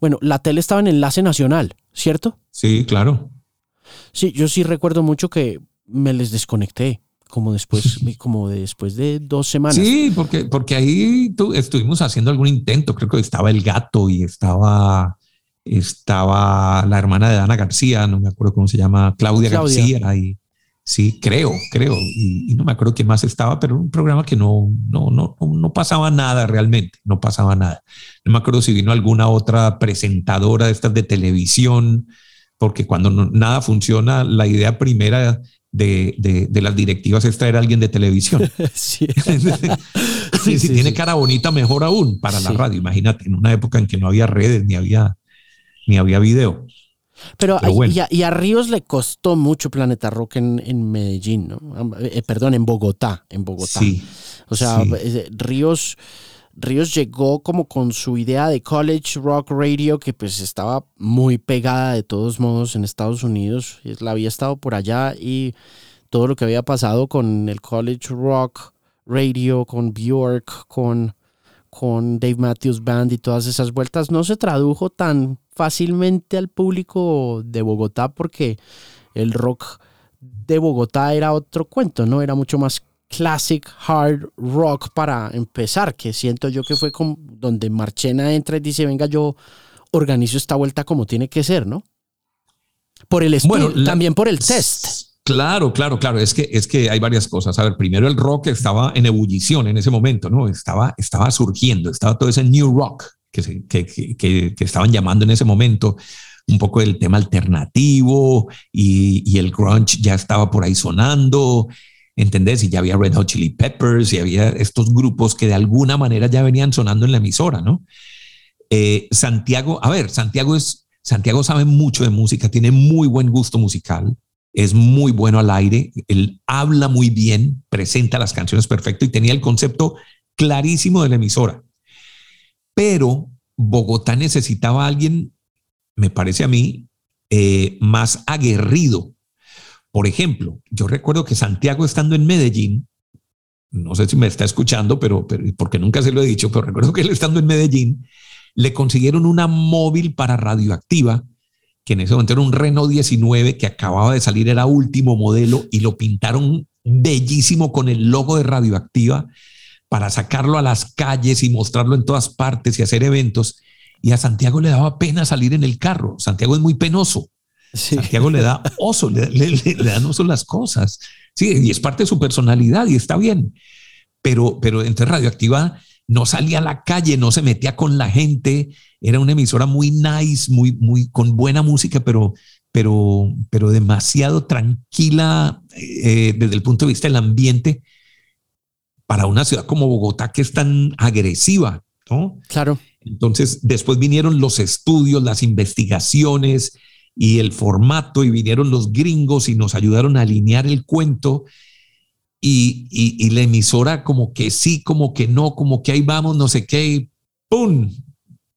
bueno, la tele estaba en enlace nacional, ¿cierto? Sí, claro. Sí, yo sí recuerdo mucho que me les desconecté como después, como después de dos semanas. Sí, porque, porque ahí estuvimos haciendo algún intento. Creo que estaba el gato y estaba, estaba la hermana de Ana García, no me acuerdo cómo se llama, Claudia, García. Y, sí, creo, creo. Y, no me acuerdo quién más estaba, pero un programa que no, no, no, no pasaba nada realmente, no pasaba nada. No me acuerdo si vino alguna otra presentadora de estas de televisión porque cuando nada funciona, la idea primera de, las directivas es traer a alguien de televisión. sí. si tiene cara bonita, mejor aún para la radio. Imagínate, en una época en que no había redes ni había, ni había video. Pero, y, a, Ríos le costó mucho Planeta Rock en, Medellín, ¿no? Eh, perdón, en Bogotá, en Bogotá. Sí. O sea, eh, Ríos Ríos llegó como con su idea de college rock radio que pues estaba muy pegada de todos modos en Estados Unidos. La había estado por allá y todo lo que había pasado con el college rock radio, con Bjork, con, con Dave Matthews Band y todas esas vueltas no se tradujo tan fácilmente al público de Bogotá porque el rock de Bogotá era otro cuento, ¿no? Era mucho más classic hard rock para empezar, que siento yo que fue como donde Marchena entra y dice, venga, yo organizo esta vuelta como tiene que ser, ¿no? Por el bueno, también por el test. Claro, claro, claro. Es que, es que hay varias cosas. A ver, primero el rock estaba en ebullición en ese momento, ¿no? Estaba, estaba surgiendo, estaba todo ese new rock que, que, que, que estaban llamando en ese momento un poco del tema alternativo y, y, el grunge ya estaba por ahí sonando ¿entendés? Y ya había Red Hot Chili Peppers y había estos grupos que de alguna manera ya venían sonando en la emisora, ¿no? Eh, Santiago, a ver, Santiago es, Santiago sabe mucho de música, tiene muy buen gusto musical, es muy bueno al aire, él habla muy bien, presenta las canciones perfecto y tenía el concepto clarísimo de la emisora. Pero Bogotá necesitaba a alguien, me parece a mí, eh, más aguerrido por ejemplo, yo recuerdo que Santiago estando en Medellín, no sé si me está escuchando, pero, porque nunca se lo he dicho, pero recuerdo que él estando en Medellín, le consiguieron una móvil para radioactiva, que en ese momento era un Renault 19 que acababa de salir, era último modelo, y lo pintaron bellísimo con el logo de radioactiva para sacarlo a las calles y mostrarlo en todas partes y hacer eventos. Y a Santiago le daba pena salir en el carro. Santiago es muy penoso. Santiago le da oso, le, dan oso las cosas. Sí, y es parte de su personalidad y está bien. Pero, pero entre Radioactiva no salía a la calle, no se metía con la gente. Era una emisora muy nice, muy, muy con buena música, pero, pero, pero demasiado tranquila eh, desde el punto de vista del ambiente para una ciudad como Bogotá que es tan agresiva, ¿no? Claro. Entonces, después vinieron los estudios, las investigaciones, y el formato y vinieron los gringos y nos ayudaron a alinear el cuento y, y, la emisora como que sí, como que no, como que ahí vamos, no sé qué, y ¡pum!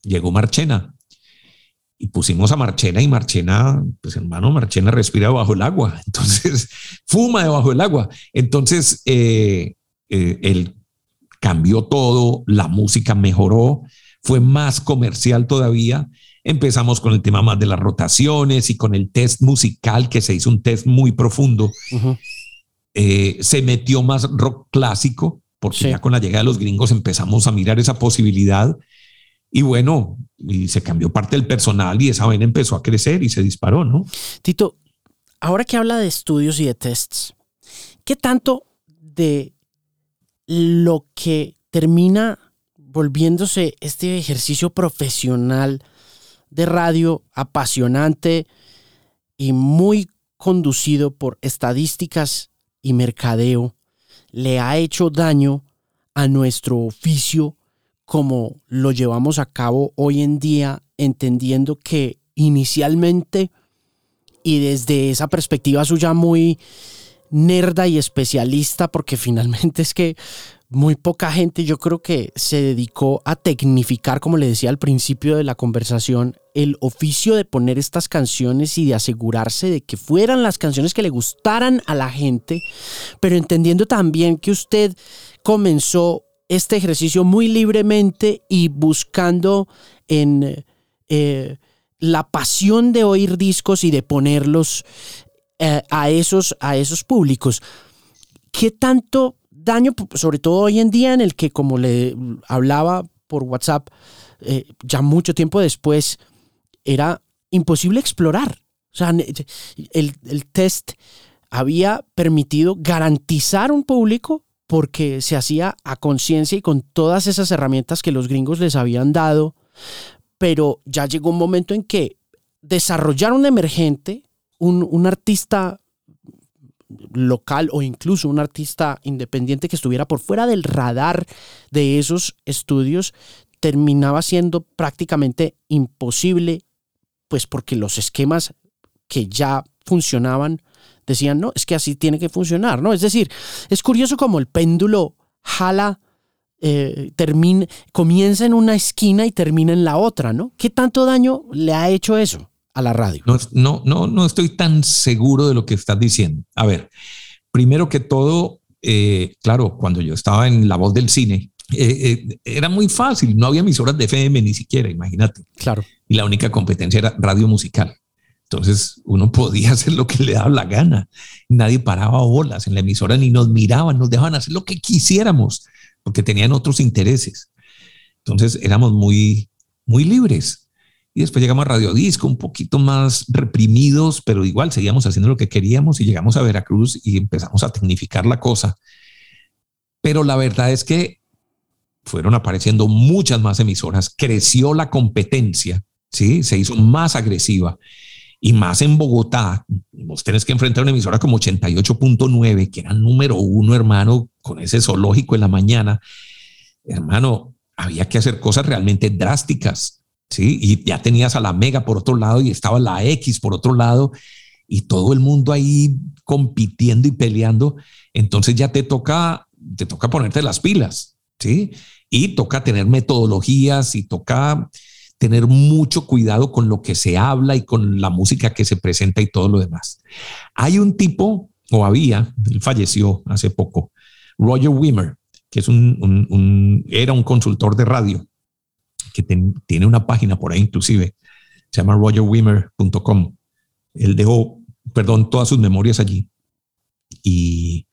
Llegó Marchena. Y pusimos a Marchena y Marchena, pues hermano, Marchena respira bajo el agua, entonces fuma debajo del agua. Entonces, eh, eh, él cambió todo, la música mejoró, fue más comercial todavía Empezamos con el tema más de las rotaciones y con el test musical, que se hizo un test muy profundo. Eh, se metió más rock clásico, porque ya con la llegada de los gringos empezamos a mirar esa posibilidad. Y bueno, y se cambió parte del personal y esa vaina empezó a crecer y se disparó, ¿no? Tito, ahora que habla de estudios y de tests, ¿qué tanto de lo que termina volviéndose este ejercicio profesional de radio apasionante y muy conducido por estadísticas y mercadeo, le ha hecho daño a nuestro oficio como lo llevamos a cabo hoy en día, entendiendo que inicialmente y desde esa perspectiva suya muy nerda y especialista, porque finalmente es que muy poca gente yo creo que se dedicó a tecnificar, como le decía al principio de la conversación, el oficio de poner estas canciones y de asegurarse de que fueran las canciones que le gustaran a la gente, pero entendiendo también que usted comenzó este ejercicio muy libremente y buscando en eh, la pasión de oír discos y de ponerlos eh, a, esos, a esos públicos. ¿Qué tanto daño, sobre todo hoy en día en el que, como le hablaba por WhatsApp, eh, ya mucho tiempo después, era imposible explorar. O sea, el, el test había permitido garantizar un público porque se hacía a conciencia y con todas esas herramientas que los gringos les habían dado, pero ya llegó un momento en que desarrollar un emergente, un, un artista local o incluso un artista independiente que estuviera por fuera del radar de esos estudios terminaba siendo prácticamente imposible, pues porque los esquemas que ya funcionaban decían, no, es que así tiene que funcionar, ¿no? Es decir, es curioso como el péndulo jala, eh, termina, comienza en una esquina y termina en la otra, ¿no? ¿Qué tanto daño le ha hecho eso? A la radio. No, no, no, no estoy tan seguro de lo que estás diciendo. A ver, primero que todo, eh, claro, cuando yo estaba en la voz del cine, eh, eh, era muy fácil, no había emisoras de FM ni siquiera, imagínate. Claro. Y la única competencia era radio musical. Entonces uno podía hacer lo que le daba la gana. Nadie paraba bolas en la emisora ni nos miraban, nos dejaban hacer lo que quisiéramos porque tenían otros intereses. Entonces éramos muy, muy libres. Y después llegamos a Radio Disco, un poquito más reprimidos, pero igual seguíamos haciendo lo que queríamos y llegamos a Veracruz y empezamos a tecnificar la cosa. Pero la verdad es que fueron apareciendo muchas más emisoras, creció la competencia, ¿sí? se hizo más agresiva y más en Bogotá. Vos tenés que enfrentar una emisora como 88.9, que era número uno, hermano, con ese zoológico en la mañana. Hermano, había que hacer cosas realmente drásticas. Y ya tenías a la Mega por otro lado y estaba la X por otro lado y todo el mundo ahí compitiendo y peleando. Entonces ya te toca, te toca ponerte las pilas, ¿sí? Y toca tener metodologías y toca tener mucho cuidado con lo que se habla y con la música que se presenta y todo lo demás. Hay un tipo, o había, él falleció hace poco, Roger Wimmer, que es un, era un consultor de radio que tiene una página por ahí inclusive, se llama rogerwimmer.com. Él dejó, perdón, todas sus memorias allí. Y,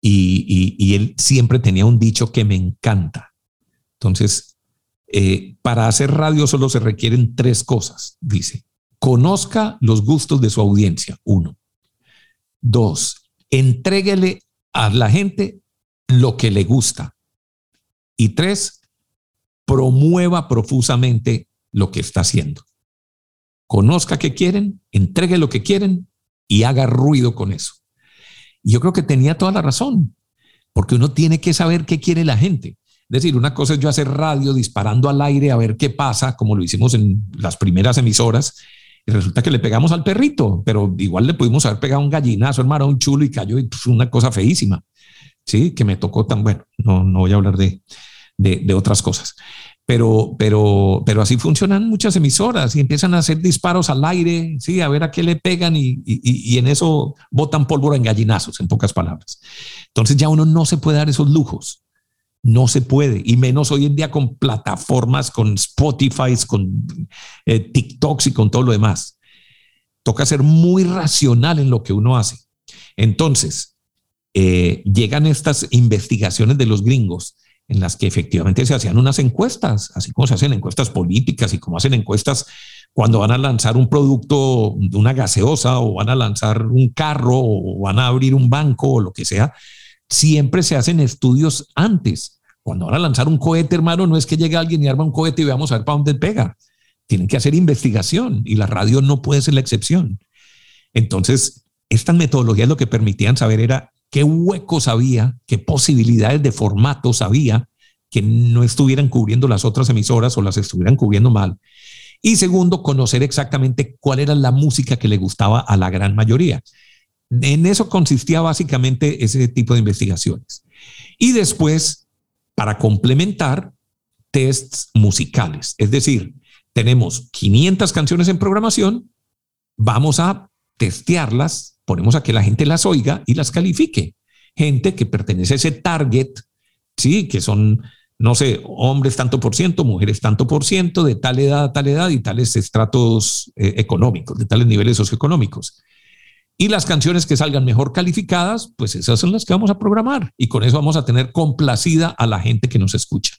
y, él siempre tenía un dicho que me encanta. Entonces, eh, para hacer radio solo se requieren tres cosas, dice. Conozca los gustos de su audiencia, uno. Dos, entréguele a la gente lo que le gusta. Y tres, promueva profusamente lo que está haciendo. Conozca qué quieren, entregue lo que quieren y haga ruido con eso. Y yo creo que tenía toda la razón, porque uno tiene que saber qué quiere la gente. Es decir, una cosa es yo hacer radio disparando al aire a ver qué pasa, como lo hicimos en las primeras emisoras, y resulta que le pegamos al perrito, pero igual le pudimos haber pegado un gallinazo, hermano, un chulo y cayó y pues, una cosa feísima. Sí, que me tocó tan bueno. No, no voy a hablar de, de, otras cosas. Pero, pero, pero así funcionan muchas emisoras y empiezan a hacer disparos al aire, sí, a ver a qué le pegan y, y, en eso botan pólvora en gallinazos, en pocas palabras. Entonces ya uno no se puede dar esos lujos. No se puede, y menos hoy en día con plataformas, con Spotify, con eh, TikToks y con todo lo demás. Toca ser muy racional en lo que uno hace. Entonces, eh, llegan estas investigaciones de los gringos en las que efectivamente se hacían unas encuestas, así como se hacen encuestas políticas y como hacen encuestas cuando van a lanzar un producto, una gaseosa o van a lanzar un carro o van a abrir un banco o lo que sea, siempre se hacen estudios antes. Cuando van a lanzar un cohete, hermano, no es que llegue alguien y arma un cohete y veamos a ver para dónde pega. Tienen que hacer investigación y la radio no puede ser la excepción. Entonces, estas metodologías lo que permitían saber era qué huecos había, qué posibilidades de formatos había que no estuvieran cubriendo las otras emisoras o las estuvieran cubriendo mal. Y segundo, conocer exactamente cuál era la música que le gustaba a la gran mayoría. En eso consistía básicamente ese tipo de investigaciones. Y después, para complementar, tests musicales. Es decir, tenemos 500 canciones en programación, vamos a testearlas, ponemos a que la gente las oiga y las califique. Gente que pertenece a ese target, sí, que son, no sé, hombres tanto por ciento, mujeres tanto por ciento, de tal edad a tal edad y tales estratos eh, económicos, de tales niveles socioeconómicos. Y las canciones que salgan mejor calificadas, pues esas son las que vamos a programar y con eso vamos a tener complacida a la gente que nos escucha.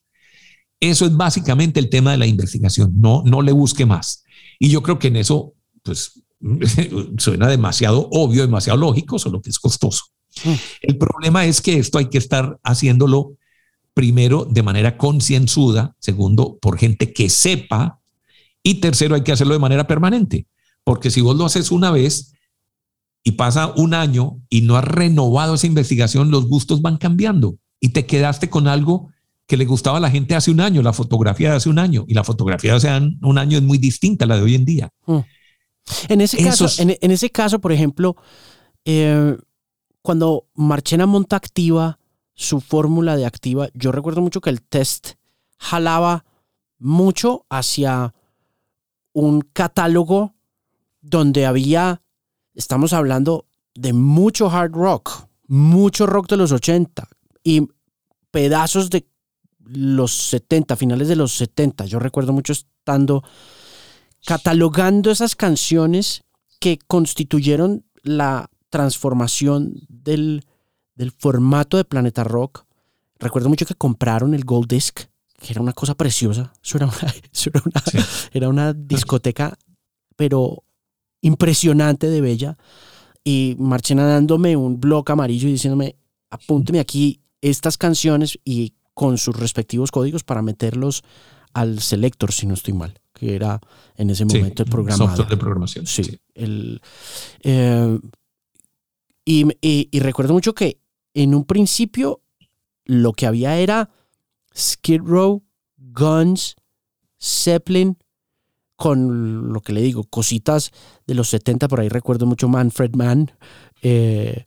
Eso es básicamente el tema de la investigación, no, no le busque más. Y yo creo que en eso, pues, suena demasiado obvio, demasiado lógico, solo que es costoso. Mm. El problema es que esto hay que estar haciéndolo primero de manera concienzuda, segundo, por gente que sepa, y tercero, hay que hacerlo de manera permanente, porque si vos lo haces una vez y pasa un año y no has renovado esa investigación, los gustos van cambiando y te quedaste con algo que le gustaba a la gente hace un año, la fotografía de hace un año, y la fotografía de hace un año es muy distinta a la de hoy en día. Mm. En, ese caso, en, ese caso, por ejemplo, eh, cuando Marchena monta activa su fórmula de activa, yo recuerdo mucho que el test jalaba mucho hacia un catálogo donde había, estamos hablando de mucho hard rock, mucho rock de los 80 y pedazos de los 70, finales de los 70. Yo recuerdo mucho estando catalogando esas canciones que constituyeron la transformación del, formato de Planeta Rock. Recuerdo mucho que compraron el Gold Disc, que era una cosa preciosa. Eso era una, era una discoteca, pero impresionante de bella. Y Marchena dándome un blog amarillo y diciéndome, apúnteme aquí estas canciones y con sus respectivos códigos para meterlos al selector, si no estoy mal, que era en ese momento el programa. Software de programación. Sí. El, eh, y, recuerdo mucho que en un principio lo que había era Skid Row, Guns, Zeppelin, con lo que le digo, cositas de los 70, por ahí recuerdo mucho Manfred Mann, eh,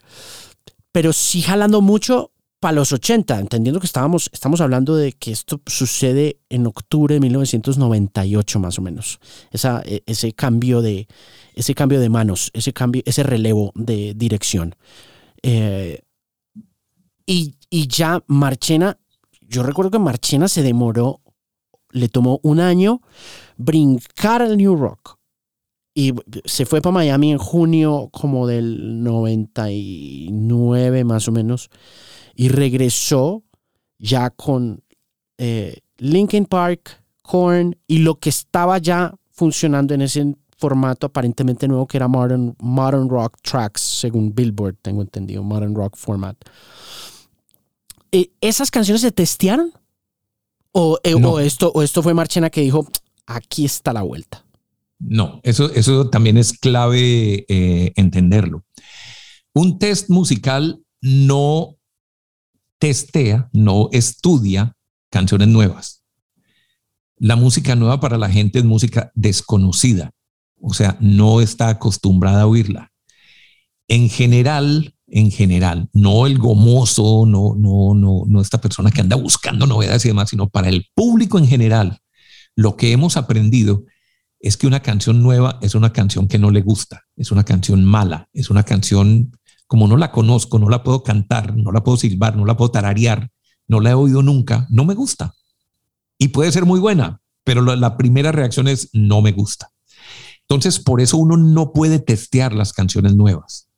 pero sí jalando mucho para los 80, entendiendo que estábamos, estamos hablando de que esto sucede en octubre de 1998 más o menos, Esa, e, ese, cambio de, ese cambio de manos, ese, cambio, ese relevo de dirección. Eh, y, y, ya Marchena, yo recuerdo que Marchena se demoró, le tomó un año brincar al New Rock. Y se fue para Miami en junio como del 99 más o menos y regresó ya con eh, Linkin Park, Korn y lo que estaba ya funcionando en ese formato aparentemente nuevo que era Modern, modern Rock Tracks, según Billboard, tengo entendido, Modern Rock Format. Eh, ¿Esas canciones se testearon? ¿O, eh, esto, ¿O esto fue Marchena que dijo, aquí está la vuelta? No, eso, eso también es clave entenderlo. Un test musical no testea, no estudia canciones nuevas. La música nueva para la gente es música desconocida, o sea, no está acostumbrada a oírla. En general, en general, no el gomoso, no, no, no, no esta persona que anda buscando novedades y demás, sino para el público en general, lo que hemos aprendido es que una canción nueva es una canción que no le gusta, es una canción mala, es una canción como no la conozco, no la puedo cantar, no la puedo silbar, no la puedo tararear, no la he oído nunca, no me gusta. Y puede ser muy buena, pero la, primera reacción es no me gusta. Entonces, por eso uno no puede testear las canciones nuevas.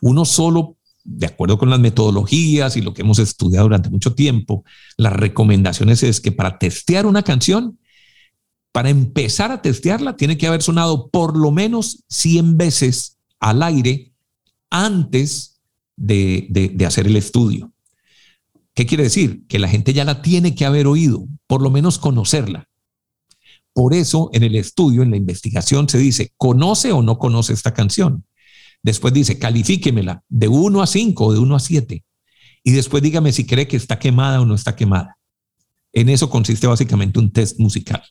Uno solo, de acuerdo con las metodologías y lo que hemos estudiado durante mucho tiempo, las recomendaciones es que para testear una canción, para empezar a testearla, tiene que haber sonado por lo menos 100 veces al aire antes de, hacer el estudio. ¿Qué quiere decir? Que la gente ya la tiene que haber oído, por lo menos conocerla. Por eso en el estudio, en la investigación, se dice, ¿conoce o no conoce esta canción? Después dice, califíquemela de 1 a 5 o de 1 a 7. Y después dígame si cree que está quemada o no está quemada. En eso consiste básicamente un test musical.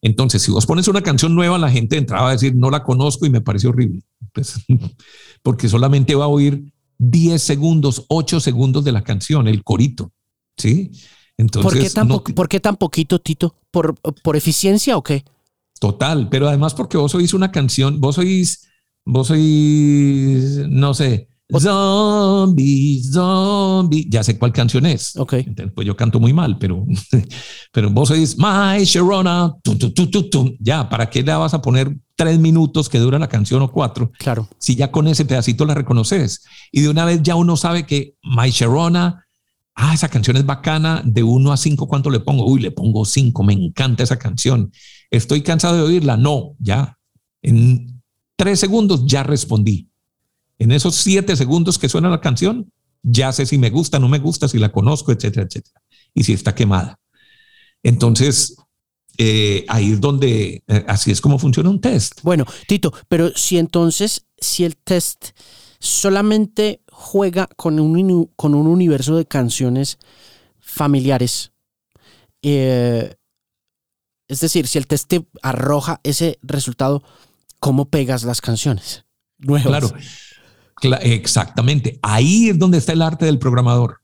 Entonces, si vos pones una canción nueva, la gente entraba a decir, no la conozco y me parece horrible. Pues, porque solamente va a oír 10 segundos, 8 segundos de la canción, el corito. ¿Sí? Entonces, ¿Por qué tan, ¿por qué tan poquito, Tito? ¿Por, ¿Por eficiencia o qué? Total, pero además porque vos oís una canción, vos oís, vos oís, no sé, Zombie, zombie. Ya sé cuál canción es. Ok. pues yo canto muy mal, pero, pero vos oís My Sharona. ya, ¿para qué le vas a poner tres minutos que dura la canción o cuatro? Claro. Si ya con ese pedacito la reconoces. Y de una vez ya uno sabe que My Sharona, ah, esa canción es bacana. De uno a cinco, ¿cuánto le pongo? Uy, le pongo cinco. Me encanta esa canción. Estoy cansado de oírla. No, ya. En tres segundos ya respondí en esos siete segundos que suena la canción, ya sé si me gusta, no me gusta, si la conozco, etcétera, etcétera. Y si está quemada. Entonces, eh, ahí es donde, eh, así es como funciona un test. Bueno, Tito, pero si entonces, si el test solamente juega con un, con un universo de canciones familiares, eh, es decir, si el test te arroja ese resultado, ¿cómo pegas las canciones nuevas? Claro. Exactamente. Ahí es donde está el arte del programador.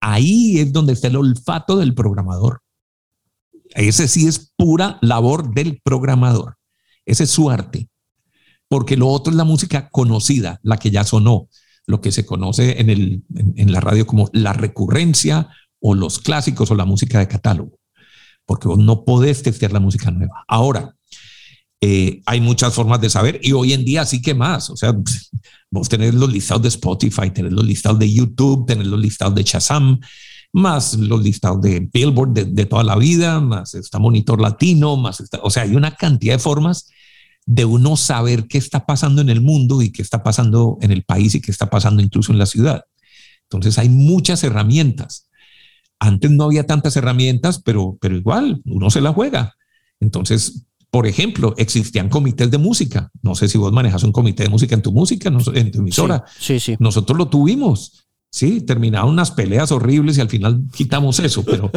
Ahí es donde está el olfato del programador. Ese sí es pura labor del programador. Ese es su arte. Porque lo otro es la música conocida, la que ya sonó, lo que se conoce en, el, en, la radio como la recurrencia o los clásicos o la música de catálogo. Porque vos no podés testear la música nueva. Ahora, eh, hay muchas formas de saber y hoy en día sí que más. O sea, Vos tenés los listados de Spotify, tenés los listados de YouTube, tenés los listados de Shazam, más los listados de Billboard de, toda la vida, más está Monitor Latino, más está, o sea, hay una cantidad de formas de uno saber qué está pasando en el mundo y qué está pasando en el país y qué está pasando incluso en la ciudad. Entonces hay muchas herramientas. Antes no había tantas herramientas, pero, pero igual uno se la juega. Entonces, por ejemplo, existían comités de música. No sé si vos manejas un comité de música en tu música, en tu emisora. Sí, sí. Nosotros lo tuvimos. Sí, terminaron unas peleas horribles y al final quitamos eso, pero,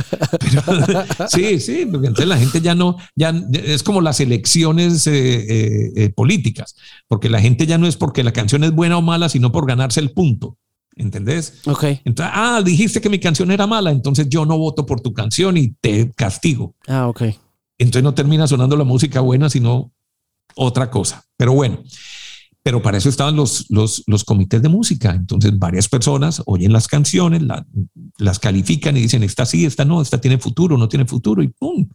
sí, sí, porque entonces la gente ya no, ya es como las elecciones eh, eh, eh, políticas, porque la gente ya no es porque la canción es buena o mala, sino por ganarse el punto. ¿Entendés? Ok. Entonces, ah, dijiste que mi canción era mala, entonces yo no voto por tu canción y te castigo. Ah, ok entonces no termina sonando la música buena, sino otra cosa. Pero bueno, pero para eso estaban los, los, los comités de música. Entonces varias personas oyen las canciones, las califican y dicen, esta sí, esta no, esta tiene futuro, no tiene futuro y ¡pum!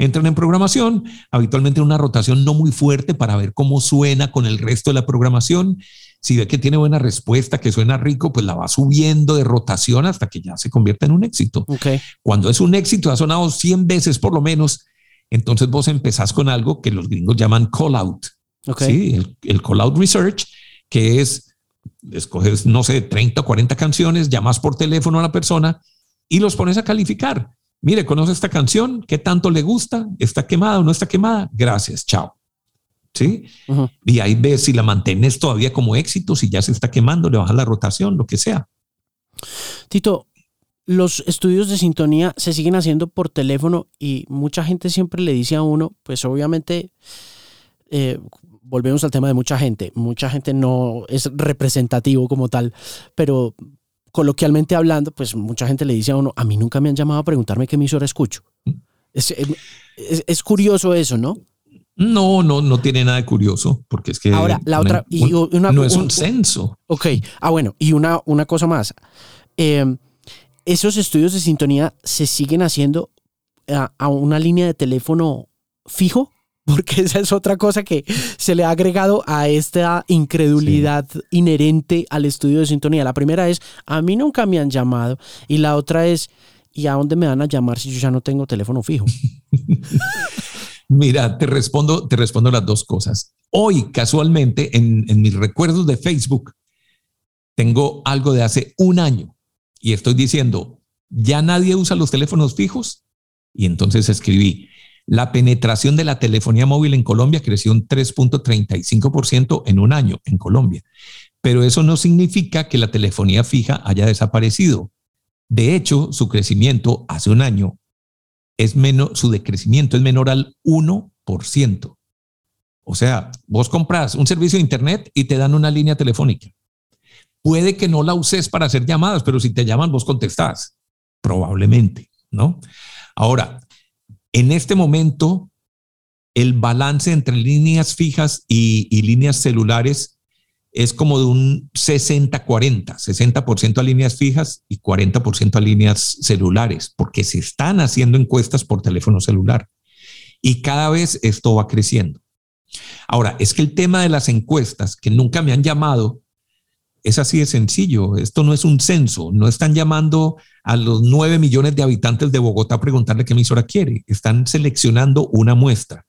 Entran en programación, habitualmente una rotación no muy fuerte para ver cómo suena con el resto de la programación. Si ve que tiene buena respuesta, que suena rico, pues la va subiendo de rotación hasta que ya se convierta en un éxito. Okay. Cuando es un éxito, ha sonado 100 veces por lo menos, entonces vos empezás con algo que los gringos llaman call out. ¿sí? El, call out research, que es, escoges, no sé, 30 o 40 canciones, llamas por teléfono a la persona y los pones a calificar. Mire, conoce esta canción, ¿qué tanto le gusta? ¿Está quemada o no está quemada? Gracias, chao. ¿Sí? Y ahí ves si la mantienes todavía como éxito, si ya se está quemando, le bajas la rotación, lo que sea. Tito, los estudios de sintonía se siguen haciendo por teléfono y mucha gente siempre le dice a uno, pues obviamente, eh, volvemos al tema de mucha gente, mucha gente no es representativo como tal, pero coloquialmente hablando, pues mucha gente le dice a uno, a mí nunca me han llamado a preguntarme qué emisora escucho. Es, es, curioso eso, ¿no? No, no, no tiene nada de curioso, porque es que... Ahora, la otra... no es un, censo. Ok, ah, bueno, y una, una cosa más. Eh, esos estudios de sintonía se siguen haciendo a, una línea de teléfono fijo, porque esa es otra cosa que se le ha agregado a esta incredulidad inherente al estudio de sintonía. La primera es, a mí nunca me han llamado, y la otra es, ¿y a dónde me van a llamar si yo ya no tengo teléfono fijo? Mira, te respondo, te respondo las dos cosas. Hoy, casualmente, en mis recuerdos de Facebook, tengo algo de hace un año y estoy diciendo, ya nadie usa los teléfonos fijos. Y entonces escribí, la penetración de la telefonía móvil en Colombia creció un 3.35% en un año en Colombia. Pero eso no significa que la telefonía fija haya desaparecido. De hecho, su crecimiento hace un año es menos, su decrecimiento es menor al 1%. O sea, vos compras un servicio de Internet y te dan una línea telefónica. Puede que no la uses para hacer llamadas, pero si te llaman, vos contestás. Probablemente, ¿no? Ahora, en este momento, el balance entre líneas fijas y, y líneas celulares es como de un 60-40, 60%, a líneas fijas y 40% a líneas celulares, porque se están haciendo encuestas por teléfono celular. Y cada vez esto va creciendo. Ahora, es que el tema de las encuestas, que nunca me han llamado, es así de sencillo. Esto no es un censo. No están llamando a los 9 millones de habitantes de Bogotá a preguntarle qué emisora quiere. Están seleccionando una muestra.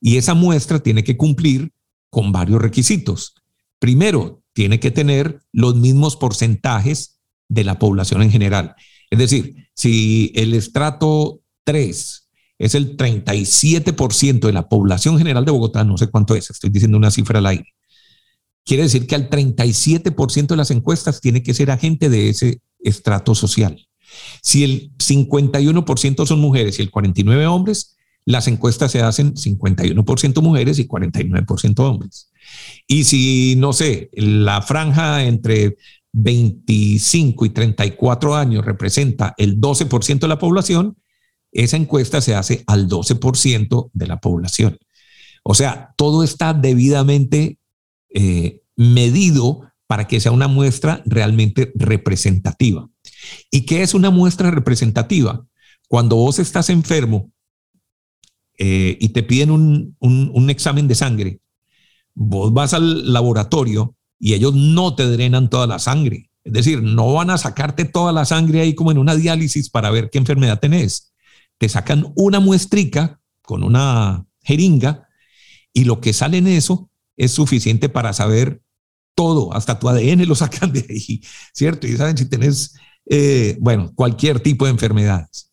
Y esa muestra tiene que cumplir con varios requisitos. Primero, tiene que tener los mismos porcentajes de la población en general. Es decir, si el estrato 3 es el 37% de la población general de Bogotá, no sé cuánto es, estoy diciendo una cifra al aire. Quiere decir que al 37% de las encuestas tiene que ser agente de ese estrato social. Si el 51% son mujeres y el 49% hombres, las encuestas se hacen 51% mujeres y 49% hombres. Y si, no sé, la franja entre 25 y 34 años representa el 12% de la población, esa encuesta se hace al 12% de la población. O sea, todo está debidamente eh, medido para que sea una muestra realmente representativa. ¿Y qué es una muestra representativa? Cuando vos estás enfermo eh, y te piden un, un examen de sangre, vos vas al laboratorio y ellos no te drenan toda la sangre. Es decir, no van a sacarte toda la sangre ahí como en una diálisis para ver qué enfermedad tenés. Te sacan una muestrica con una jeringa y lo que sale en eso es suficiente para saber todo, hasta tu ADN lo sacan de ahí, ¿cierto? Y saben si tenés, eh, bueno, cualquier tipo de enfermedades.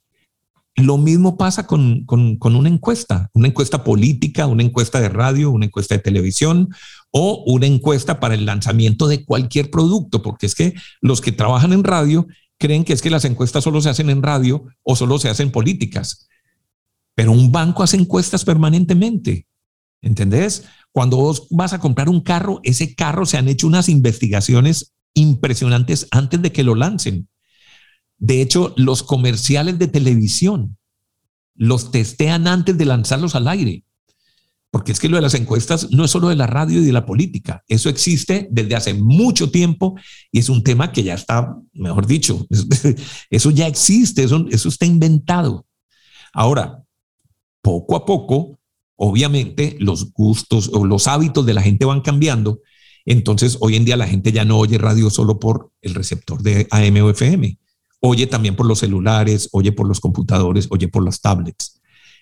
Lo mismo pasa con, una encuesta, una encuesta política, una encuesta de radio, una encuesta de televisión o una encuesta para el lanzamiento de cualquier producto, porque es que los que trabajan en radio creen que es que las encuestas solo se hacen en radio o solo se hacen políticas. Pero un banco hace encuestas permanentemente, ¿entendés? Cuando vos vas a comprar un carro, ese carro se han hecho unas investigaciones impresionantes antes de que lo lancen. De hecho, los comerciales de televisión los testean antes de lanzarlos al aire. Porque es que lo de las encuestas no es solo de la radio y de la política. Eso existe desde hace mucho tiempo y es un tema que ya está, mejor dicho, eso ya existe, eso, eso está inventado. Ahora, poco a poco, obviamente, los gustos o los hábitos de la gente van cambiando. Entonces, hoy en día la gente ya no oye radio solo por el receptor de AM o FM oye también por los celulares, oye por los computadores, oye por las tablets.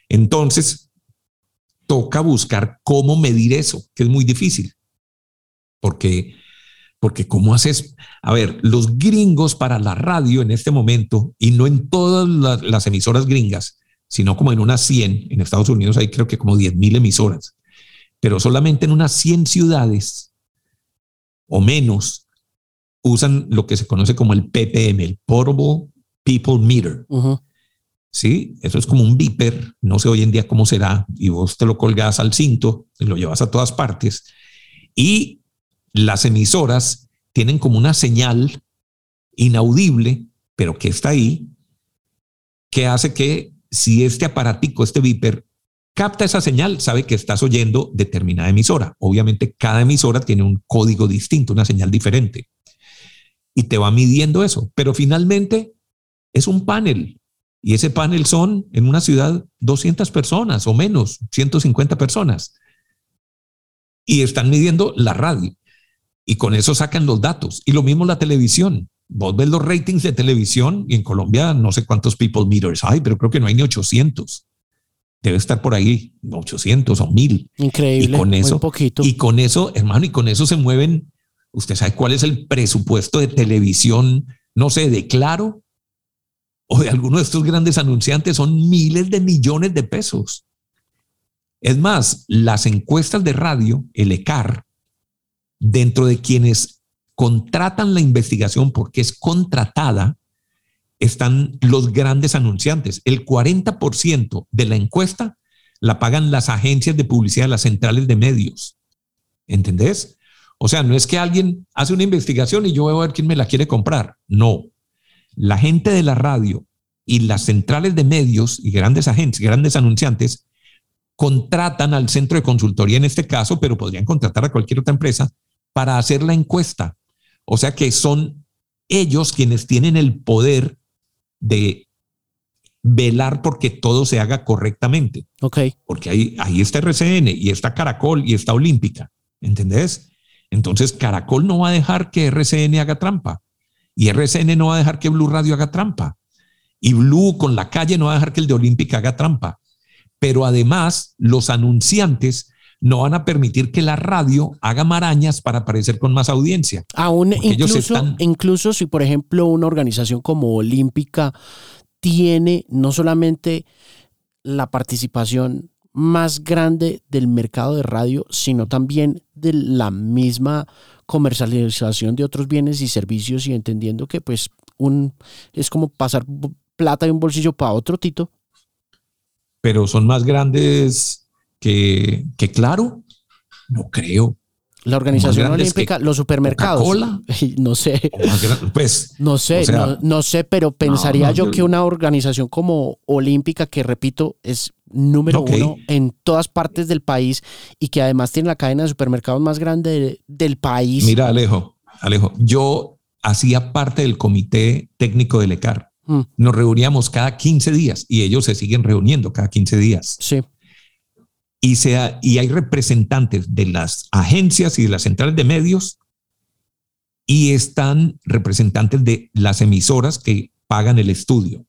Entonces, toca buscar cómo medir eso, que es muy difícil. Porque, porque ¿cómo haces? A ver, los gringos para la radio en este momento, y no en todas las, las emisoras gringas, sino como en unas 100, en Estados Unidos hay creo que como 10 mil emisoras, pero solamente en unas 100 ciudades o menos usan lo que se conoce como el PPM, el Portable People Meter. Sí, eso es como un beeper, no sé hoy en día cómo será, y vos te lo colgas al cinto y lo llevas a todas partes. Y las emisoras tienen como una señal inaudible, pero que está ahí, que hace que si este aparatico, este beeper, capta esa señal, sabe que estás oyendo determinada emisora. Obviamente cada emisora tiene un código distinto, una señal diferente y te va midiendo eso. Pero finalmente es un panel y ese panel son en una ciudad 200 personas o menos, 150 personas. Y están midiendo la radio y con eso sacan los datos. Y lo mismo la televisión. Vos ves los ratings de televisión y en Colombia no sé cuántos people meters hay, pero creo que no hay ni 800. Debe estar por ahí 800 o 1000. Increíble. Y con eso, poquito. y con eso, hermano, y con eso se mueven ¿Usted sabe cuál es el presupuesto de televisión, no sé, de Claro o de alguno de estos grandes anunciantes? Son miles de millones de pesos. Es más, las encuestas de radio, el ECAR, dentro de quienes contratan la investigación porque es contratada, están los grandes anunciantes. El 40% de la encuesta la pagan las agencias de publicidad, las centrales de medios. ¿Entendés? O sea, no es que alguien hace una investigación y yo voy a ver quién me la quiere comprar. No. La gente de la radio y las centrales de medios y grandes agencias, grandes anunciantes, contratan al centro de consultoría en este caso, pero podrían contratar a cualquier otra empresa para hacer la encuesta. O sea que son ellos quienes tienen el poder de velar porque todo se haga correctamente. Ok. Porque ahí, ahí está RCN y está Caracol y está Olímpica. ¿Entendés? Entonces Caracol no va a dejar que RCN haga trampa y RCN no va a dejar que Blue Radio haga trampa y Blue con la calle no va a dejar que el de Olímpica haga trampa. Pero además los anunciantes no van a permitir que la radio haga marañas para aparecer con más audiencia. Aún incluso, incluso si, por ejemplo, una organización como Olímpica tiene no solamente la participación más grande del mercado de radio, sino también de la misma comercialización de otros bienes y servicios y entendiendo que pues un es como pasar plata de un bolsillo para otro, Tito. Pero son más grandes que, claro, no creo. La organización olímpica, los supermercados. No sé. Pues, no sé, no, sé, pero pensaría yo que una organización como Olímpica, que repito, es número uno en todas partes del país y que además tiene la cadena de supermercados más grande del país. Mira, Alejo, Alejo, yo hacía parte del comité técnico del ECAR. Mm. Nos reuníamos cada 15 días y ellos se siguen reuniendo cada 15 días. Sí y, hay representantes de las agencias y de las centrales de medios y están representantes de las emisoras que pagan el estudio.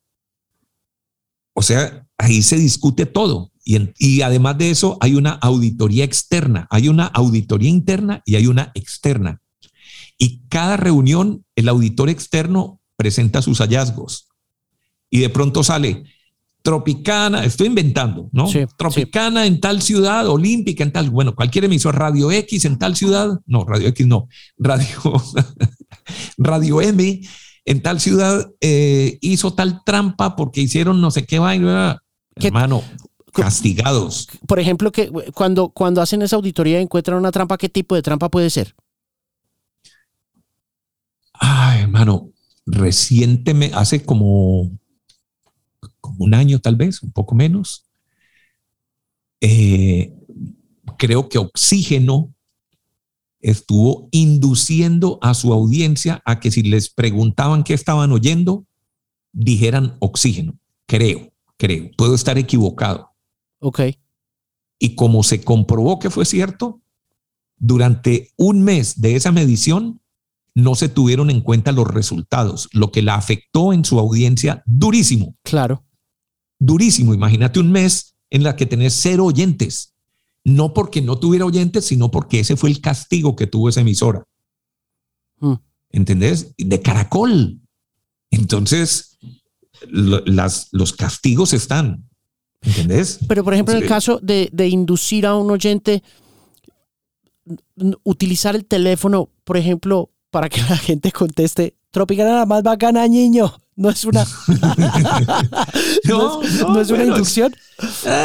O sea, ahí se discute todo. Y, además de eso, hay una auditoría externa, hay una auditoría interna y hay una externa. Y cada reunión, el auditor externo presenta sus hallazgos. Y de pronto sale, Tropicana, estoy inventando, ¿no? Tropicana en tal ciudad, Olímpica en tal, bueno, cualquier emisor, Radio X en tal ciudad, no, Radio X no, Radio, Radio M en tal ciudad eh, hizo tal trampa porque hicieron no sé qué vaina, hermano, castigados. Por ejemplo, que cuando, cuando hacen esa auditoría encuentran una trampa, ¿qué tipo de trampa puede ser? Ay, hermano, recientemente, hace como un año tal vez, un poco menos. Eh, creo que Oxígeno estuvo induciendo a su audiencia a que si les preguntaban qué estaban oyendo, dijeran Oxígeno. Creo, creo. Puedo estar equivocado. Ok. Y como se comprobó que fue cierto, durante un mes de esa medición no se tuvieron en cuenta los resultados, lo que la afectó en su audiencia durísimo. Claro durísimo. Imagínate un mes en la que tenés cero oyentes. No porque no tuviera oyentes, sino porque ese fue el castigo que tuvo esa emisora. Hmm. ¿Entendés? De caracol. Entonces, las, los castigos están. ¿Entendés? Pero, por ejemplo, en el caso de, de inducir a un oyente, utilizar el teléfono, por ejemplo, para que la gente conteste, Tropicana la más bacana, niño. No es una. no, no, es, una inducción.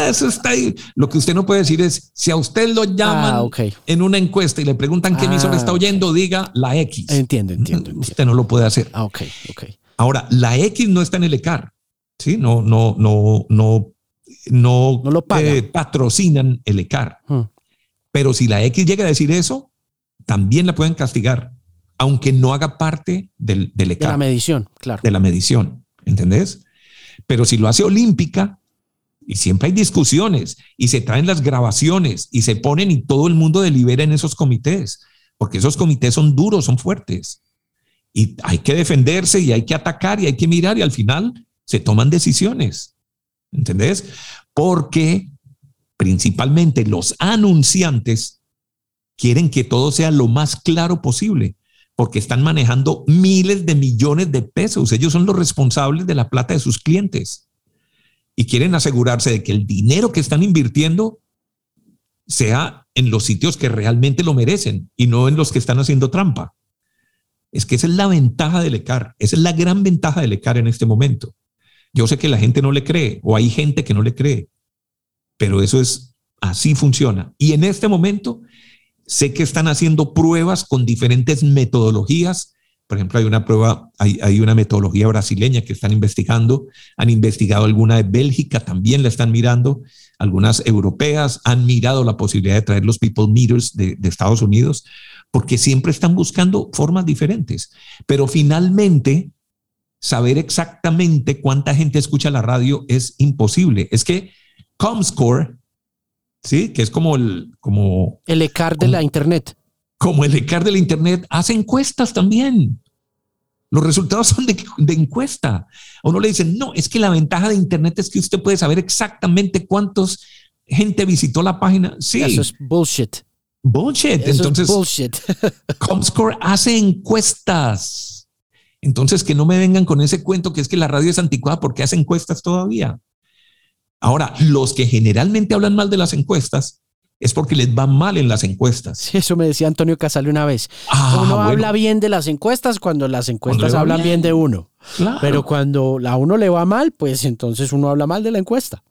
Eso está ahí. Lo que usted no puede decir es: si a usted lo llaman ah, en una encuesta y le preguntan qué emisora está ah, oyendo, diga la X. Entiendo, entiendo, Usted no lo puede hacer. Ah, ok, ok. Ahora, la X no está en el ECAR. Sí, no, no, no, no, no, no lo eh, patrocinan el ECAR. Hmm. Pero si la X llega a decir eso, también la pueden castigar aunque no haga parte del, del De la medición, claro. De la medición, ¿entendés? Pero si lo hace olímpica, y siempre hay discusiones, y se traen las grabaciones, y se ponen y todo el mundo delibera en esos comités, porque esos comités son duros, son fuertes. Y hay que defenderse y hay que atacar y hay que mirar y al final se toman decisiones. ¿Entendés? Porque principalmente los anunciantes quieren que todo sea lo más claro posible porque están manejando miles de millones de pesos. Ellos son los responsables de la plata de sus clientes y quieren asegurarse de que el dinero que están invirtiendo sea en los sitios que realmente lo merecen y no en los que están haciendo trampa. Es que esa es la ventaja del ECAR, esa es la gran ventaja del ECAR en este momento. Yo sé que la gente no le cree o hay gente que no le cree, pero eso es así funciona. Y en este momento sé que están haciendo pruebas con diferentes metodologías. Por ejemplo, hay una prueba, hay, una metodología brasileña que están investigando, han investigado alguna de Bélgica, también la están mirando, algunas europeas han mirado la posibilidad de traer los people meters de, de Estados Unidos, porque siempre están buscando formas diferentes. Pero finalmente, saber exactamente cuánta gente escucha la radio es imposible. Es que Comscore, ¿sí? Que es como el... Como, el ECAR de la Internet. Como el ECAR de la Internet, hace encuestas también. Los resultados son de, de, encuesta. O no le dicen, no, es que la ventaja de Internet es que usted puede saber exactamente cuántos gente visitó la página. Sí. Eso es bullshit. Bullshit. Eso Entonces, es bullshit. Comscore hace encuestas. Entonces, que no me vengan con ese cuento que es que la radio es anticuada porque hace encuestas todavía. Ahora, los que generalmente hablan mal de las encuestas es porque les va mal en las encuestas. Sí, eso me decía Antonio Casale una vez. Ah, uno bueno. habla bien de las encuestas cuando las encuestas Cuando hablan bien. bien. de uno. Claro. Pero cuando a uno le va mal, pues entonces uno habla mal de la encuesta.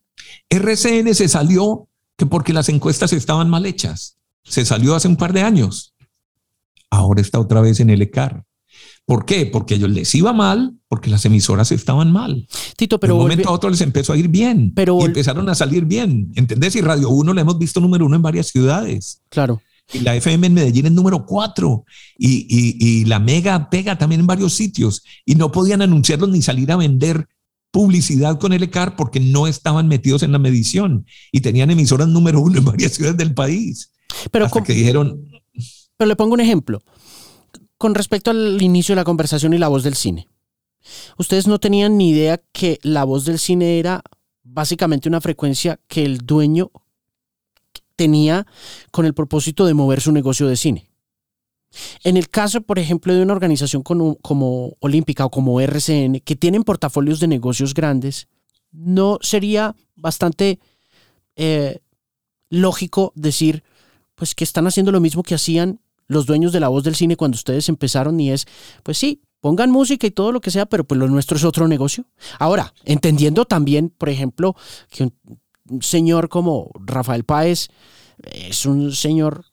RCN se salió que porque las encuestas estaban mal hechas. Se salió hace un par de años. Ahora está otra vez en el ECAR. ¿Por qué? Porque a ellos les iba mal, porque las emisoras estaban mal. Tito, de pero un volvi- momento a otro les empezó a ir bien. Pero y empezaron a salir bien. ¿Entendés? Y Radio 1 la hemos visto número uno en varias ciudades. claro. Y la FM en Medellín es número cuatro. Y, y- y la Mega pega también en varios sitios. Y no podían anunciarlos ni salir a vender publicidad con el ECAR porque no estaban metidos en la medición. Y tenían emisoras número uno en varias ciudades del país. Pero, Hasta que dijeron, pero le pongo un ejemplo. Con respecto al inicio de la conversación y la voz del cine. Ustedes no tenían ni idea que la voz del cine era básicamente una frecuencia que el dueño tenía con el propósito de mover su negocio de cine. En el caso, por ejemplo, de una organización como, Olímpica o como RCN, que tienen portafolios de negocios grandes, no sería bastante eh, lógico decir, pues que están haciendo lo mismo que hacían los dueños de la voz del cine cuando ustedes empezaron y es, pues sí, pongan música y todo lo que sea, pero pues lo nuestro es otro negocio. Ahora, entendiendo también, por ejemplo, que un señor como Rafael Páez es un señor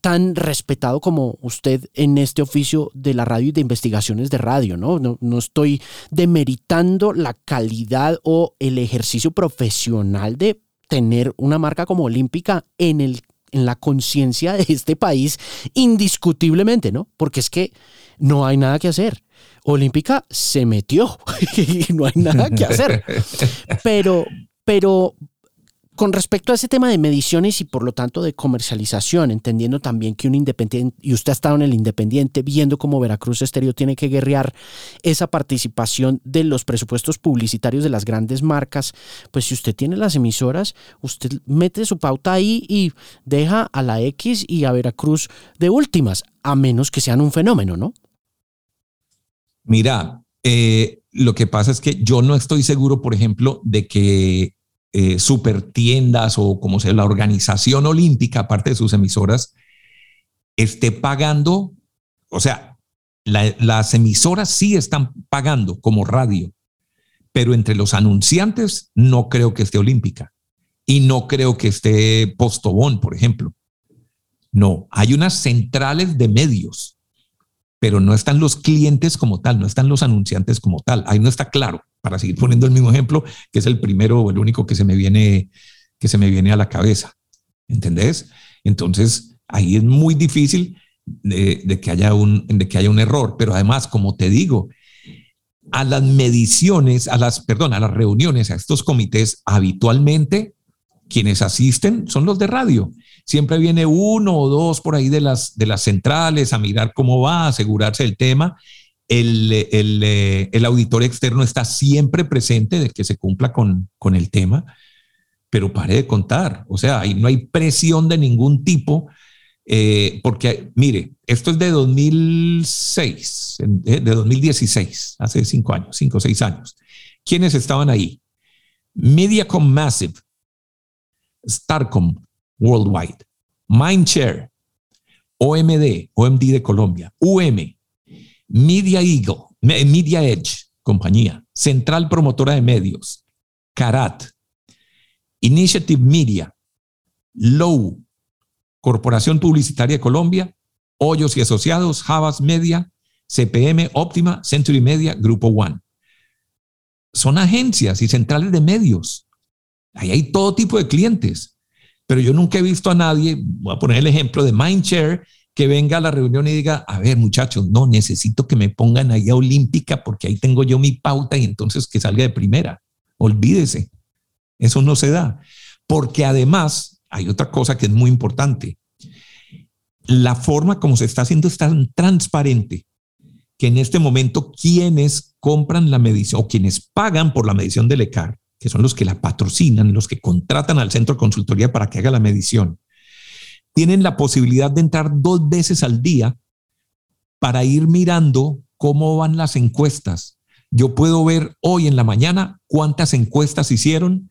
tan respetado como usted en este oficio de la radio y de investigaciones de radio, ¿no? No, no estoy demeritando la calidad o el ejercicio profesional de tener una marca como Olímpica en el en la conciencia de este país indiscutiblemente, ¿no? Porque es que no hay nada que hacer. Olímpica se metió y no hay nada que hacer. Pero, pero con respecto a ese tema de mediciones y por lo tanto de comercialización, entendiendo también que un independiente, y usted ha estado en el independiente viendo cómo Veracruz Estéreo tiene que guerrear esa participación de los presupuestos publicitarios de las grandes marcas, pues si usted tiene las emisoras, usted mete su pauta ahí y deja a la X y a Veracruz de últimas, a menos que sean un fenómeno, ¿no? mira, eh, lo que pasa es que yo no estoy seguro, por ejemplo, de que eh, supertiendas o como sea la organización olímpica, aparte de sus emisoras, esté pagando, o sea, la- las emisoras sí están pagando como radio, pero entre los anunciantes no creo que esté olímpica y no creo que esté Postobón, por ejemplo. No, hay unas centrales de medios, pero no están los clientes como tal, no están los anunciantes como tal. Ahí no está claro, para seguir poniendo el mismo ejemplo, que es el primero o el único que se me viene, que se me viene a la cabeza. ¿Entendés? Entonces, ahí es muy difícil de, de que haya un, de que haya un error. Pero además, como te digo, a las mediciones, a las, perdón, a las reuniones, a estos comités, habitualmente quienes asisten son los de radio. Siempre viene uno o dos por ahí de las, de las centrales a mirar cómo va, asegurarse del tema. El, el, eh, el auditor externo está siempre presente de que se cumpla con, con el tema, pero pare de contar. O sea, ahí no hay presión de ningún tipo, eh, porque mire, esto es de 2006, eh, de 2016, hace cinco años, cinco o seis años. ¿Quiénes estaban ahí? Mediacom Massive, Starcom Worldwide, Mindshare, OMD, OMD de Colombia, UM, Media Eagle, Media Edge, compañía, Central Promotora de Medios, Carat, Initiative Media, Low, Corporación Publicitaria de Colombia, Hoyos y Asociados, Javas Media, CPM Óptima, Century Media, Grupo One. Son agencias y centrales de medios. Ahí hay todo tipo de clientes. Pero yo nunca he visto a nadie, voy a poner el ejemplo de Mindshare, que venga a la reunión y diga, a ver muchachos, no, necesito que me pongan ahí a Olímpica porque ahí tengo yo mi pauta y entonces que salga de primera. Olvídese, eso no se da. Porque además hay otra cosa que es muy importante. La forma como se está haciendo es tan transparente que en este momento quienes compran la medición o quienes pagan por la medición del ECAR, que son los que la patrocinan, los que contratan al centro de consultoría para que haga la medición, tienen la posibilidad de entrar dos veces al día para ir mirando cómo van las encuestas. Yo puedo ver hoy en la mañana cuántas encuestas hicieron,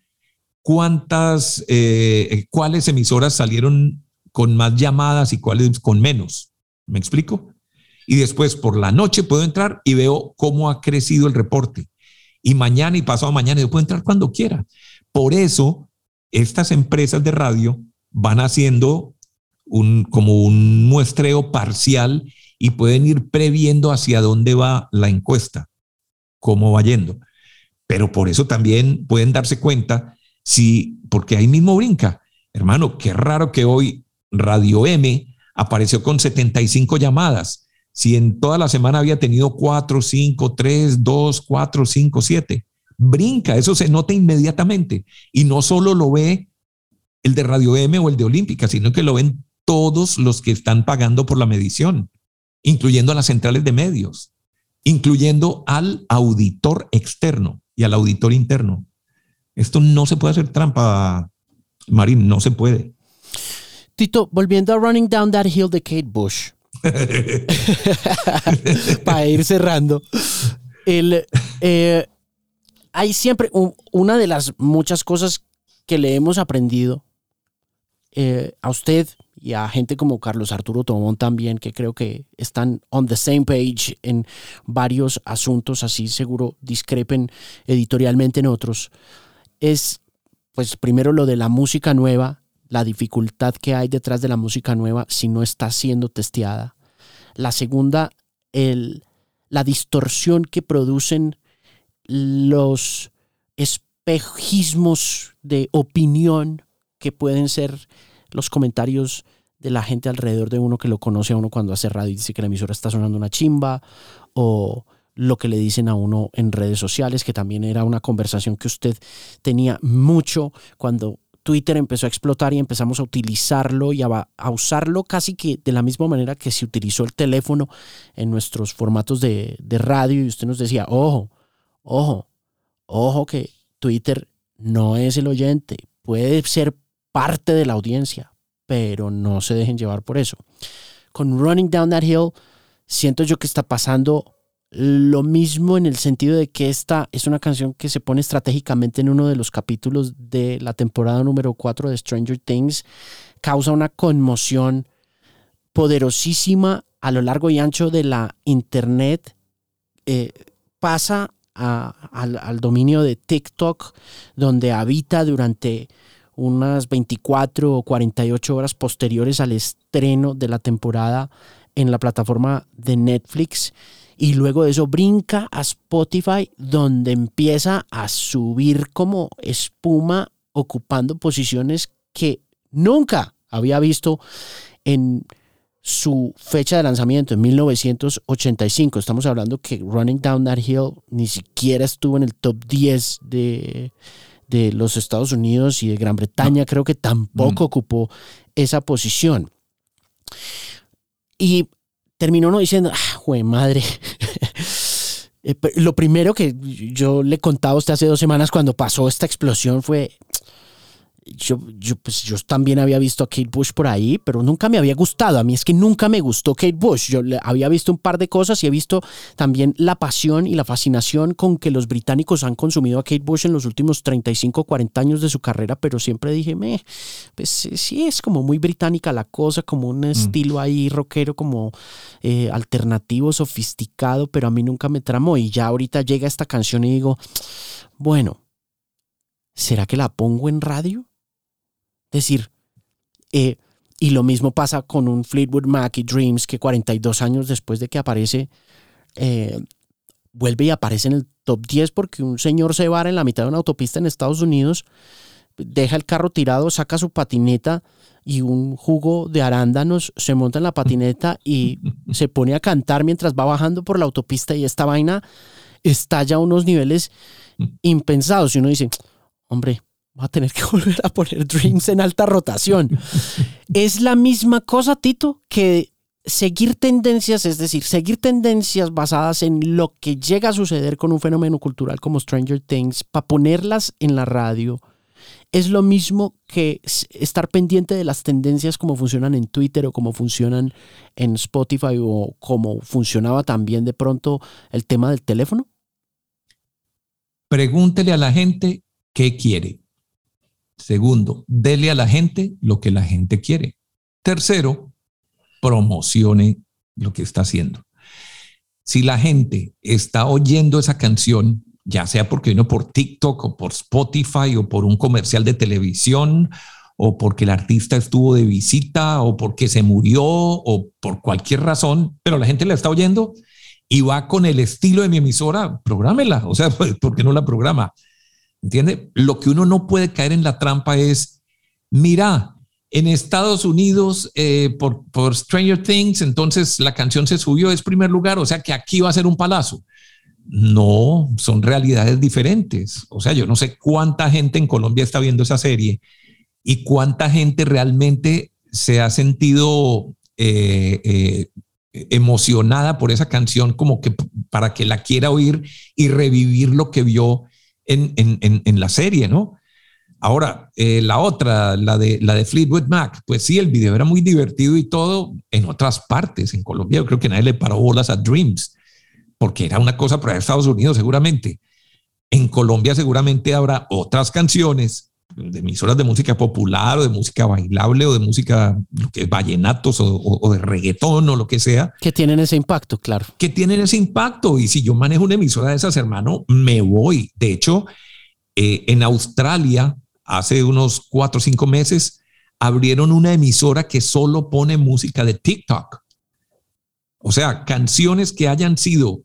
cuántas, eh, cuáles emisoras salieron con más llamadas y cuáles con menos. ¿Me explico? y después por la noche puedo entrar y veo cómo ha crecido el reporte. Y mañana y pasado mañana yo puedo entrar cuando quiera. Por eso, estas empresas de radio van haciendo un, como un muestreo parcial y pueden ir previendo hacia dónde va la encuesta, cómo va yendo. Pero por eso también pueden darse cuenta si, porque ahí mismo brinca, hermano, qué raro que hoy Radio M apareció con 75 llamadas si en toda la semana había tenido cuatro, cinco, tres, dos, cuatro, cinco, siete. Brinca, eso se nota inmediatamente. Y no solo lo ve el de Radio M o el de Olímpica, sino que lo ven todos los que están pagando por la medición, incluyendo a las centrales de medios, incluyendo al auditor externo y al auditor interno. Esto no se puede hacer trampa, Marín, no se puede. Tito, volviendo a Running Down That Hill de Kate Bush, Para ir cerrando. El, eh, hay siempre una de las muchas cosas que le hemos aprendido eh, a usted y a gente como Carlos Arturo Tomón también, que creo que están on the same page en varios asuntos, así seguro discrepen editorialmente en otros, es pues primero lo de la música nueva la dificultad que hay detrás de la música nueva si no está siendo testeada. La segunda, el, la distorsión que producen los espejismos de opinión que pueden ser los comentarios de la gente alrededor de uno que lo conoce a uno cuando hace radio y dice que la emisora está sonando una chimba o lo que le dicen a uno en redes sociales, que también era una conversación que usted tenía mucho cuando Twitter empezó a explotar y empezamos a utilizarlo y a, usarlo casi que de la misma manera que se utilizó el teléfono en nuestros formatos de, radio y usted nos decía, ojo, ojo, ojo que Twitter no es el oyente, puede ser parte de la audiencia, pero no se dejen llevar por eso. Con Running Down That Hill, siento yo que está pasando lo mismo en el sentido de que esta es una canción que se pone estratégicamente en uno de los capítulos de la temporada número 4 de Stranger Things. Causa una conmoción poderosísima a lo largo y ancho de la Internet. Eh, pasa al, dominio de TikTok, donde habita durante unas 24 o 48 horas posteriores al estreno de la temporada en la plataforma de Netflix y luego de eso brinca a Spotify donde empieza a subir como espuma ocupando posiciones que nunca había visto en su fecha de lanzamiento en 1985. Estamos hablando que Running Down That Hill ni siquiera estuvo en el top 10 de, de los Estados Unidos y de Gran Bretaña. Creo que tampoco mm. ocupó esa posición. Y terminó uno diciendo, ah, güey, madre. Eh, lo primero que yo le contaba a usted hace dos semanas cuando pasó esta explosión fue, yo, yo, pues yo también había visto a Kate Bush por ahí, pero nunca me había gustado. A mí es que nunca me gustó Kate Bush. Yo había visto un par de cosas y he visto también la pasión y la fascinación con que los británicos han consumido a Kate Bush en los últimos 35, 40 años de su carrera, pero siempre dije, me, pues sí, es como muy británica la cosa, como un mm. estilo ahí rockero, como eh, alternativo, sofisticado, pero a mí nunca me tramó. Y ya ahorita llega esta canción y digo, bueno, ¿será que la pongo en radio? Decir, eh, y lo mismo pasa con un Fleetwood Mac y Dreams que 42 años después de que aparece, eh, vuelve y aparece en el top 10 porque un señor se va en la mitad de una autopista en Estados Unidos, deja el carro tirado, saca su patineta y un jugo de arándanos se monta en la patineta y se pone a cantar mientras va bajando por la autopista y esta vaina estalla a unos niveles impensados. Y uno dice, hombre, va a tener que volver a poner Dreams en alta rotación. es la misma cosa, Tito, que seguir tendencias, es decir, seguir tendencias basadas en lo que llega a suceder con un fenómeno cultural como Stranger Things, para ponerlas en la radio, es lo mismo que estar pendiente de las tendencias como funcionan en Twitter o como funcionan en Spotify o como funcionaba también de pronto el tema del teléfono. Pregúntele a la gente qué quiere. Segundo, dele a la gente lo que la gente quiere. Tercero, promocione lo que está haciendo. Si la gente está oyendo esa canción, ya sea porque vino por TikTok o por Spotify o por un comercial de televisión o porque el artista estuvo de visita o porque se murió o por cualquier razón, pero la gente la está oyendo y va con el estilo de mi emisora, prográmela. O sea, ¿por qué no la programa? ¿Entiende? Lo que uno no puede caer en la trampa es, mira, en Estados Unidos, eh, por, por Stranger Things, entonces la canción se subió, es primer lugar, o sea que aquí va a ser un palazo. No, son realidades diferentes. O sea, yo no sé cuánta gente en Colombia está viendo esa serie y cuánta gente realmente se ha sentido eh, eh, emocionada por esa canción como que para que la quiera oír y revivir lo que vio en, la serie, ¿no? Ahora, eh, la otra, la de, la de Fleetwood Mac, pues sí, el video era muy divertido y todo en otras partes. En Colombia yo creo que nadie le paró bolas a Dreams, porque era una cosa para Estados Unidos seguramente. En Colombia seguramente habrá otras canciones de emisoras de música popular o de música bailable o de música lo que es vallenatos o, de reggaetón o lo que sea. Que tienen ese impacto, claro. Que tienen ese impacto. Y si yo manejo una emisora de esas, hermano, me voy. De hecho, eh, en Australia, hace unos cuatro o cinco meses, abrieron una emisora que solo pone música de TikTok. O sea, canciones que hayan sido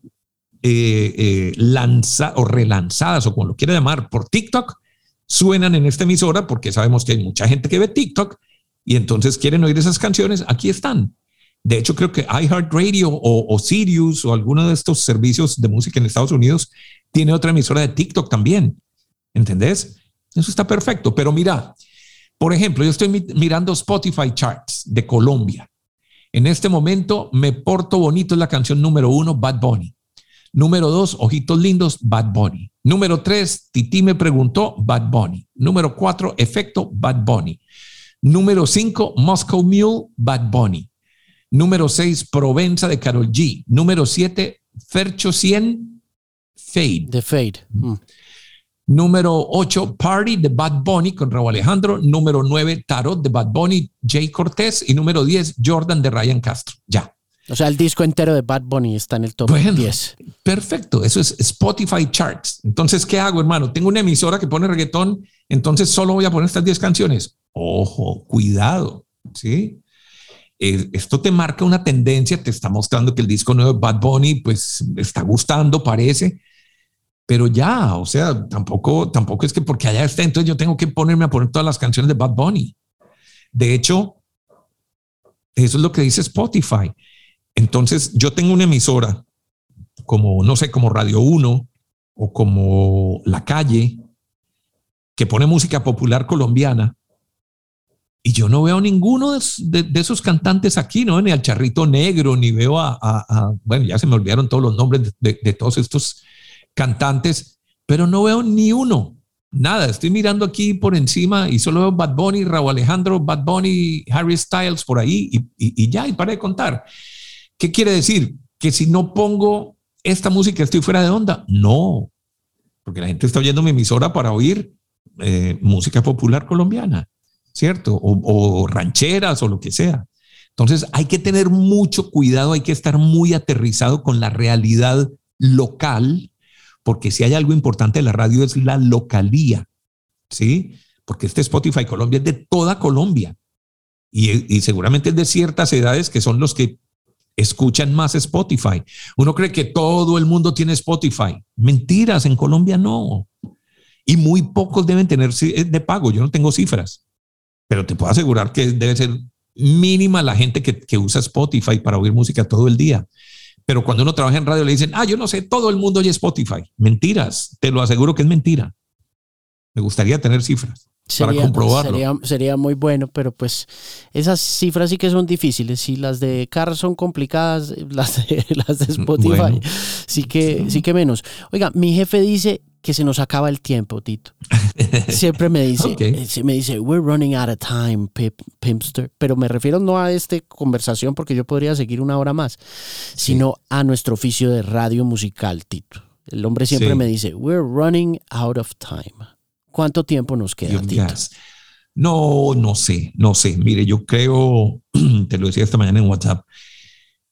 eh, eh, lanzadas o relanzadas o como lo quiera llamar por TikTok suenan en esta emisora porque sabemos que hay mucha gente que ve TikTok y entonces quieren oír esas canciones, aquí están. De hecho, creo que iHeartRadio o, o Sirius o alguno de estos servicios de música en Estados Unidos tiene otra emisora de TikTok también. ¿Entendés? Eso está perfecto. Pero mira, por ejemplo, yo estoy mirando Spotify Charts de Colombia. En este momento, Me Porto Bonito es la canción número uno, Bad Bunny. Número dos, Ojitos Lindos, Bad Bunny. Número tres, Titi me preguntó, Bad Bunny. Número cuatro, Efecto, Bad Bunny. Número cinco, Moscow Mule, Bad Bunny. Número seis, Provenza de Carol G. Número siete, Fercho 100, Fade. The Fade. Mm. Número 8, Party de Bad Bunny con Raúl Alejandro. Número 9, Tarot de Bad Bunny, Jay Cortés. Y número 10, Jordan de Ryan Castro. Ya. O sea, el disco entero de Bad Bunny está en el top 10. Perfecto, eso es Spotify Charts. Entonces, ¿qué hago, hermano? Tengo una emisora que pone reggaetón, entonces solo voy a poner estas 10 canciones. Ojo, cuidado, ¿sí? Eh, esto te marca una tendencia, te está mostrando que el disco nuevo de Bad Bunny, pues, está gustando, parece, pero ya, o sea, tampoco, tampoco es que porque allá está, entonces yo tengo que ponerme a poner todas las canciones de Bad Bunny. De hecho, eso es lo que dice Spotify. Entonces, yo tengo una emisora como, no sé, como Radio 1 o como La Calle, que pone música popular colombiana. Y yo no veo ninguno de, esos cantantes aquí, ¿no? Ni al Charrito Negro, ni veo a, bueno, ya se me olvidaron todos los nombres de, todos estos cantantes, pero no veo ni uno, nada, estoy mirando aquí por encima y solo veo Bad Bunny, Raúl Alejandro, Bad Bunny, Harry Styles por ahí y, y ya, y para de contar. ¿Qué quiere decir? Que si no pongo esta música estoy fuera de onda. No, porque la gente está oyendo mi emisora para oír eh, música popular colombiana, ¿cierto? O, rancheras o lo que sea. Entonces hay que tener mucho cuidado, hay que estar muy aterrizado con la realidad local, porque si hay algo importante en la radio es la localía, ¿sí? Porque este Spotify Colombia es de toda Colombia y seguramente es de ciertas edades que son los que escuchan más Spotify. Uno cree que todo el mundo tiene Spotify. Mentiras, en Colombia no. Y muy pocos deben tener de pago. Yo no tengo cifras, pero te puedo asegurar que debe ser mínima la gente que, usa Spotify para oír música todo el día. Pero cuando uno trabaja en radio le dicen, ah, yo no sé, todo el mundo oye Spotify. Mentiras, te lo aseguro que es mentira. Me gustaría tener cifras para comprobarlo. Sería, muy bueno, pero pues esas cifras sí que son difíciles. Y las de Car son complicadas, las de, las de Spotify sí, que, sí que menos. Oiga, mi jefe dice que se nos acaba el tiempo, Tito. Siempre me dice, eh, me dice, we're running out of time, Pimpster. Pero me refiero no a esta conversación porque yo podría seguir una hora más, sino a nuestro oficio de radio musical, Tito. El hombre siempre me dice, we're running out of time. ¿Cuánto tiempo nos queda? No, no sé, no sé. Mire, yo creo, te lo decía esta mañana en WhatsApp,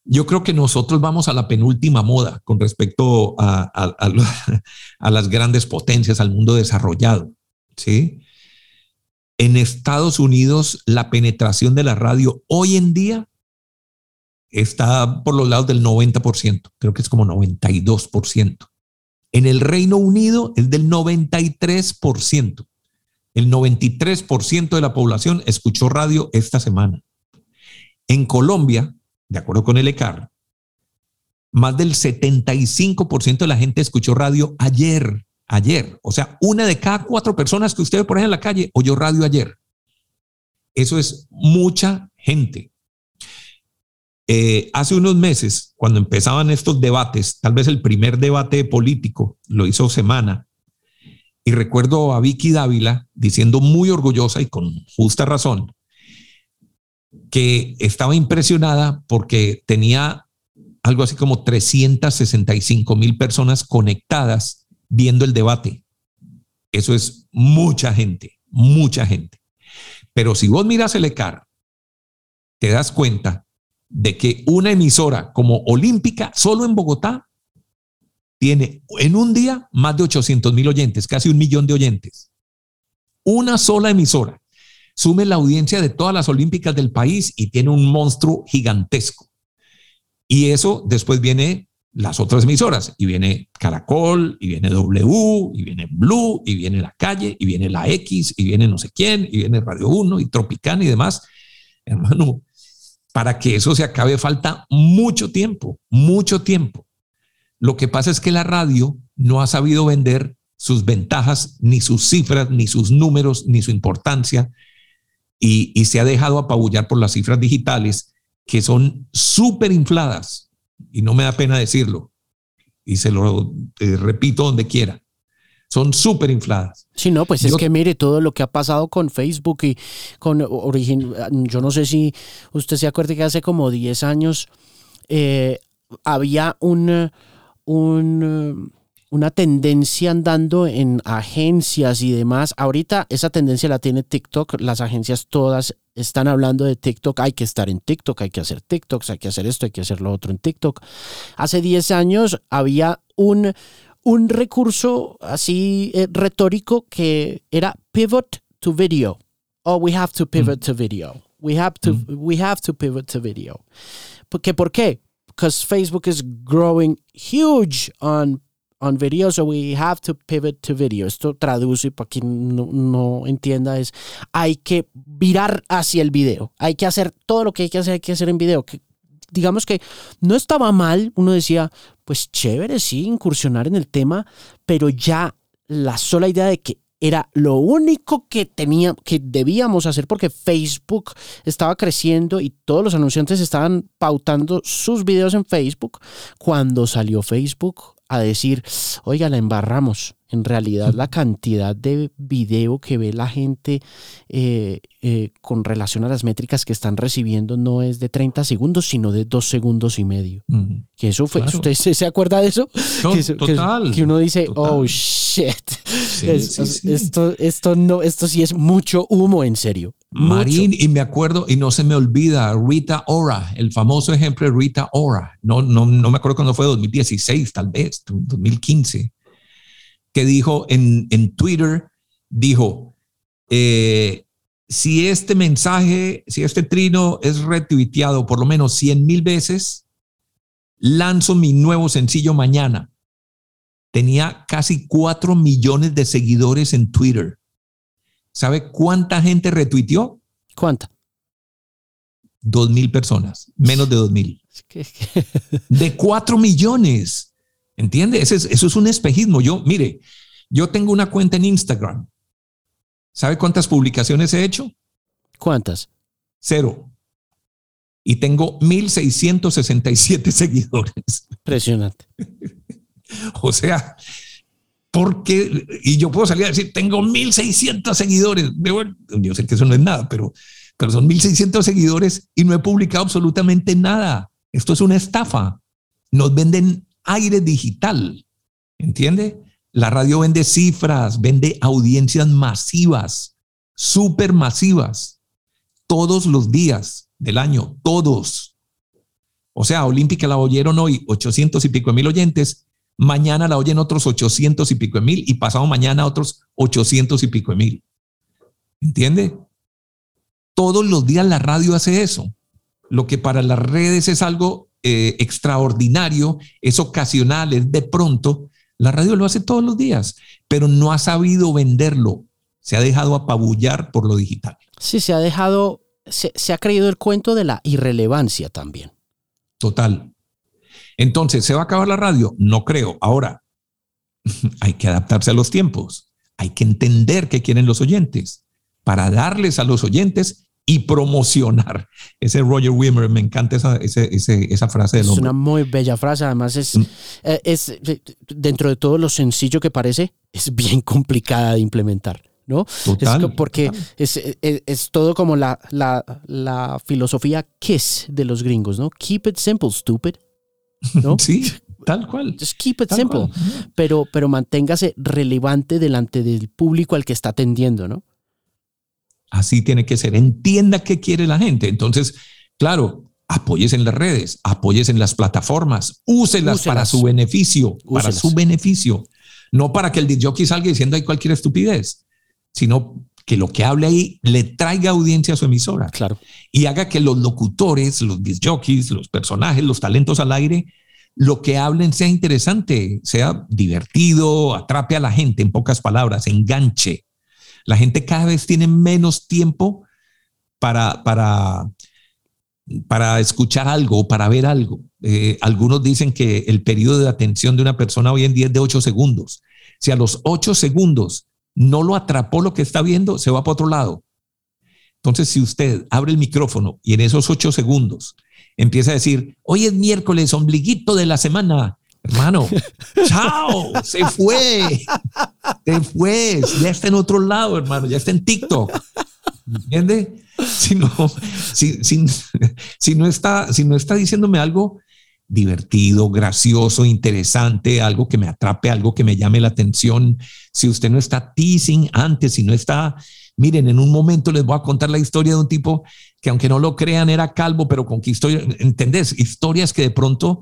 yo creo que nosotros vamos a la penúltima moda con respecto a, a, las grandes potencias, al mundo desarrollado. ¿sí? En Estados Unidos, la penetración de la radio hoy en día está por los lados del 90%, creo que es como 92%. En el Reino Unido es del 93%. El 93% de la población escuchó radio esta semana. En Colombia, de acuerdo con el ECAR, más del 75% de la gente escuchó radio ayer, ayer. O sea, una de cada cuatro personas que usted ve por ahí en la calle oyó radio ayer. Eso es mucha gente. Eh, hace unos meses, cuando empezaban estos debates, tal vez el primer debate político lo hizo Semana, y recuerdo a Vicky Dávila diciendo muy orgullosa y con justa razón que estaba impresionada porque tenía algo así como 365 mil personas conectadas viendo el debate. Eso es mucha gente, mucha gente. Pero si vos miras el ECAR, te das cuenta de que una emisora como Olímpica, solo en Bogotá, tiene en un día más de 800 mil oyentes, casi un millón de oyentes. Una sola emisora. Sume la audiencia de todas las olímpicas del país y tiene un monstruo gigantesco. Y eso después viene las otras emisoras, y viene Caracol, y viene W, y viene Blue, y viene La Calle, y viene La X, y viene no sé quién, y viene Radio 1, y Tropicana y demás. Hermano, para que eso se acabe falta mucho tiempo, mucho tiempo. Lo que pasa es que la radio no ha sabido vender sus ventajas, ni sus cifras, ni sus números, ni su importancia, y, se ha dejado apabullar por las cifras digitales que son súper infladas, y no me da pena decirlo, y se lo eh, repito donde quiera son súper infladas. Sí, no, pues es que mire todo lo que ha pasado con Facebook y con origen, yo no sé si usted se acuerda que hace como 10 años eh, había un, un, una tendencia andando en agencias y demás. Ahorita esa tendencia la tiene TikTok, las agencias todas están hablando de TikTok, hay que estar en TikTok, hay que hacer TikToks, hay que hacer esto, hay que hacer lo otro en TikTok. Hace 10 años había un un recurso así eh, retórico que era pivot to video. Oh, we have to pivot mm. to video. We have to mm. we have to pivot to video. ¿Por ¿Por qué? Because Facebook is growing huge on on video, so we have to pivot to video. Esto traduce para quien no, no, entienda es hay que virar hacia el video. Hay que hacer todo lo que hay que hacer, hay que hacer en video. Digamos que no estaba mal, uno decía, pues chévere, sí, incursionar en el tema, pero ya la sola idea de que era lo único que tenía, que debíamos hacer porque Facebook estaba creciendo y todos los anunciantes estaban pautando sus videos en Facebook. Cuando salió Facebook a decir, oiga, la embarramos, en realidad la cantidad de video que ve la gente eh, eh, con relación a las métricas que están recibiendo no es de 30 segundos, sino de 2 segundos y medio. Que eso fue, ¿usted se, acuerda de eso? que, total. Que, uno dice, oh shit, Esto, esto, no, esto sí es mucho humo en serio. Marín, y me acuerdo, y no se me olvida, Rita Ora, el famoso ejemplo de Rita Ora. No, no, no me acuerdo cuándo fue, 2016 tal vez, 2015 que dijo en, Twitter, dijo, eh, si este mensaje, si este trino es retuiteado por lo menos 100 mil veces, lanzo mi nuevo sencillo mañana. Tenía casi 4 millones de seguidores en Twitter. ¿Sabe cuánta gente retuiteó? ¿Cuánta? Dos mil personas, menos de dos mil. De cuatro millones. ¿Entiende? Eso es, eso es un espejismo. Yo, mire, yo tengo una cuenta en Instagram. ¿Sabe cuántas publicaciones he hecho? ¿Cuántas? Cero. Y tengo 1667 seguidores. Impresionante. o sea, porque, y yo puedo salir a decir, tengo 1600 seguidores. Yo sé que eso no es nada, pero, pero son 1600 seguidores y no he publicado absolutamente nada. Esto es una estafa. Nos venden aire digital. ¿Entiende? La radio vende cifras, vende audiencias masivas, súper masivas, todos los días del año, todos. O sea, Olímpica la oyeron hoy 800 y pico de mil oyentes, mañana la oyen otros 800 y pico de mil y pasado mañana otros 800 y pico de mil. ¿Entiende? Todos los días la radio hace eso. Lo que para las redes es algo eh, extraordinario, es ocasional, es de pronto. La radio lo hace todos los días, pero no ha sabido venderlo. Se ha dejado apabullar por lo digital. Sí, se ha dejado, se, ha creído el cuento de la irrelevancia también. Total. Entonces, ¿se va a acabar la radio? No creo. Ahora, hay que adaptarse a los tiempos. Hay que entender qué quieren los oyentes para darles a los oyentes y promocionar. Ese Roger Wimmer, me encanta esa, esa frase del Es una muy bella frase, además es, mm. eh, es, eh, dentro de todo lo sencillo que parece, es bien complicada de implementar. ¿no? Total, porque Es, es, todo como la, la, la, filosofía KISS de los gringos, ¿no? Keep it simple, stupid. ¿no? sí, tal cual. Just keep it simple. Pero, pero manténgase relevante delante del público al que está atendiendo, ¿no? Así tiene que ser. Entienda qué quiere la gente. Entonces, claro, apoyes en las redes, apoyes en las plataformas, úselas, para su beneficio, para su beneficio. No para que el jockey salga diciendo hay cualquier estupidez, sino que lo que hable ahí le traiga audiencia a su emisora. Claro. Y haga que los locutores, los jockeys, los personajes, los talentos al aire, lo que hablen sea interesante, sea divertido, atrape a la gente, en pocas palabras, enganche. La gente cada vez tiene menos tiempo para, para, para escuchar algo, para ver algo. Eh, algunos dicen que el periodo de atención de una persona hoy en día es de ocho segundos. Si a los ocho segundos no lo atrapó lo que está viendo, se va para otro lado. Entonces, si usted abre el micrófono y en esos ocho segundos empieza a decir, hoy es miércoles, ombliguito de la semana, hermano, chao, se fue, se fue, ya está en otro lado, hermano, ya está en TikTok. ¿Entiendes? Si no, si, no está, si no está diciéndome algo divertido, gracioso, interesante, algo que me atrape, algo que me llame la atención, si usted no está teasing antes, si no está, miren, en un momento les voy a contar la historia de un tipo que aunque no lo crean era calvo, pero conquistó, ¿entendés? Historias que de pronto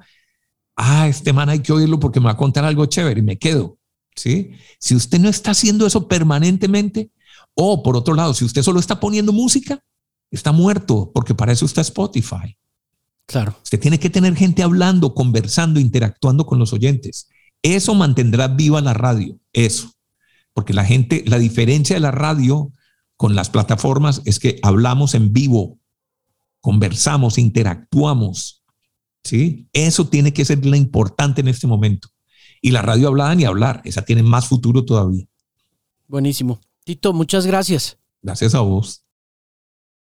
ah, este man hay que oírlo porque me va a contar algo chévere y me quedo. ¿sí? Si usted no está haciendo eso permanentemente, o por otro lado, si usted solo está poniendo música, está muerto, porque para eso está Spotify. Claro. Usted tiene que tener gente hablando, conversando, interactuando con los oyentes. Eso mantendrá viva la radio, eso. Porque la gente, la diferencia de la radio con las plataformas es que hablamos en vivo, conversamos, interactuamos. ¿Sí? Eso tiene que ser la importante en este momento. Y la radio hablada ni hablar, esa tiene más futuro todavía. Buenísimo. Tito, muchas gracias. Gracias a vos.